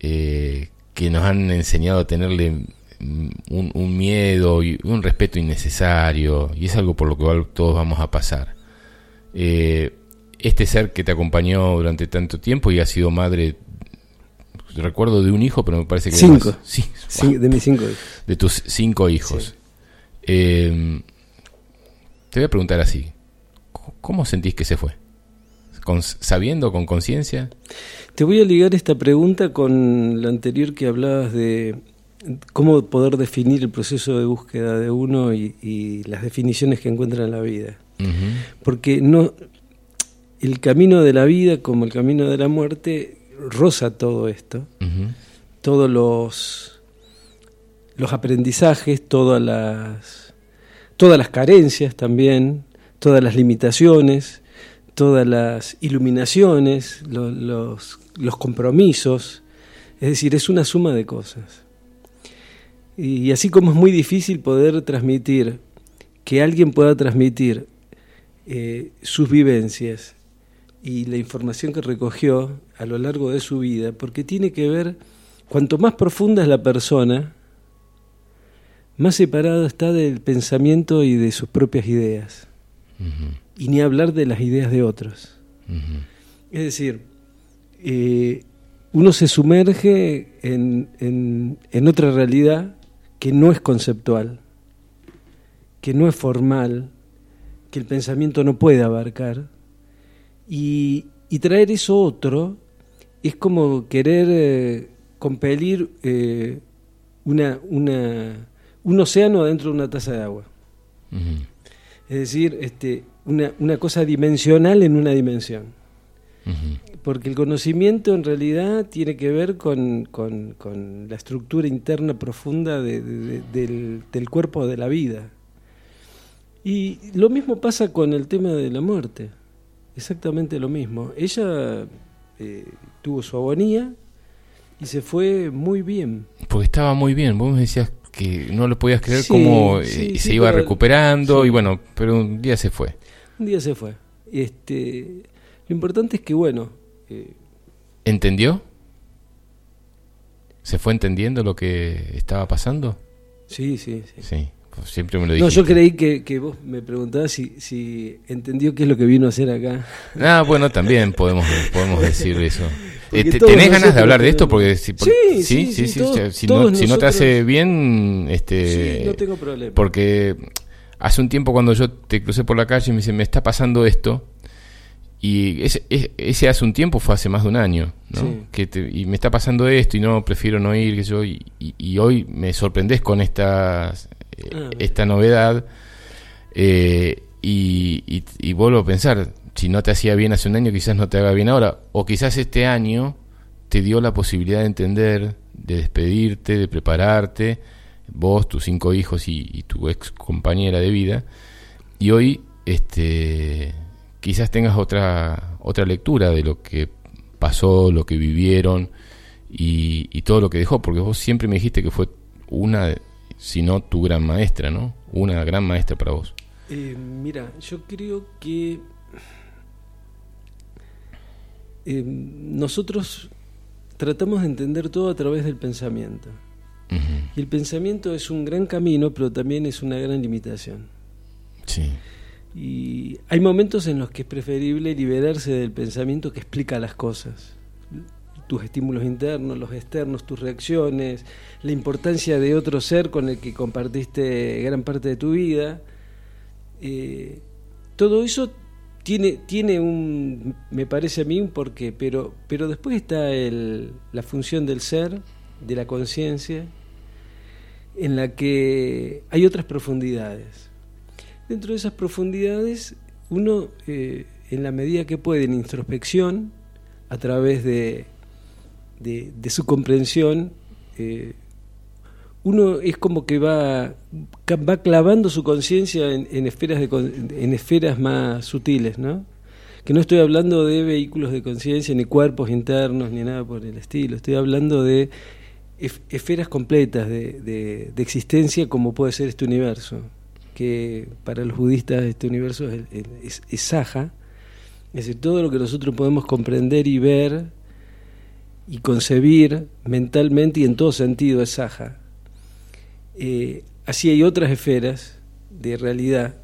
eh, que nos han enseñado a tenerle un, un miedo y un respeto innecesario, y es algo por lo que todos vamos a pasar. Eh, este ser que te acompañó durante tanto tiempo y ha sido madre, recuerdo de un hijo, pero me parece que... Cinco. más. Sí, de mis cinco hijos. de tus cinco hijos. Eh, te voy a preguntar así, ¿cómo sentís que se fue? ¿Con, ¿Sabiendo, con conciencia? Te voy a ligar esta pregunta con la anterior que hablabas de cómo poder definir el proceso de búsqueda de uno y, y las definiciones que encuentra en la vida. Porque no el camino de la vida como el camino de la muerte roza todo esto, todos los los aprendizajes, todas las todas las carencias también, todas las limitaciones, todas las iluminaciones, lo- los, los compromisos, es decir, es una suma de cosas. Y así como es muy difícil poder transmitir, que alguien pueda transmitir eh, sus vivencias y la información que recogió a lo largo de su vida, porque tiene que ver, cuanto más profunda es la persona, más separado está del pensamiento y de sus propias ideas, y ni hablar de las ideas de otros. Es decir, eh, uno se sumerge en, en- en otra realidad que no es conceptual, que no es formal, que el pensamiento no puede abarcar, y, y traer eso otro es como querer eh, compelir eh, una, una, un océano dentro de una taza de agua. Es decir, este, una, una cosa dimensional en una dimensión. Porque el conocimiento en realidad tiene que ver con, con- con la estructura interna profunda de- de- de- del, del cuerpo de la vida. Y lo mismo pasa con el tema de la muerte. Exactamente lo mismo. Ella eh, tuvo su agonía y se fue muy bien. Porque estaba muy bien. Vos me decías que no lo podías creer Sí, cómo eh, sí, se sí, iba recuperando y bueno, pero un día se fue. Un día se fue. Este, lo importante es que, bueno, eh, ¿Entendió? ¿Se fue entendiendo lo que estaba pasando? sí, sí, sí. Sí, pues siempre me lo No, dijiste. yo creí que, que vos me preguntabas si, si entendió qué es lo que vino a hacer acá. Ah, bueno, también podemos, podemos decir eso. Eh, ¿Tenés ganas nosotros de hablar de esto? Porque si, por- Sí, sí, sí, todos- si, no, si no te hace bien, este, sí, no tengo problema. porque hace un tiempo cuando yo te crucé por la calle me dice, me está pasando esto, y ese, hace un tiempo fue hace más de un año, ¿no? Sí. Que te- y me está pasando esto y no, prefiero no ir, que yo, y, y- y hoy me sorprendés con esta, eh, Ah, esta novedad, eh, y, y, vuelvo a pensar, si no te hacía bien hace un año, quizás no te haga bien ahora, o quizás este año te dio la posibilidad de entender, de despedirte, de prepararte, vos, tus cinco hijos y, y tu ex compañera de vida, y hoy este quizás tengas otra otra lectura de lo que pasó, lo que vivieron y, y todo lo que dejó, porque vos siempre me dijiste que fue una, de- si no tu gran maestra, ¿no? Una gran maestra para vos. Eh, mira, yo creo que eh, nosotros tratamos de entender todo a través del pensamiento. Y el pensamiento es un gran camino, pero también es una gran limitación. Sí. Y hay momentos en los que es preferible liberarse del pensamiento que explica las cosas. Tus estímulos internos, los externos, tus reacciones, la importancia de otro ser con el que compartiste gran parte de tu vida. Eh, todo eso tiene, tiene un, me parece a mí, un porqué, pero, pero después está el, la función del ser, de la conciencia, en la que hay otras profundidades. Dentro de esas profundidades, uno, eh, en la medida que puede, en introspección, a través de, de, de su comprensión, eh, uno es como que va, va clavando su conciencia en, esferas de en esferas más sutiles, ¿no? Que no estoy hablando de vehículos de conciencia, ni cuerpos internos, ni nada por el estilo. Estoy hablando de esferas completas de, de- existencia como puede ser este universo, que para los budistas este universo es, es, es es decir, todo lo que nosotros podemos comprender y ver y concebir mentalmente y en todo sentido es saja. Eh, así hay otras esferas de realidad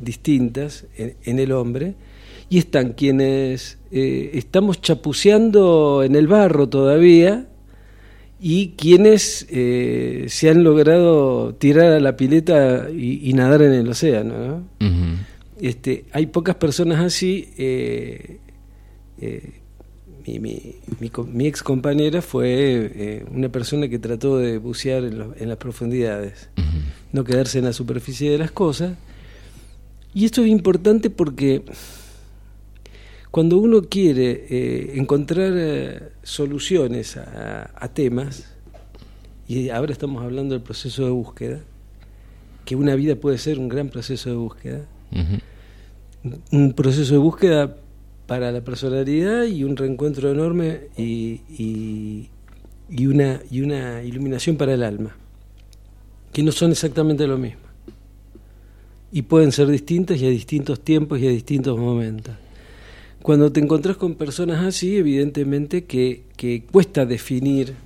distintas en, en el hombre y están quienes eh, estamos chapuceando en el barro todavía y quienes eh, se han logrado tirar a la pileta y, y nadar en el océano. Este, hay pocas personas así. Mi, mi, mi, co- mi ex compañera fue eh, una persona que trató de bucear en, lo- en las profundidades, no quedarse en la superficie de las cosas. Y esto es importante porque cuando uno quiere eh, encontrar eh, soluciones a, a temas, y ahora estamos hablando del proceso de búsqueda, que una vida puede ser un gran proceso de búsqueda, un proceso de búsqueda para la personalidad y un reencuentro enorme y, y, y una, y una iluminación para el alma, que no son exactamente lo mismo. Y pueden ser distintas y a distintos tiempos y a distintos momentos. Cuando te encontrás con personas así, evidentemente que, que cuesta definir,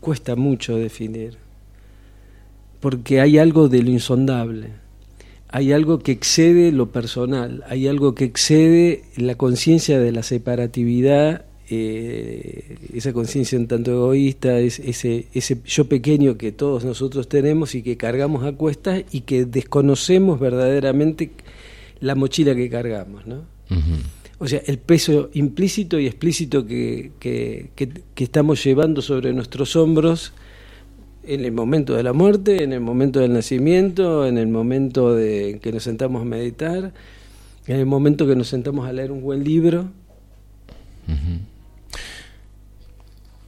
cuesta mucho definir, porque hay algo de lo insondable hay algo que excede lo personal, hay algo que excede la conciencia de la separatividad, eh, esa conciencia un tanto egoísta, es- ese, ese yo pequeño que todos nosotros tenemos y que cargamos a cuestas y que desconocemos verdaderamente la mochila que cargamos. ¿no? O sea, el peso implícito y explícito que, que- que- que estamos llevando sobre nuestros hombros en el momento de la muerte, en el momento del nacimiento, en el momento de que nos sentamos a meditar, en el momento que nos sentamos a leer un buen libro.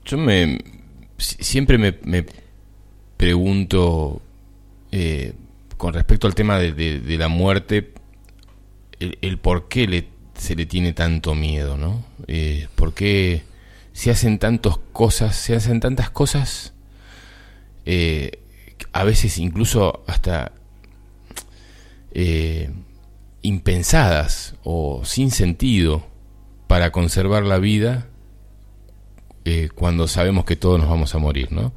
Yo me si- siempre me, me pregunto eh, con respecto al tema de, de- la muerte, el, el por qué le, se le tiene tanto miedo, ¿no? Eh, ¿Por qué se hacen tantas cosas, se hacen tantas cosas, eh, a veces incluso hasta eh, impensadas o sin sentido para conservar la vida eh, cuando sabemos que todos nos vamos a morir, ¿no?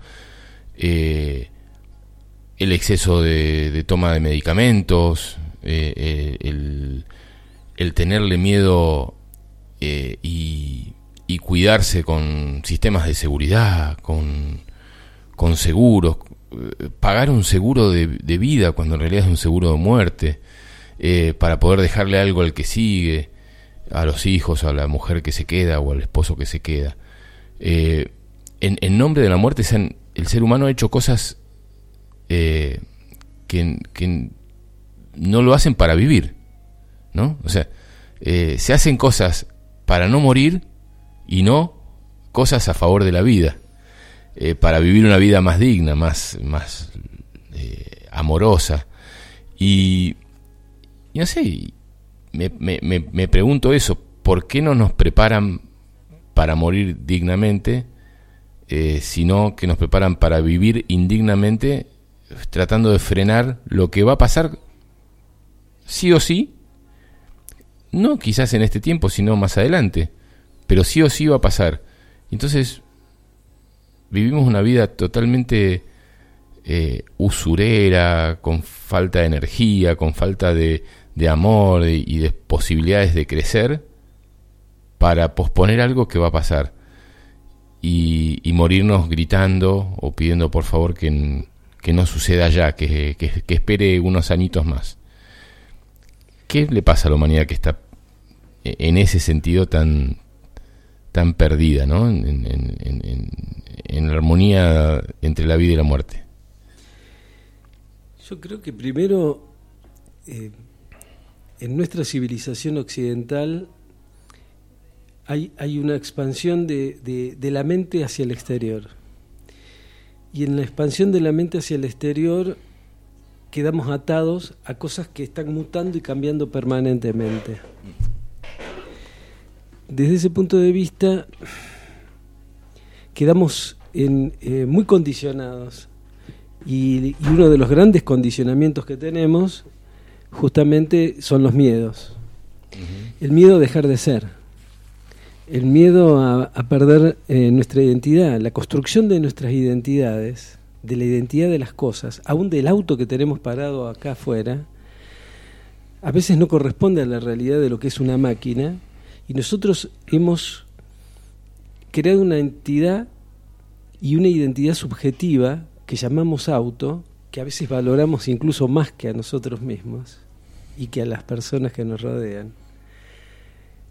El exceso de, toma de medicamentos, el, tenerle miedo y, y cuidarse con sistemas de seguridad, con, con seguros, pagar un seguro de, vida cuando en realidad es un seguro de muerte, eh, para poder dejarle algo al que sigue, a los hijos, a la mujer que se queda o al esposo que se queda. Eh, en, nombre de la muerte el ser humano ha hecho cosas eh, que, que no lo hacen para vivir, ¿no? O sea, se hacen cosas para no morir y no cosas a favor de la vida, eh, para vivir una vida más digna, más, más eh, amorosa. Y, no sé, me, me, me, me pregunto eso, ¿por qué no nos preparan para morir dignamente, eh, sino que nos preparan para vivir indignamente, tratando de frenar lo que va a pasar sí o sí, no quizás en este tiempo, sino más adelante, pero sí o sí va a pasar. Entonces, vivimos una vida totalmente eh, usurera, con falta de energía, con falta de, de amor y- de posibilidades de crecer, para posponer algo que va a pasar y, morirnos gritando o pidiendo por favor que, que no suceda ya, que, que- que espere unos añitos más. ¿Qué le pasa a la humanidad que está e- en ese sentido tan, tan perdida, ¿no? en, en- en- en- armonía entre la vida y la muerte? Yo creo que primero, eh, en nuestra civilización occidental, hay, hay una expansión de- de la mente hacia el exterior. Y en la expansión de la mente hacia el exterior quedamos atados a cosas que están mutando y cambiando permanentemente. Desde ese punto de vista, quedamos en, eh, muy condicionados. Y, y uno de los grandes condicionamientos que tenemos justamente son los miedos. El miedo a dejar de ser, el miedo a, a perder eh, nuestra identidad, la construcción de nuestras identidades, de la identidad de las cosas, aún del auto que tenemos parado acá afuera, a veces no corresponde a la realidad de lo que es una máquina y nosotros hemos creado una entidad y una identidad subjetiva que llamamos auto, que a veces valoramos incluso más que a nosotros mismos y que a las personas que nos rodean.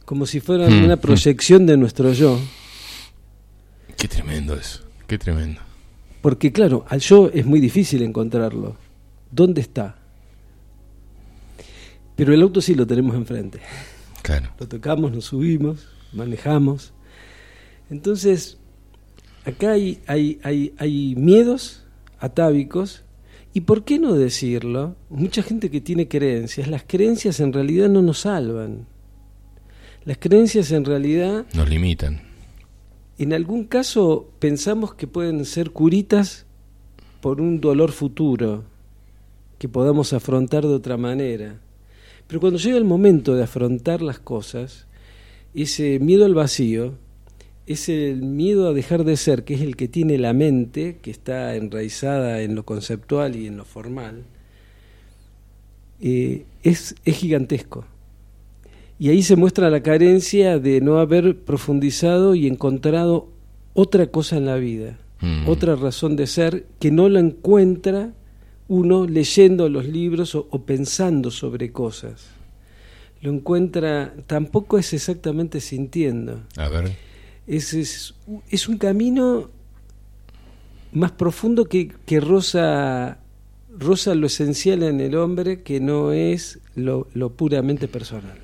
Como si fueran Hmm, una hmm. proyección de nuestro yo. Qué tremendo eso, qué tremendo. Porque claro, al yo es muy difícil encontrarlo. ¿Dónde está? Pero el auto sí lo tenemos enfrente. Claro. Lo tocamos, nos subimos, manejamos. Entonces, acá hay, hay, hay, hay miedos atávicos. ¿Y por qué no decirlo? Mucha gente que tiene creencias, las creencias en realidad no nos salvan. Las creencias en realidad, Nos limitan. en algún caso, pensamos que pueden ser curitas por un dolor futuro, que podamos afrontar de otra manera. Pero cuando llega el momento de afrontar las cosas, ese miedo al vacío, es el miedo a dejar de ser, que es el que tiene la mente, que está enraizada en lo conceptual y en lo formal, eh, es, es gigantesco. Y ahí se muestra la carencia de no haber profundizado y encontrado otra cosa en la vida, Mm. otra razón de ser que no la encuentra uno leyendo los libros o, o pensando sobre cosas. lo encuentra, tampoco es exactamente sintiendo. A ver. Es, es, es un camino más profundo que, que roza, roza lo esencial en el hombre, que no es lo, lo puramente personal.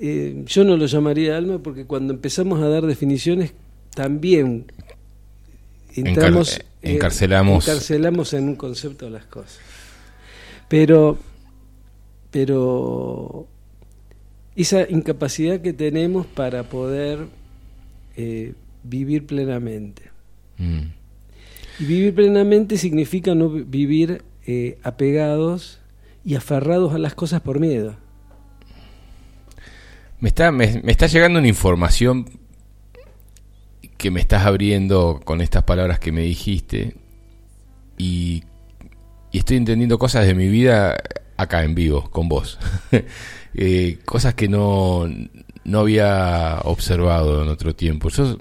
Eh, yo no lo llamaría alma porque cuando empezamos a dar definiciones también entramos, Encar- encarcelamos. eh, encarcelamos en un concepto de las cosas. Pero, pero esa incapacidad que tenemos para poder eh, vivir plenamente. Mm. Y vivir plenamente significa no vi- vivir eh, apegados y aferrados a las cosas por miedo. Me está, me, me está llegando una información que me estás abriendo con estas palabras que me dijiste y, estoy entendiendo cosas de mi vida acá en vivo, con vos. Eh, cosas que no, no había observado en otro tiempo. Yo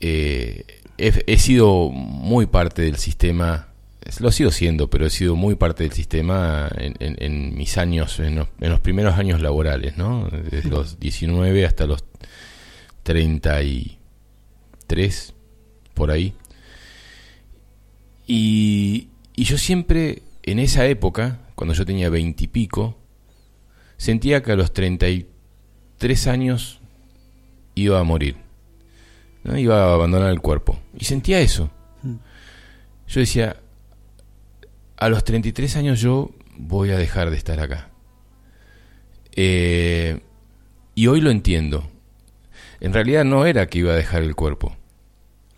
eh, he, he sido muy parte del sistema, lo sigo siendo, pero he sido muy parte del sistema en, en- en mis años, en los, en los primeros años laborales, ¿no? Desde los 19 hasta los 33, por ahí. Y, y yo siempre, en esa época, cuando yo tenía 20 y pico, sentía que a los 33 años iba a morir. ¿no? Iba a abandonar el cuerpo. Y sentía eso. Yo decía, a los 33 años yo voy a dejar de estar acá. Eh, y hoy lo entiendo. En realidad no era que iba a dejar el cuerpo.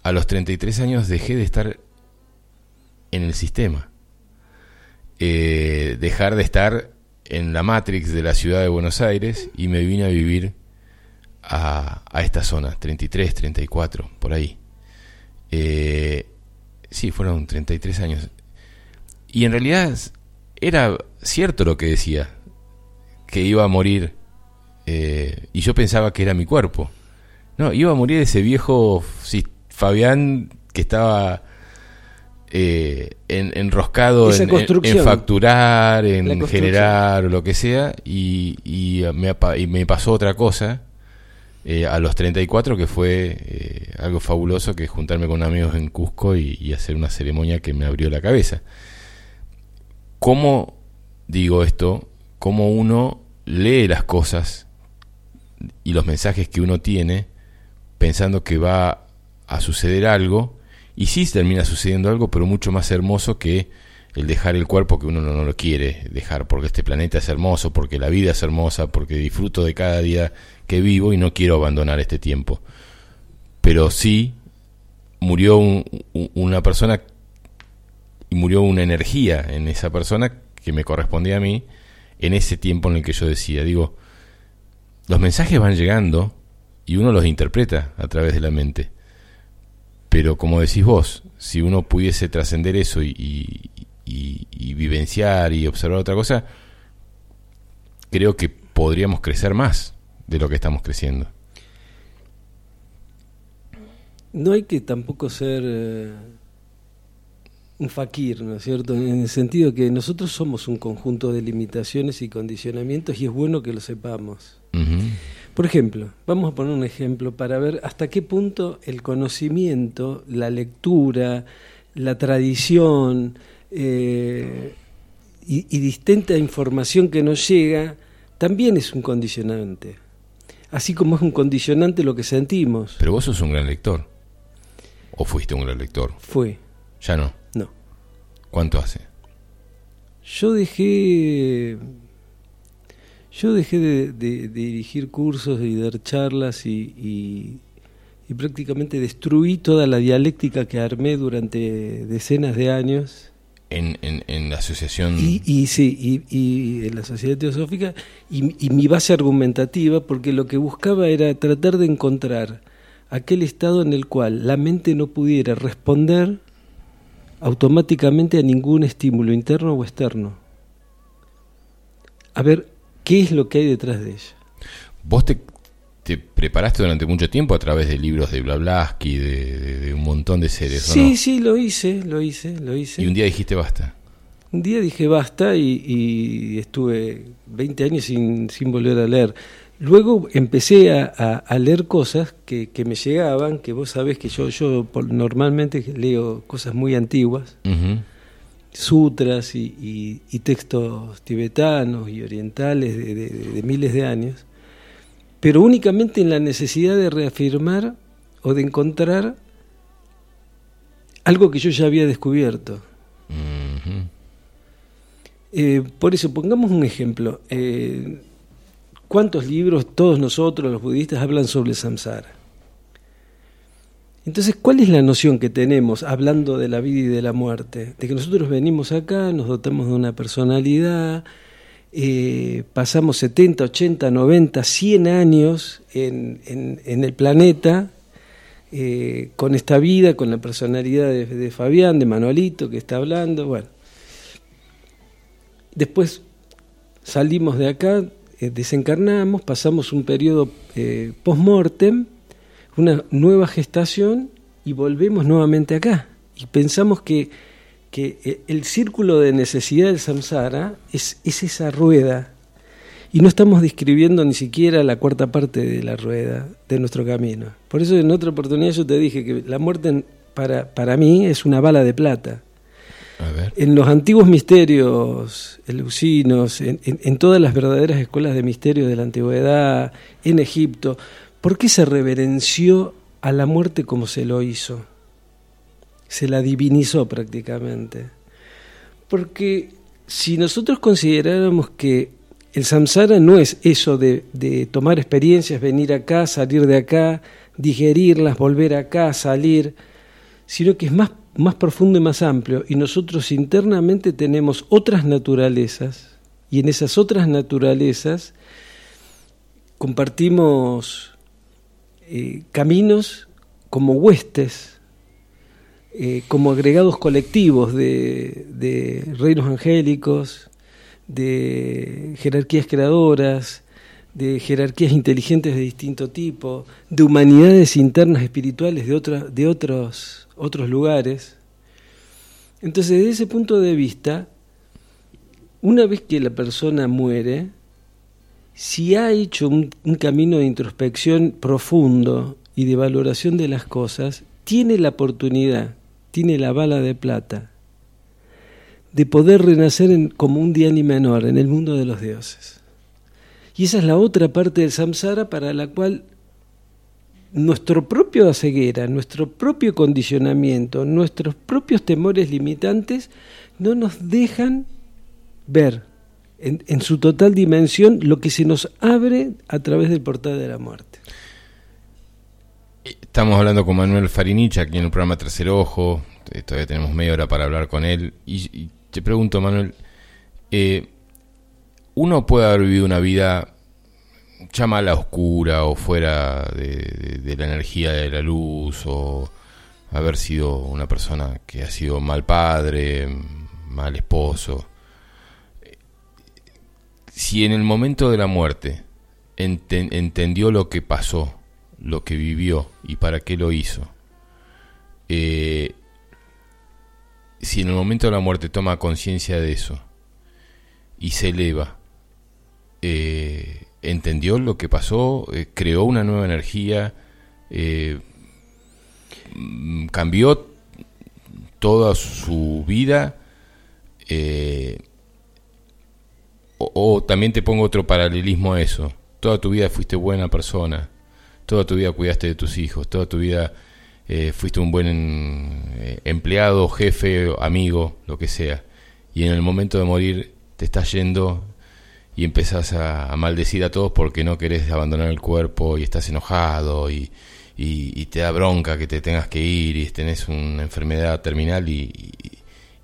A los 33 años dejé de estar en el sistema. Eh, dejar de estar en la Matrix de la ciudad de Buenos Aires y me vine a vivir a, a esta zona, 33, 34, por ahí. Eh, sí, fueron 33 años. Y en realidad era cierto lo que decía, que iba a morir, eh, y yo pensaba que era mi cuerpo. No, iba a morir ese viejo Fabián que estaba eh, en- enroscado en, en- en construcción. facturar, en generar o lo que sea, y, y me, apa- y me pasó otra cosa eh, a los 34 que fue eh, algo fabuloso, que juntarme con amigos en Cusco y, y hacer una ceremonia que me abrió la cabeza. ¿Cómo digo esto? ¿Cómo uno lee las cosas y los mensajes que uno tiene pensando que va a suceder algo y sí termina sucediendo algo, pero mucho más hermoso que el dejar el cuerpo que uno no, lo quiere dejar, porque este planeta es hermoso, porque la vida es hermosa, porque disfruto de cada día que vivo y no quiero abandonar este tiempo. Pero sí murió un- un- una persona y murió una energía en esa persona que me correspondía a mí en ese tiempo en el que yo decía, digo, los mensajes van llegando y uno los interpreta a través de la mente. Pero como decís vos, si uno pudiese trascender eso y, y- y- y vivenciar y observar otra cosa, creo que podríamos crecer más de lo que estamos creciendo. No hay que tampoco ser eh, un fakir, ¿no es cierto? En el sentido que nosotros somos un conjunto de limitaciones y condicionamientos y es bueno que lo sepamos. Por ejemplo, vamos a poner un ejemplo para ver hasta qué punto el conocimiento, la lectura, la tradición eh, y, y distinta información que nos llega también es un condicionante. Así como es un condicionante lo que sentimos. Pero vos sos un gran lector. ¿O fuiste un gran lector? Fue, Ya no. no. ¿Cuánto hace? Yo dejé. Yo dejé de, de- de dirigir cursos y dar charlas y, y- y prácticamente destruí toda la dialéctica que armé durante decenas de años. En, en, en la asociación... Y, y sí, y, y en la sociedad teosófica y, y mi base argumentativa, porque lo que buscaba era tratar de encontrar aquel estado en el cual la mente no pudiera responder automáticamente a ningún estímulo interno o externo. A ver, ¿qué es lo que hay detrás de ella? Vos te, te preparaste durante mucho tiempo a través de libros de Blavatsky, de, de- de un montón de seres, ¿o Sí, no? sí, lo hice, lo hice, lo hice. Y un día dijiste basta. Un día dije basta y, y estuve 20 años sin, sin volver a leer. Luego empecé a, a- a leer cosas que, que me llegaban, que vos sabés que yo, yo normalmente leo cosas muy antiguas, Ujú. Sutras y, y- y textos tibetanos y orientales de, de- de miles de años, pero únicamente en la necesidad de reafirmar o de encontrar algo que yo ya había descubierto. Eh, por eso, pongamos un ejemplo. Eh, ¿Cuántos libros todos nosotros, los budistas, hablan sobre el samsara? Entonces, ¿cuál es la noción que tenemos hablando de la vida y de la muerte? De que nosotros venimos acá, nos dotamos de una personalidad, eh, pasamos 70, 80, 90, 100 años en, el planeta eh, con esta vida, con la personalidad de, Fabián, de Manuelito que está hablando, bueno. Después salimos de acá, eh, desencarnamos, pasamos un periodo post-mortem, una nueva gestación y volvemos nuevamente acá. Y pensamos que, que eh, el círculo de necesidad del samsara es, es esa rueda. Y no estamos describiendo ni siquiera la cuarta parte de la rueda de nuestro camino. Por eso en otra oportunidad yo te dije que la muerte para, para mí es una bala de plata. A ver. En los antiguos misterios eleusinos, en, en- en todas las verdaderas escuelas de misterios de la antigüedad, en Egipto, ¿por qué se reverenció a la muerte como se lo hizo? Se la divinizó prácticamente. Porque si nosotros consideráramos que el samsara no es eso de, tomar experiencias, venir acá, salir de acá, digerirlas, volver acá, salir, sino que es más, más profundo y más amplio. Y nosotros internamente tenemos otras naturalezas, y en esas otras naturalezas compartimos eh, caminos como huestes, eh, como agregados colectivos de, reinos angélicos, de jerarquías creadoras, de jerarquías inteligentes de distinto tipo, de humanidades internas espirituales de, de otros, otros lugares. Entonces, desde ese punto de vista, una vez que la persona muere, si ha hecho un, camino de introspección profundo y de valoración de las cosas, tiene la oportunidad, tiene la bala de plata de poder renacer en- como un Diani menor en el mundo de los dioses. Y esa es la otra parte del samsara para la cual nuestro propio ceguera, nuestro propio condicionamiento, nuestros propios temores limitantes no nos dejan ver en, su total dimensión lo que se nos abre a través del portal de la muerte. Estamos hablando con Manuel Farinich aquí en el programa Tercer Ojo. Eh, Todavía tenemos media hora para hablar con él. Y, te pregunto, Manuel, eh, uno puede haber vivido una vida llámala oscura o fuera de la energía de la luz o haber sido una persona que ha sido mal padre, mal esposo. Si en el momento de la muerte enten- entendió lo que pasó, lo que vivió y para qué lo hizo, eh, si en el momento de la muerte toma conciencia de eso y se eleva, eh, entendió lo que pasó, eh, creó una nueva energía, eh, mm, cambió toda su vida, eh, o, también te pongo otro paralelismo a eso, toda tu vida fuiste buena persona, toda tu vida cuidaste de tus hijos, toda tu vida eh, fuiste un buen eh, empleado, jefe, amigo, lo que sea, y en el momento de morir te estás yendo y empezás a, maldecir a todos porque no querés abandonar el cuerpo y estás enojado y, te da bronca que te tengas que ir y tenés una enfermedad terminal y,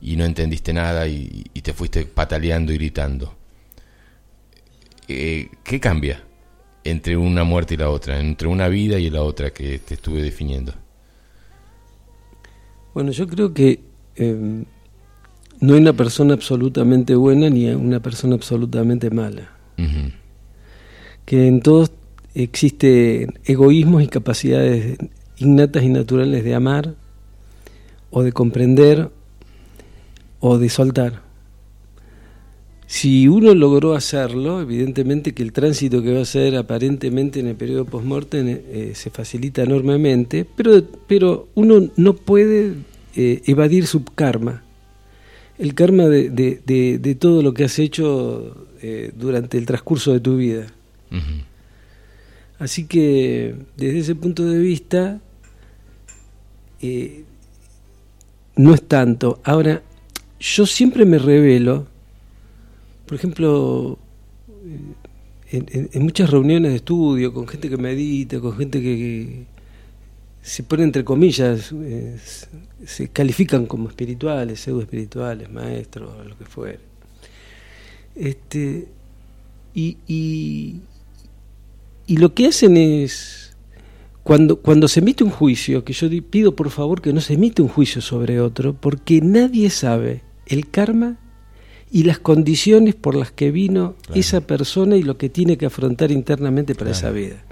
no entendiste nada y te fuiste pataleando y gritando. Eh, ¿Qué cambia entre una muerte y la otra, entre una vida y la otra que te estuve definiendo? Bueno, yo creo que eh, no hay una persona absolutamente buena ni una persona absolutamente mala. Que en todos existen egoísmos y capacidades innatas y naturales de amar o de comprender o de soltar. Si uno logró hacerlo, evidentemente que el tránsito que va a hacer aparentemente en el periodo post-mortem eh, se facilita enormemente, pero, pero uno no puede eh, evadir su karma. El karma de, de- de- de todo lo que has hecho eh, durante el transcurso de tu vida. Así que desde ese punto de vista eh, no es tanto. Ahora, yo siempre me revelo, por ejemplo, eh, en, en- muchas reuniones de estudio, con gente que medita, con gente que, se pone entre comillas, eh, se- califican como espirituales, pseudo espirituales, maestros, lo que fuera. Este, y, y, y lo que hacen es, cuando, cuando se emite un juicio, que yo pido por favor que no se emite un juicio sobre otro, porque nadie sabe el karma y las condiciones por las que vino Claro. esa persona y lo que tiene que afrontar internamente para Claro. esa vida.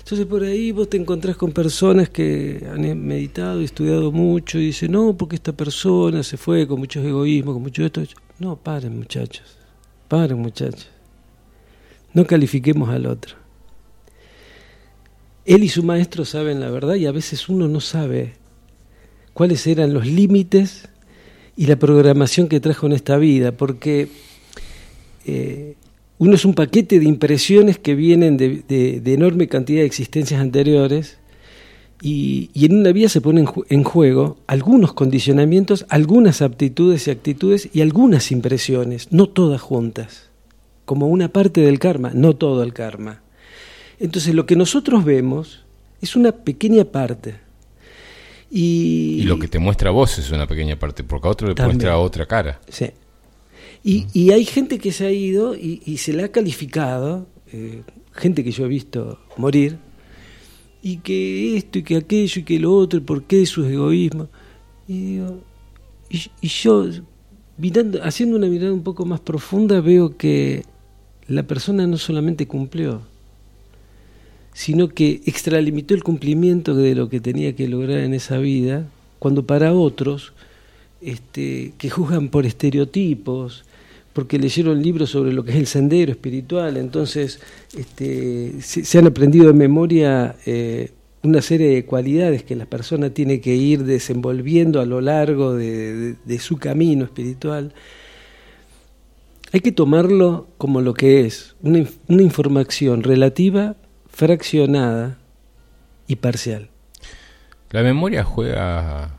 Entonces por ahí vos te encontrás con personas que han meditado y estudiado mucho y dicen, no, porque esta persona se fue con muchos egoísmos, con mucho esto. No, paren muchachos, paren muchachos. No califiquemos al otro. Él y su maestro saben la verdad y a veces uno no sabe cuáles eran los límites y la programación que trajo en esta vida, porque eh, uno es un paquete de impresiones que vienen de, de- enorme cantidad de existencias anteriores y, y en una vida se ponen en juego algunos condicionamientos, algunas aptitudes y actitudes y algunas impresiones, no todas juntas, como una parte del karma, no todo el karma. Entonces lo que nosotros vemos es una pequeña parte. Y, Y lo que te muestra a vos es una pequeña parte, porque a otro le También. muestra otra cara. Sí. Y, y hay gente que se ha ido y, y se le ha calificado, eh, gente que yo he visto morir, y que esto y que aquello y que lo otro, y por qué sus egoísmos. Y, digo, y, y yo, mirando, haciendo una mirada un poco más profunda, veo que la persona no solamente cumplió, sino que extralimitó el cumplimiento de lo que tenía que lograr en esa vida, cuando para otros este, que juzgan por estereotipos, porque leyeron libros sobre lo que es el sendero espiritual, entonces este, se, han aprendido de memoria eh, una serie de cualidades que la persona tiene que ir desenvolviendo a lo largo de, su camino espiritual. Hay que tomarlo como lo que es, una información relativa, fraccionada y parcial. La memoria juega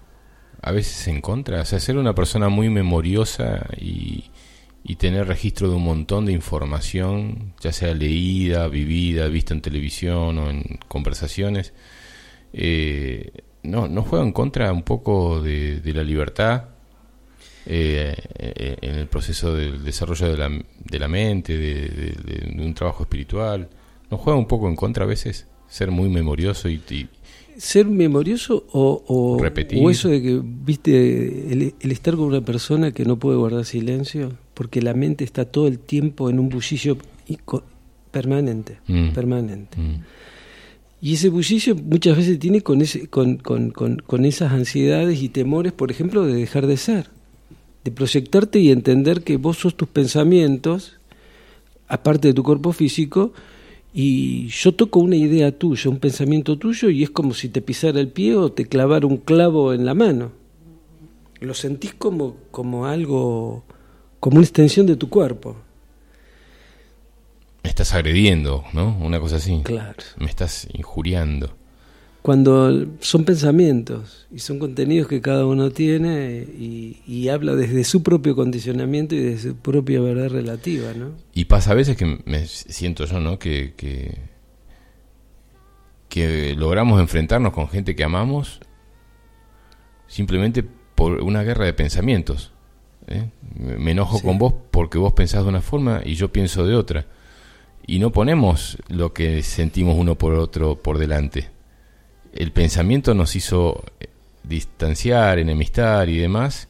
a veces en contra. O sea, ser una persona muy memoriosa y, tener registro de un montón de información, ya sea leída, vivida, vista en televisión o en conversaciones, eh, no, juega en contra un poco de, la libertad eh, eh, en el proceso del desarrollo de la, de la mente, de un trabajo espiritual. ¿No juega un poco en contra a veces ser muy memorioso y, y- ser memorioso o, o, Repetir. o eso de que, viste, el, el estar con una persona que no puede guardar silencio, porque la mente está todo el tiempo en un bullicio permanente, Mm. permanente. Mm. Y ese bullicio muchas veces tiene con, ese, con, con, con, con esas ansiedades y temores, por ejemplo, de dejar de ser, de proyectarte y entender que vos sos tus pensamientos, aparte de tu cuerpo físico, y yo toco una idea tuya, un pensamiento tuyo, y es como si te pisara el pie o te clavara un clavo en la mano. Lo sentís como, como algo, como una extensión de tu cuerpo. Me estás agrediendo, ¿no? Una cosa así. Claro. Me estás injuriando. Cuando son pensamientos y son contenidos que cada uno tiene y, y habla desde su propio condicionamiento y desde su propia verdad relativa, ¿no? Y pasa a veces que me siento yo, ¿no? Que, que, que logramos enfrentarnos con gente que amamos simplemente por una guerra de pensamientos. ¿eh? Me enojo Sí. con vos porque vos pensás de una forma y yo pienso de otra. Y no ponemos lo que sentimos uno por otro por delante. El pensamiento nos hizo eh, distanciar, enemistar y demás,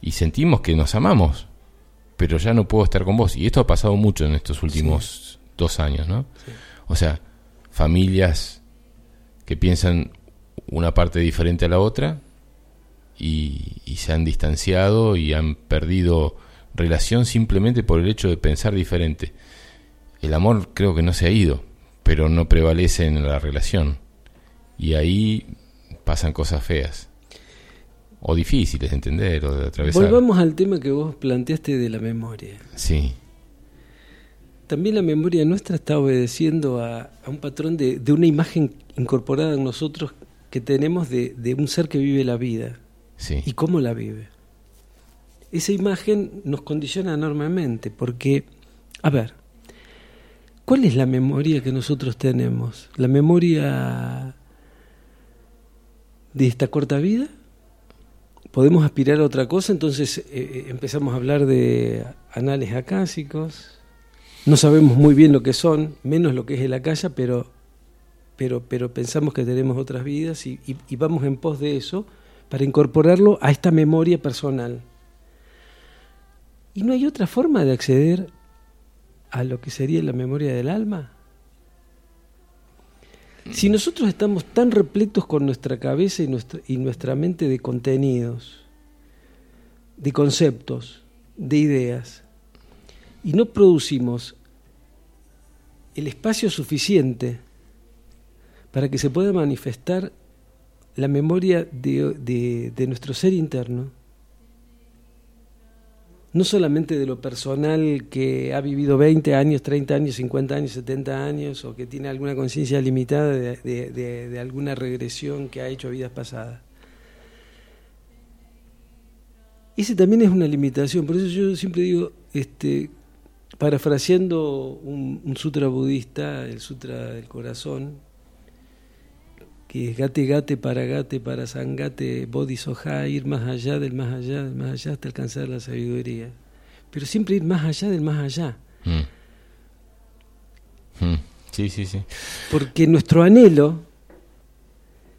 y sentimos que nos amamos, pero ya no puedo estar con vos. Y esto ha pasado mucho en estos últimos dos años, ¿no? O sea, familias que piensan una parte diferente a la otra y, y se han distanciado y han perdido relación simplemente por el hecho de pensar diferente. El amor creo que no se ha ido, pero no prevalece en la relación. Y ahí pasan cosas feas. O difíciles de entender o de atravesar. Volvamos al tema que vos planteaste de la memoria. Sí, También la memoria nuestra está obedeciendo a, a un patrón de, de una imagen incorporada en nosotros que tenemos de, de un ser que vive la vida sí. y cómo la vive. Esa imagen nos condiciona enormemente porque, a ver, ¿cuál es la memoria que nosotros tenemos? ¿La memoria de esta corta vida? ¿Podemos aspirar a otra cosa? Entonces eh, eh, empezamos a hablar de anales acásicos. No sabemos muy bien lo que son, menos lo que es el acaya, pero, pero, pero pensamos que tenemos otras vidas y, vamos en pos de eso para incorporarlo a esta memoria personal. ¿Y no hay otra forma de acceder a lo que sería la memoria del alma? Si nosotros estamos tan repletos con nuestra cabeza y nuestra, y nuestra mente de contenidos, de conceptos, de ideas, y no producimos el espacio suficiente para que se pueda manifestar la memoria de, de- de nuestro ser interno, no solamente de lo personal que ha vivido 20 años, 30 años, 50 años, 70 años, o que tiene alguna conciencia limitada de, alguna regresión que ha hecho a vidas pasadas. Ese también es una limitación, por eso yo siempre digo, este, parafraseando un, un sutra budista, el sutra del corazón, que es gate gate para gate para sangate bodhisoja, ir más allá del más allá del más allá hasta alcanzar la sabiduría. Pero siempre ir más allá del más allá. Mm. Mm. Sí, sí, sí. Porque nuestro anhelo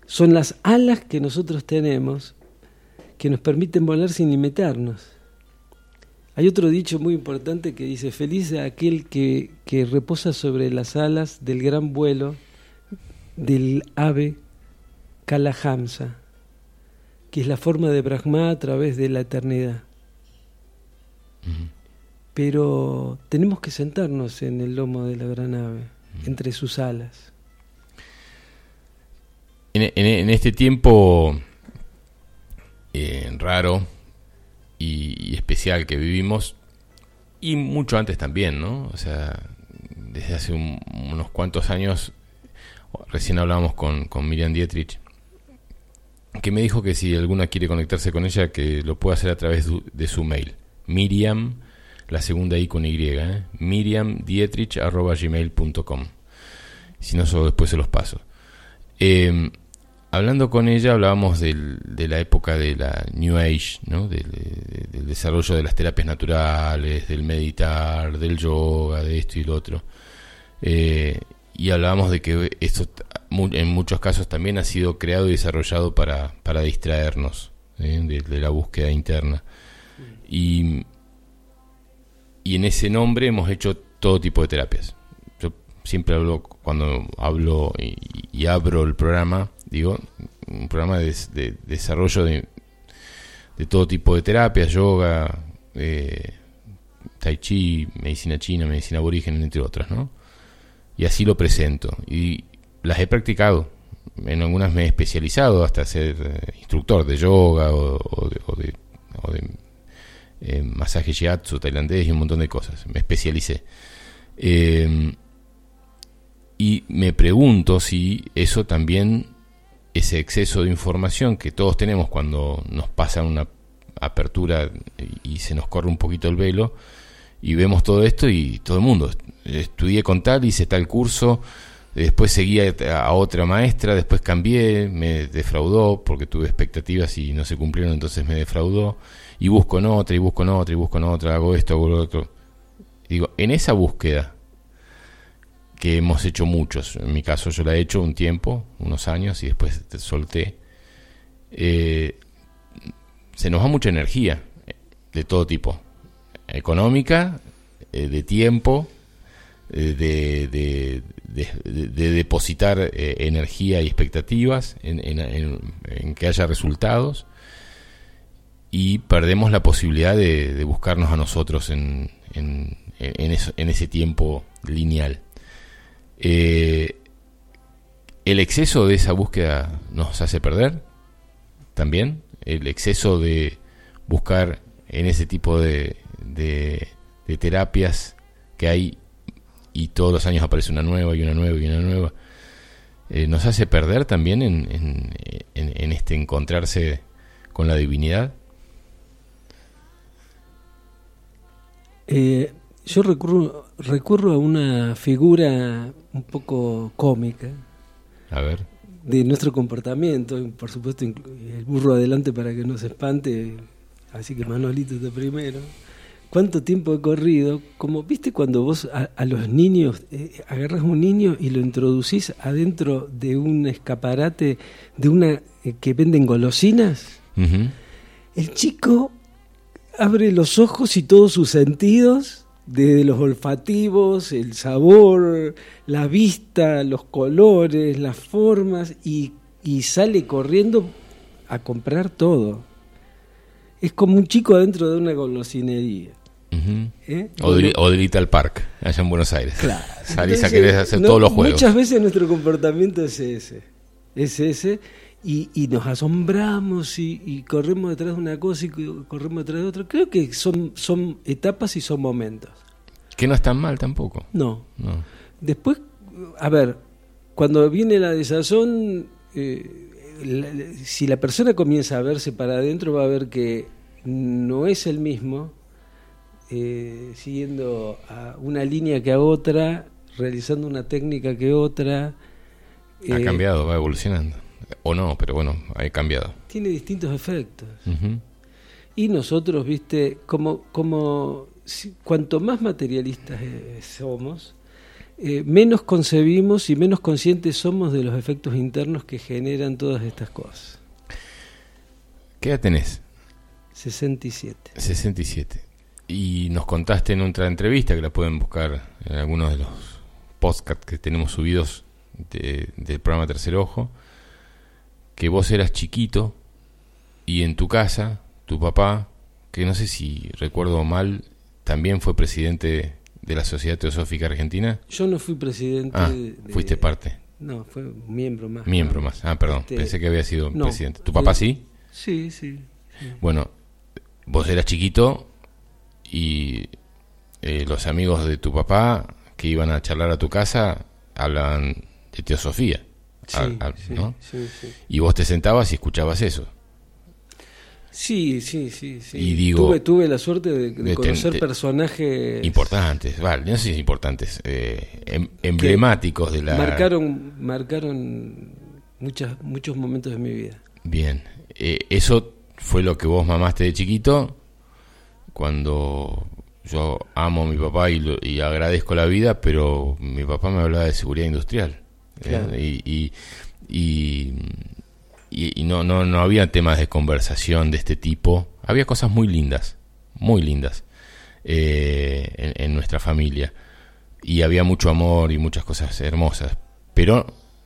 son las alas que nosotros tenemos que nos permiten volar sin limitarnos. Hay otro dicho muy importante que dice, feliz aquel que, que reposa sobre las alas del gran vuelo del ave Kalahamsa, que es la forma de Brahma a través de la eternidad. Pero tenemos que sentarnos en el lomo de la gran ave, entre sus alas. En, en- en este tiempo eh, raro y, y especial que vivimos, y mucho antes también, ¿no? O sea, desde hace un- unos cuantos años, recién hablábamos con, con Miriam Dietrich, que me dijo que si alguna quiere conectarse con ella, que lo puede hacer a través de su mail. Miriam, la segunda I con Y, ¿eh? miriamdietrich.gmail.com. Si no, solo después se los paso. Eh, hablando con ella hablábamos del- de la época de la New Age, ¿no? del, de- del desarrollo de las terapias naturales, del meditar, del yoga, de esto y lo otro. Eh, y hablábamos de que esto en muchos casos también ha sido creado y desarrollado para, para distraernos ¿eh? de, la búsqueda interna. Y, y en ese nombre hemos hecho todo tipo de terapias. Yo siempre hablo, cuando hablo y, y abro el programa, digo, un programa de, de desarrollo de, de todo tipo de terapias, yoga, eh, tai chi, medicina china, medicina aborigen, entre otras, ¿no? Y así lo presento. Y las he practicado. En algunas me he especializado hasta ser eh, instructor de yoga o, o de, o de- o eh, masaje shiatsu tailandés y un montón de cosas. Me especialicé. Eh, y me pregunto si eso también, ese exceso de información que todos tenemos cuando nos pasa una apertura y se nos corre un poquito el velo y vemos todo esto y todo el mundo, estudié con tal, hice tal curso, después seguí a, otra maestra, después cambié, me defraudó porque tuve expectativas y no se cumplieron, entonces me defraudó y busco en otra y busco en otra y busco en otra, hago esto, hago lo otro. Digo, en esa búsqueda que hemos hecho muchos, en mi caso yo la he hecho un tiempo, unos años y después te solté, eh, se nos va mucha energía eh, de todo tipo, económica, eh, de tiempo, de, de, de- de- de depositar eh, energía y expectativas en, que haya resultados. y perdemos la posibilidad de, buscarnos a nosotros en, eso- ese tiempo lineal. Eh, el exceso de esa búsqueda nos hace perder también. El exceso de buscar en ese tipo de terapias que hay y todos los años aparece una nueva y una nueva y una nueva. eh, nos hace perder también en, en, en- en este encontrarse con la divinidad. Eh, yo recurro, recurro a una figura un poco cómica A ver, de nuestro comportamiento, por supuesto el burro adelante para que no se espante, así que Manolito de primero. ¿Cuánto tiempo he corrido? Como viste cuando vos a, a los niños eh, agarras un niño y lo introducís adentro de un escaparate de una eh, que venden golosinas. El chico abre los ojos y todos sus sentidos, desde los olfativos, el sabor, la vista, los colores, las formas, y, y sale corriendo a comprar todo. Es como un chico adentro de una golosinería. Ujú. ¿eh? O, de, o de Little Park, allá en Buenos Aires. Claro. Salís a querer hacer no- todos los juegos. Muchas veces nuestro comportamiento es ese. Es ese. Y, y nos asombramos y, y corremos detrás de una cosa y co- corremos detrás de otra. Creo que son, son etapas y son momentos. Que no es tan mal tampoco. No. No. Después, a ver, cuando viene la desazón, eh, la- si la persona comienza a verse para adentro, va a ver que no es el mismo, eh, siguiendo a una línea que a otra, realizando una técnica que otra. Ha eh, cambiado, va evolucionando. O no, pero bueno, ha cambiado. Tiene distintos efectos. Y nosotros, viste, como, como si- cuanto más materialistas eh, somos, eh, menos concebimos y menos conscientes somos de los efectos internos que generan todas estas cosas. ¿Qué edad tenés? 67. 67. Y nos contaste en otra entrevista, que la pueden buscar en algunos de los podcasts que tenemos subidos de- del programa Tercer Ojo, que vos eras chiquito y en tu casa, tu papá, que no sé si recuerdo mal, también fue presidente de la Sociedad Teosófica Argentina. Yo no fui presidente. Ah, de- fuiste parte, No, fue miembro más. miembro más. Ah, perdón, Este, pensé que había sido no, presidente. ¿Tu papá sí? Sí, sí. Bueno, vos eras chiquito y eh, los amigos de tu papá que iban a charlar a tu casa hablaban de teosofía. Sí, sí, ¿no? sí. Y vos te sentabas y escuchabas eso. Sí, sí, sí, sí. Y digo- tuve, tuve la suerte de, conocer ten- personajes Importantes, vale, no sé si importantes, eh, em- emblemáticos de la... marcaron, marcaron muchas, muchos momentos de mi vida. Bien, eh, eso fue lo que vos mamaste de chiquito cuando yo amo a mi papá y, lo- y agradezco la vida, pero mi papá me hablaba de seguridad industrial. ¿eh? Claro. Y, y, y, y- y no, no, no había temas de conversación de este tipo. Había cosas muy lindas, muy lindas eh, en, en nuestra familia. Y había mucho amor y muchas cosas hermosas. Pero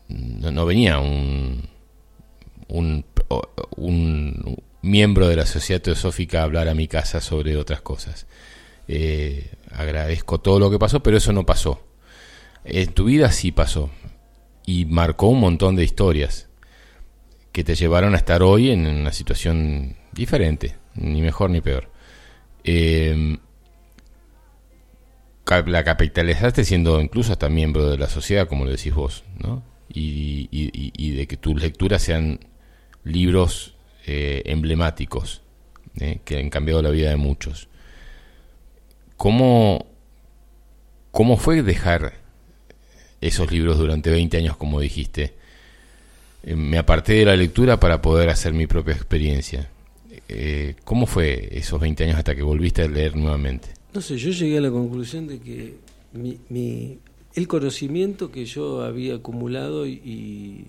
no, no venía un, un miembro de la sociedad teosófica hablar a mi casa sobre otras cosas. Eh, agradezco todo lo que pasó, pero eso no pasó. En tu vida sí pasó. Y marcó un montón de historias que te llevaron a estar hoy en una situación diferente, ni mejor ni peor. Ca- la capitalizaste siendo incluso hasta miembro de la sociedad, como lo decís vos, ¿no? Y de que tus lecturas sean libros eh, emblemáticos ¿eh? que han cambiado la vida de muchos. ¿Cómo, ¿Cómo fue dejar esos libros durante 20 años, como dijiste? Eh, me aparté de la lectura para poder hacer mi propia experiencia. ¿Cómo fue esos 20 años hasta que volviste a leer nuevamente? No sé, yo llegué a la conclusión de que el conocimiento que yo había acumulado y,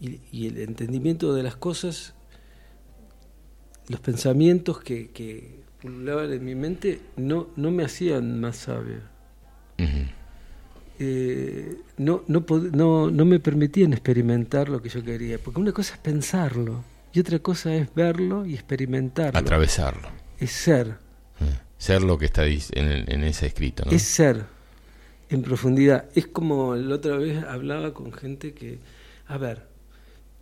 y, y el entendimiento de las cosas, los pensamientos que, que pululaban en mi mente, no, no me hacían más sabio. Eh, no, no, no, no me permitían experimentar lo que yo quería, porque una cosa es pensarlo y otra cosa es verlo y experimentarlo. Atravesarlo. Es ser, Eh, Ser lo que está en, el- en ese escrito, ¿no? es ser en profundidad. Es como la otra vez hablaba con gente que, a ver,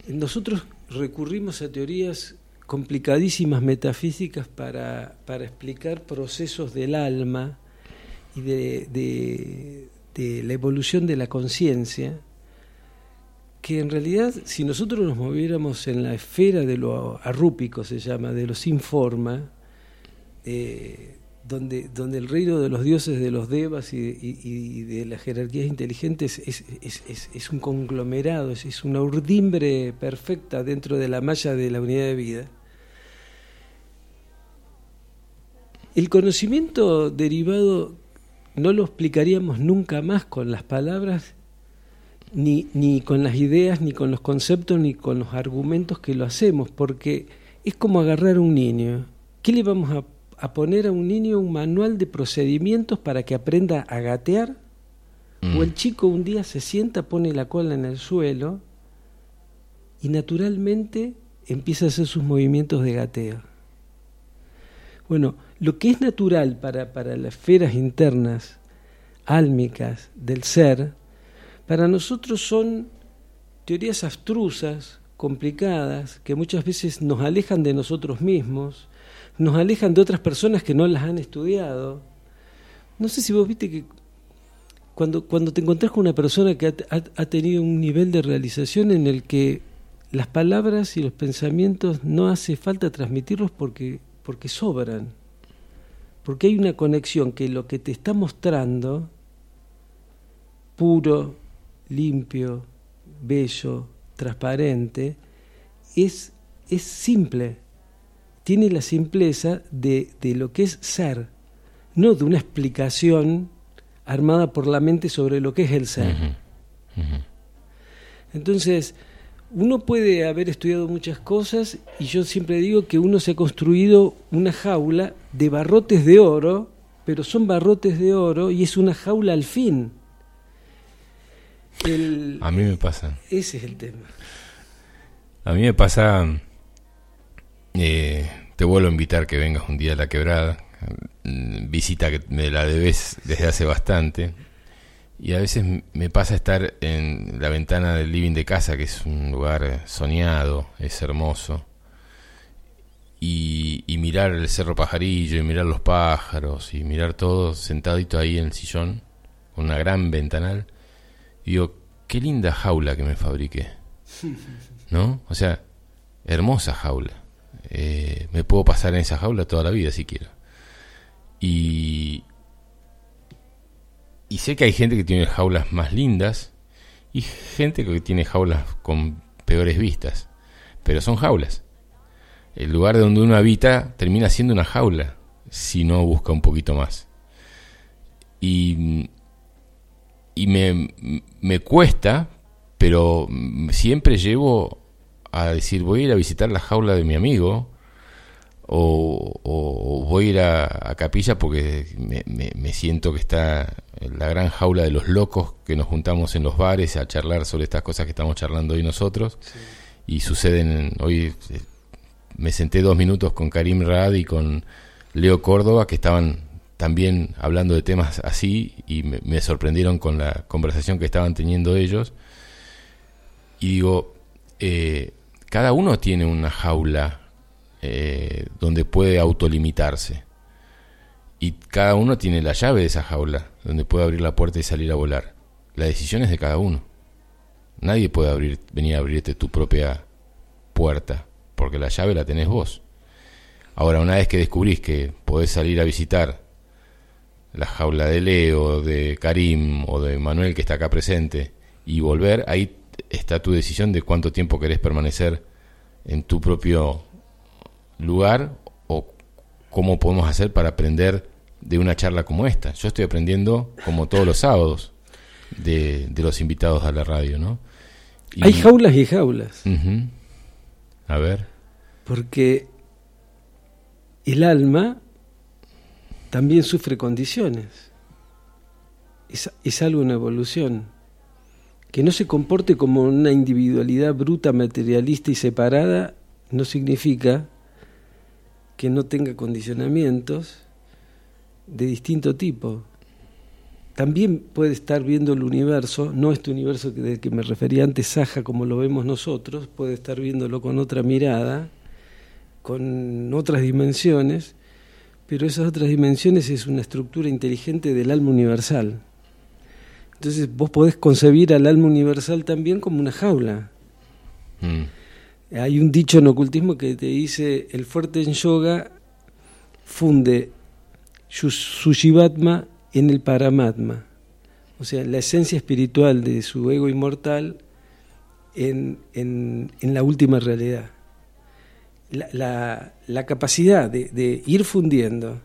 nosotros recurrimos a teorías complicadísimas metafísicas para, para explicar procesos del alma y de, de- de la evolución de la conciencia, que en realidad si nosotros nos moviéramos en la esfera de lo arrúpico, se llama, de lo sin forma, eh, donde, donde el reino de los dioses, de los devas y, de las jerarquías inteligentes es, es- es- es un conglomerado, es, es una urdimbre perfecta dentro de la malla de la unidad de vida. El conocimiento derivado no lo explicaríamos nunca más con las palabras, ni, ni con las ideas, ni con los conceptos, ni con los argumentos que lo hacemos, porque es como agarrar a un niño. ¿Qué le vamos a, a poner a un niño un manual de procedimientos para que aprenda a gatear? Mm. O el chico un día se sienta, pone la cola en el suelo y naturalmente empieza a hacer sus movimientos de gateo. Bueno, lo que es natural para, para las esferas internas, álmicas del ser, para nosotros son teorías abstrusas, complicadas, que muchas veces nos alejan de nosotros mismos, nos alejan de otras personas que no las han estudiado. No sé si vos viste que cuando, cuando te encontrás con una persona que ha, ha- ha tenido un nivel de realización en el que las palabras y los pensamientos no hace falta transmitirlos porque, porque sobran, porque hay una conexión que lo que te está mostrando, puro, limpio, bello, transparente, es, es simple, tiene la simpleza de, de lo que es ser, no de una explicación armada por la mente sobre lo que es el ser. Entonces, uno puede haber estudiado muchas cosas y yo siempre digo que uno se ha construido una jaula de barrotes de oro, pero son barrotes de oro y es una jaula al fin. El- A mí me pasa. ese es el tema. A mí me pasa. eh, te vuelvo a invitar que vengas un día a la quebrada. Visita que me la debes desde hace bastante. Y a veces me pasa estar en la ventana del living de casa, que es un lugar soñado, es hermoso. Y, y mirar el cerro pajarillo, y mirar los pájaros, y mirar todo sentadito ahí en el sillón, con una gran ventanal. Y digo, qué linda jaula que me fabriqué. ¿no? O sea, hermosa jaula. Eh, me puedo pasar en esa jaula toda la vida si quiero. Y, y sé que hay gente que tiene jaulas más lindas y gente que tiene jaulas con peores vistas, pero son jaulas. El lugar donde uno habita termina siendo una jaula si no busca un poquito más. Y, y me, me cuesta, pero siempre llevo a decir voy a ir a visitar la jaula de mi amigo o, o- o voy a ir a, a capilla porque me, me- me siento que está la gran jaula de los locos que nos juntamos en los bares a charlar sobre estas cosas que estamos charlando hoy nosotros. Y suceden en- hoy eh, me senté dos minutos con Karim Rad y con Leo Córdoba que estaban también hablando de temas así y me, me sorprendieron con la conversación que estaban teniendo ellos. Y digo eh, cada uno tiene una jaula eh, donde puede autolimitarse. Y cada uno tiene la llave de esa jaula donde puede abrir la puerta y salir a volar. La decisión es de cada uno. Nadie puede abrir venir a abrirte tu propia puerta porque la llave la tenés vos. Ahora una vez que descubrís que podés salir a visitar la jaula de Leo, de Karim o de Manuel que está acá presente y volver, ahí está tu decisión de cuánto tiempo querés permanecer en tu propio lugar o cómo podemos hacer para aprender de una charla como esta. Yo estoy aprendiendo como todos los sábados de, de los invitados a la radio, ¿no? Y- Hay jaulas y jaulas. A ver. porque el alma también sufre condiciones. Es, es algo en evolución. Que no se comporte como una individualidad bruta, materialista y separada no significa que no tenga condicionamientos de distinto tipo. También puede estar viendo el universo, no este universo del que me refería antes, Saja, como lo vemos nosotros, puede estar viéndolo con otra mirada, con otras dimensiones, pero esas otras dimensiones es una estructura inteligente del alma universal. Entonces vos podés concebir al alma universal también como una jaula. Mm. Hay un dicho en ocultismo que te dice, el fuerte en yoga funde su, su Shivatma en el Paramatma, o sea, la esencia espiritual de su ego inmortal en, en- en la última realidad. La, la- la capacidad de, de ir fundiendo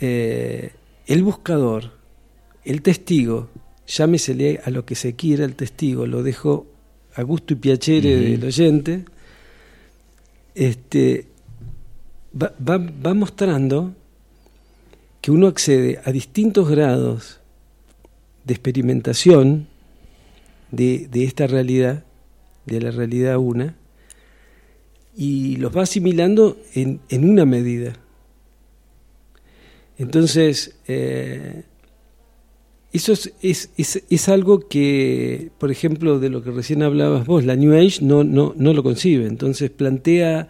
eh, el buscador, el testigo, llámesele a lo que se quiera el testigo, lo dejo a gusto y piacere del oyente, este, va, va- va mostrando que uno accede a distintos grados de experimentación de, de esta realidad, de la realidad una, y los va asimilando en, en una medida. Entonces, eh, eso es, es, es- algo que, por ejemplo, de lo que recién hablabas vos, la New Age no, no, no lo concibe. Entonces plantea,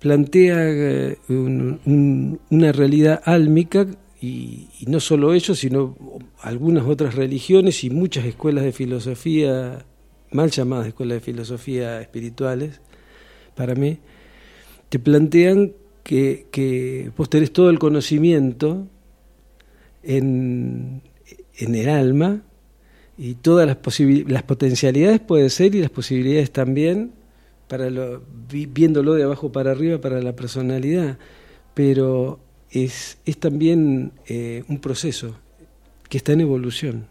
plantea eh, un- una realidad álmica y, y no solo ellos, sino algunas otras religiones y muchas escuelas de filosofía, mal llamadas escuelas de filosofía espirituales, para mí, te plantean que, que vos tenés todo el conocimiento en, en el alma y todas las, las potencialidades pueden ser y las posibilidades también para lo, vi- viéndolo de abajo para arriba para la personalidad pero es, es también eh, un proceso que está en evolución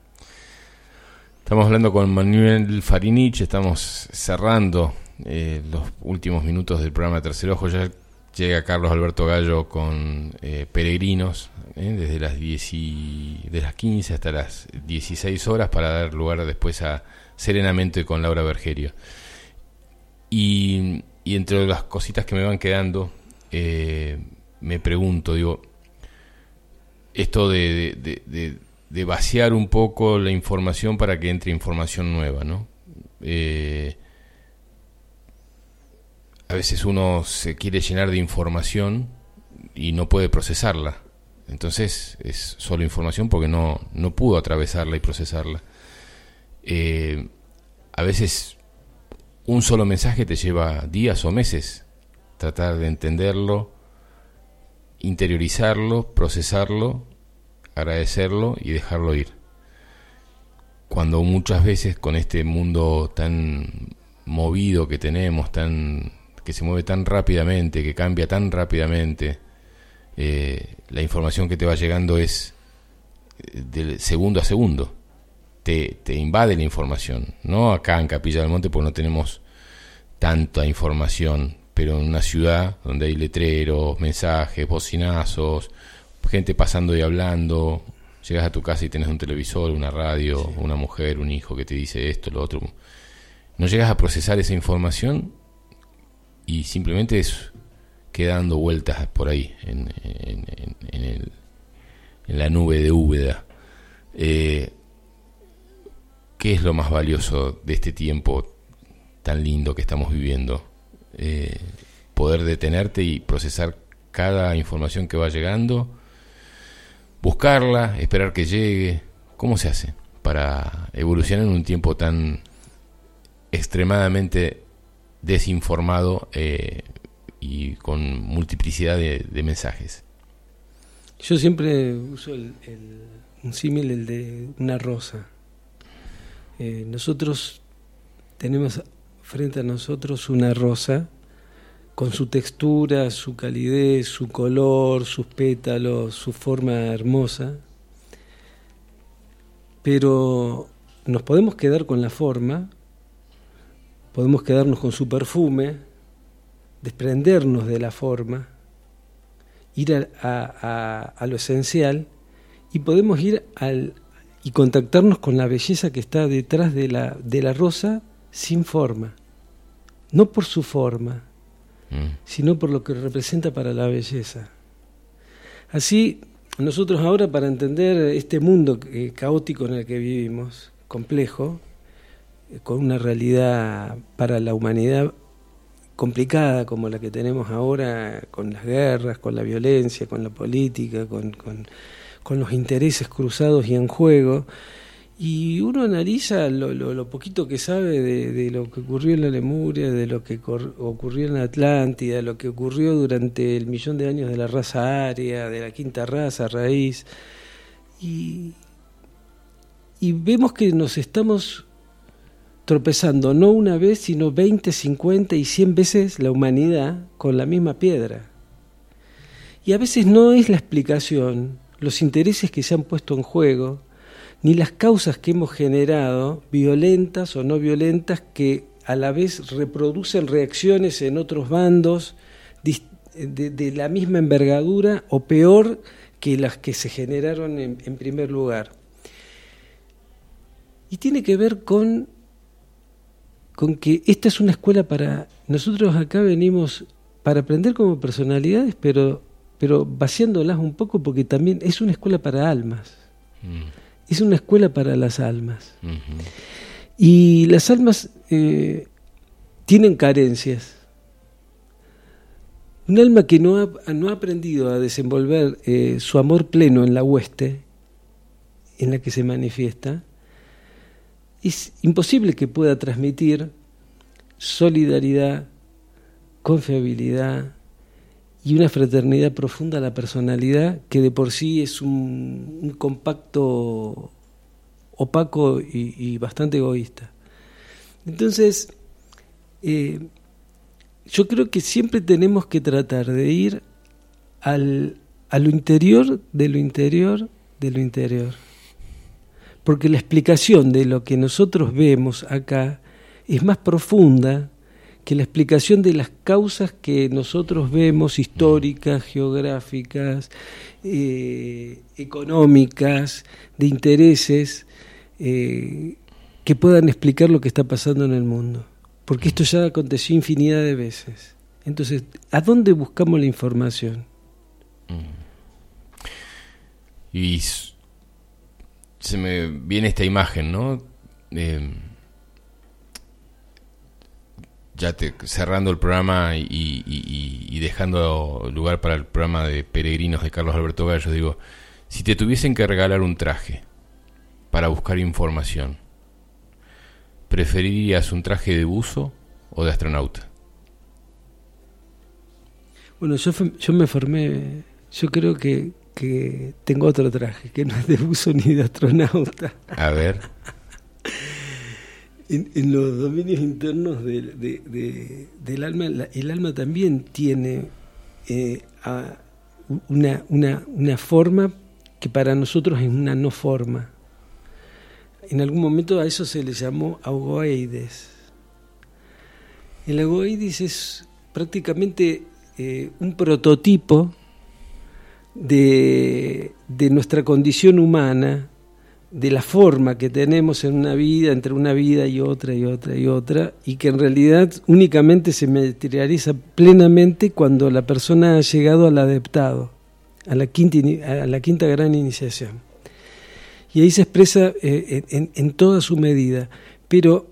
Estamos hablando con Manuel Farinich, estamos cerrando eh, los últimos minutos del programa Tercer Ojo. Ya llega Carlos Alberto Gallo con eh, Peregrinos, eh, desde las 10 y- de las 15 hasta las 16 horas, para dar lugar después a Serenamente con Laura Bergerio. Y, entre las cositas que me van quedando, eh, me pregunto, digo, esto de, de- de- de vaciar un poco la información para que entre información nueva, ¿no? Eh, a veces uno se quiere llenar de información y no puede procesarla. Entonces es solo información porque no, no pudo atravesarla y procesarla. Eh, a veces un solo mensaje te lleva días o meses tratar de entenderlo, interiorizarlo, procesarlo, agradecerlo y dejarlo ir. Cuando muchas veces con este mundo tan movido que tenemos, tan que se mueve tan rápidamente, que cambia tan rápidamente, eh, la información que te va llegando es eh, de segundo a segundo. Te, te invade la información. No acá en Capilla del Monte porque no tenemos tanta información, pero en una ciudad donde hay letreros, mensajes, bocinazos, gente pasando y hablando, llegas a tu casa y tienes un televisor, una radio, una mujer, un hijo que te dice esto, lo otro. No llegas a procesar esa información y simplemente es queda dando vueltas por ahí en, en- en- la nube de Úbeda. Eh, ¿Qué es lo más valioso de este tiempo tan lindo que estamos viviendo? Eh, poder detenerte y procesar cada información que va llegando, buscarla, esperar que llegue. ¿Cómo se hace para evolucionar en un tiempo tan extremadamente desinformado eh, y con multiplicidad de, mensajes? yo siempre uso el, el- un símil el de una rosa Eh, nosotros tenemos frente a nosotros una rosa con su textura, su calidez, su color, sus pétalos, su forma hermosa. Pero nos podemos quedar con la forma, podemos quedarnos con su perfume, desprendernos de la forma, ir a, a- a- a lo esencial y podemos ir al y contactarnos con la belleza que está detrás de la, de la rosa sin forma, no por su forma, Mm. sino por lo que representa para la belleza. Así, nosotros ahora para entender este mundo eh, caótico en el que vivimos, complejo, eh, con una realidad para la humanidad complicada como la que tenemos ahora, con las guerras, con la violencia, con la política, con, con- con los intereses cruzados y en juego, y uno analiza lo, lo- poquito que sabe de, lo que ocurrió en la Lemuria, de lo que cor- ocurrió en la Atlántida, lo que ocurrió durante el millón de años de la raza aria, de la quinta raza, raíz, y, y vemos que nos estamos tropezando no una vez, sino 20, 50 y 100 veces la humanidad con la misma piedra. Y a veces no es la explicación, los intereses que se han puesto en juego, ni las causas que hemos generado, violentas o no violentas, que a la vez reproducen reacciones en otros bandos de, la misma envergadura o peor que las que se generaron en, en primer lugar. Y tiene que ver con, con que esta es una escuela para... Nosotros acá venimos para aprender como personalidades, pero, pero vaciándolas un poco porque también es una escuela para almas. Mm. Es una escuela para las almas. Y las almas eh, tienen carencias. Un alma que no ha, no ha aprendido a desenvolver eh, su amor pleno en la hueste en la que se manifiesta, es imposible que pueda transmitir solidaridad, confiabilidad y una fraternidad profunda a la personalidad que de por sí es un, un compacto opaco y, bastante egoísta. Entonces, eh, yo creo que siempre tenemos que tratar de ir al, a lo interior de lo interior de lo interior. Porque la explicación de lo que nosotros vemos acá es más profunda que la explicación de las causas que nosotros vemos, históricas, geográficas, eh, económicas, de intereses, eh, que puedan explicar lo que está pasando en el mundo. Porque esto ya aconteció infinidad de veces. Entonces, ¿a dónde buscamos la información? Y s- se me viene esta imagen, ¿no? Eh, ya te, cerrando el programa y, dejando lugar para el programa de Peregrinos de Carlos Alberto Gallo, digo, si te tuviesen que regalar un traje para buscar información, ¿preferirías un traje de buzo o de astronauta? Bueno, yo, yo me formé, yo creo que, que tengo otro traje, que no es de buzo ni de astronauta. A ver, En, en los dominios internos de- de- de- del alma, la- el alma también tiene eh, a- una, una, una forma que para nosotros es una no forma. En algún momento a eso se le llamó agoeides. El agoeides es prácticamente eh, un prototipo de, de nuestra condición humana, de la forma que tenemos en una vida, entre una vida y otra y otra y otra, y que en realidad únicamente se materializa plenamente cuando la persona ha llegado al adeptado, a la quinta, a la quinta gran iniciación. Y ahí se expresa eh, en, en toda su medida. Pero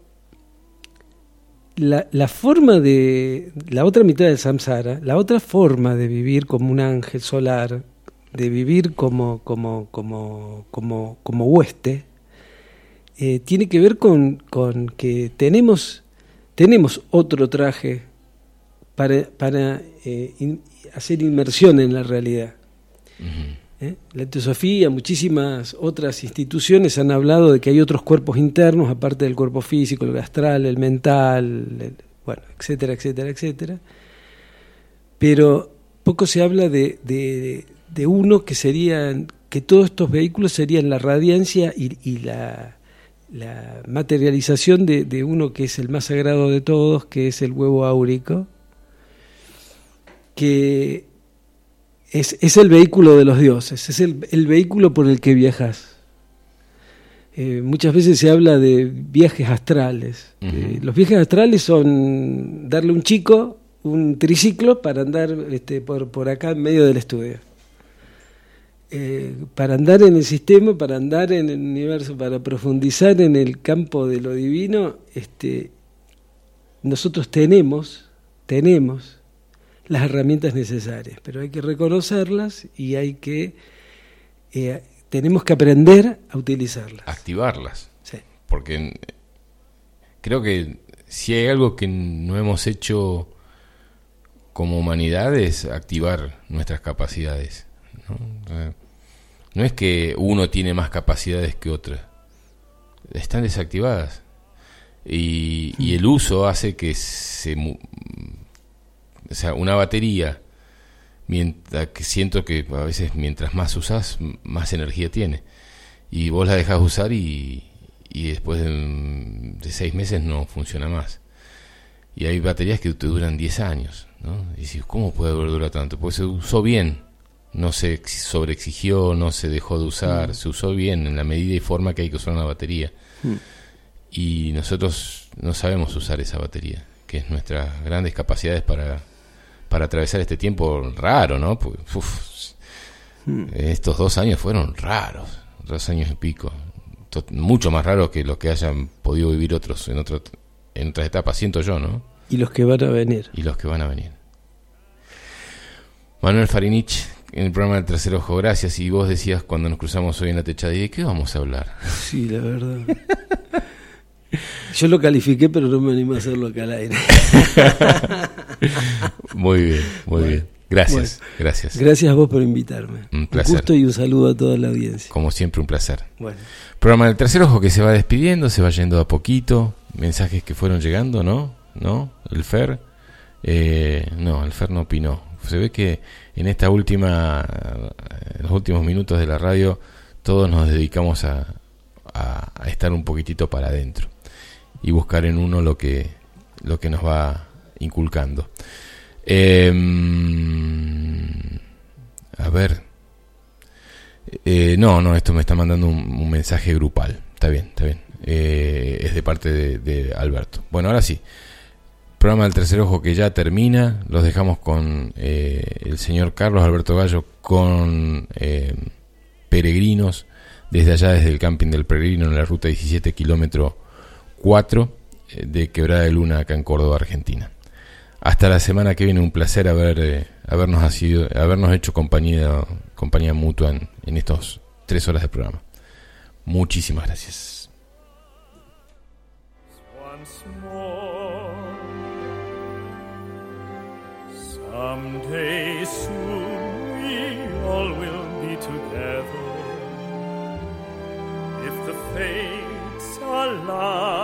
la, la forma de, la otra mitad del samsara, la otra forma de vivir como un ángel solar, de vivir como, como, como, como, como hueste, eh, tiene que ver con, con que tenemos, tenemos otro traje para, para eh, hacer inmersión en la realidad. ¿Eh? La teosofía, muchísimas otras instituciones han hablado de que hay otros cuerpos internos, aparte del cuerpo físico, el astral, el mental, bueno, etcétera, etcétera, etcétera. Pero poco se habla de, de- uno que serían, que todos estos vehículos serían la radiancia y, la materialización de, de uno que es el más sagrado de todos, que es el huevo áurico, que es, es el vehículo de los dioses, es el, el vehículo por el que viajas. Eh, muchas veces se habla de viajes astrales. Los viajes astrales son darle un chico un triciclo para andar este, por, por acá en medio del estudio. Eh, para andar en el sistema, para andar en el universo, para profundizar en el campo de lo divino, este, nosotros tenemos, tenemos las herramientas necesarias, pero hay que reconocerlas y hay que, eh, tenemos que aprender a utilizarlas. Activarlas. Sí. Porque creo que si hay algo que no hemos hecho como humanidad es activar nuestras capacidades. ¿no? Eh, no es que uno tiene más capacidades que otra, están desactivadas. Y, y el uso hace que se... O sea, una batería, mientras que siento que a veces mientras más usas, más energía tiene. Y vos la dejas usar y, y después de, de seis meses no funciona más. Y hay baterías que te duran 10 años, ¿no? Y dices, ¿cómo puede durar tanto? Porque se usó bien, no se ex- sobreexigió, no se dejó de usar, se usó bien en la medida y forma que hay que usar una batería. Y nosotros no sabemos usar esa batería, que es nuestras grandes capacidades para, para atravesar este tiempo raro, ¿no? Porque, uf, estos dos años fueron raros, dos años y pico, mucho más raros que los que hayan podido vivir otros en, otro, en otras etapas, siento yo, ¿no? Y los que van a venir. y los que van a venir. Manuel Farinich, en el programa del Tercer Ojo, gracias. Y vos decías cuando nos cruzamos hoy en la techada, ¿y de qué vamos a hablar? Sí, la verdad. Yo lo califiqué, pero no me animo a hacerlo acá al aire. Muy bien, muy bien. Gracias, gracias. Gracias a vos por invitarme. Un placer. gusto y un saludo a toda la audiencia. Como siempre, un placer. Bueno, Programa del Tercer Ojo que se va despidiendo, se va yendo a poquito. Mensajes que fueron llegando, ¿no? ¿No? El Fer. eh, no, el Fer no opinó. Se ve que en esta última, en los últimos minutos de la radio, todos nos dedicamos a, a- a estar un poquitito para adentro y buscar en uno lo que, lo que nos va inculcando. Em, a ver. Eh, no, no, esto me está mandando un, mensaje grupal. Está bien, está bien. Eh, es de parte de, de Alberto. Bueno, ahora sí. Programa del tercer ojo que ya termina. Los dejamos con eh, el señor Carlos Alberto Gallo con eh, peregrinos desde allá, desde el camping del peregrino en la ruta 17, kilómetro 4 eh, de Quebrada de Luna, acá en Córdoba, Argentina. Hasta la semana que viene, un placer haber, eh, habernos, ha sido, habernos hecho compañía, compañía mutua en, en estos tres horas de programa. Muchísimas gracias. Someday soon we all will be together. If the fates allow.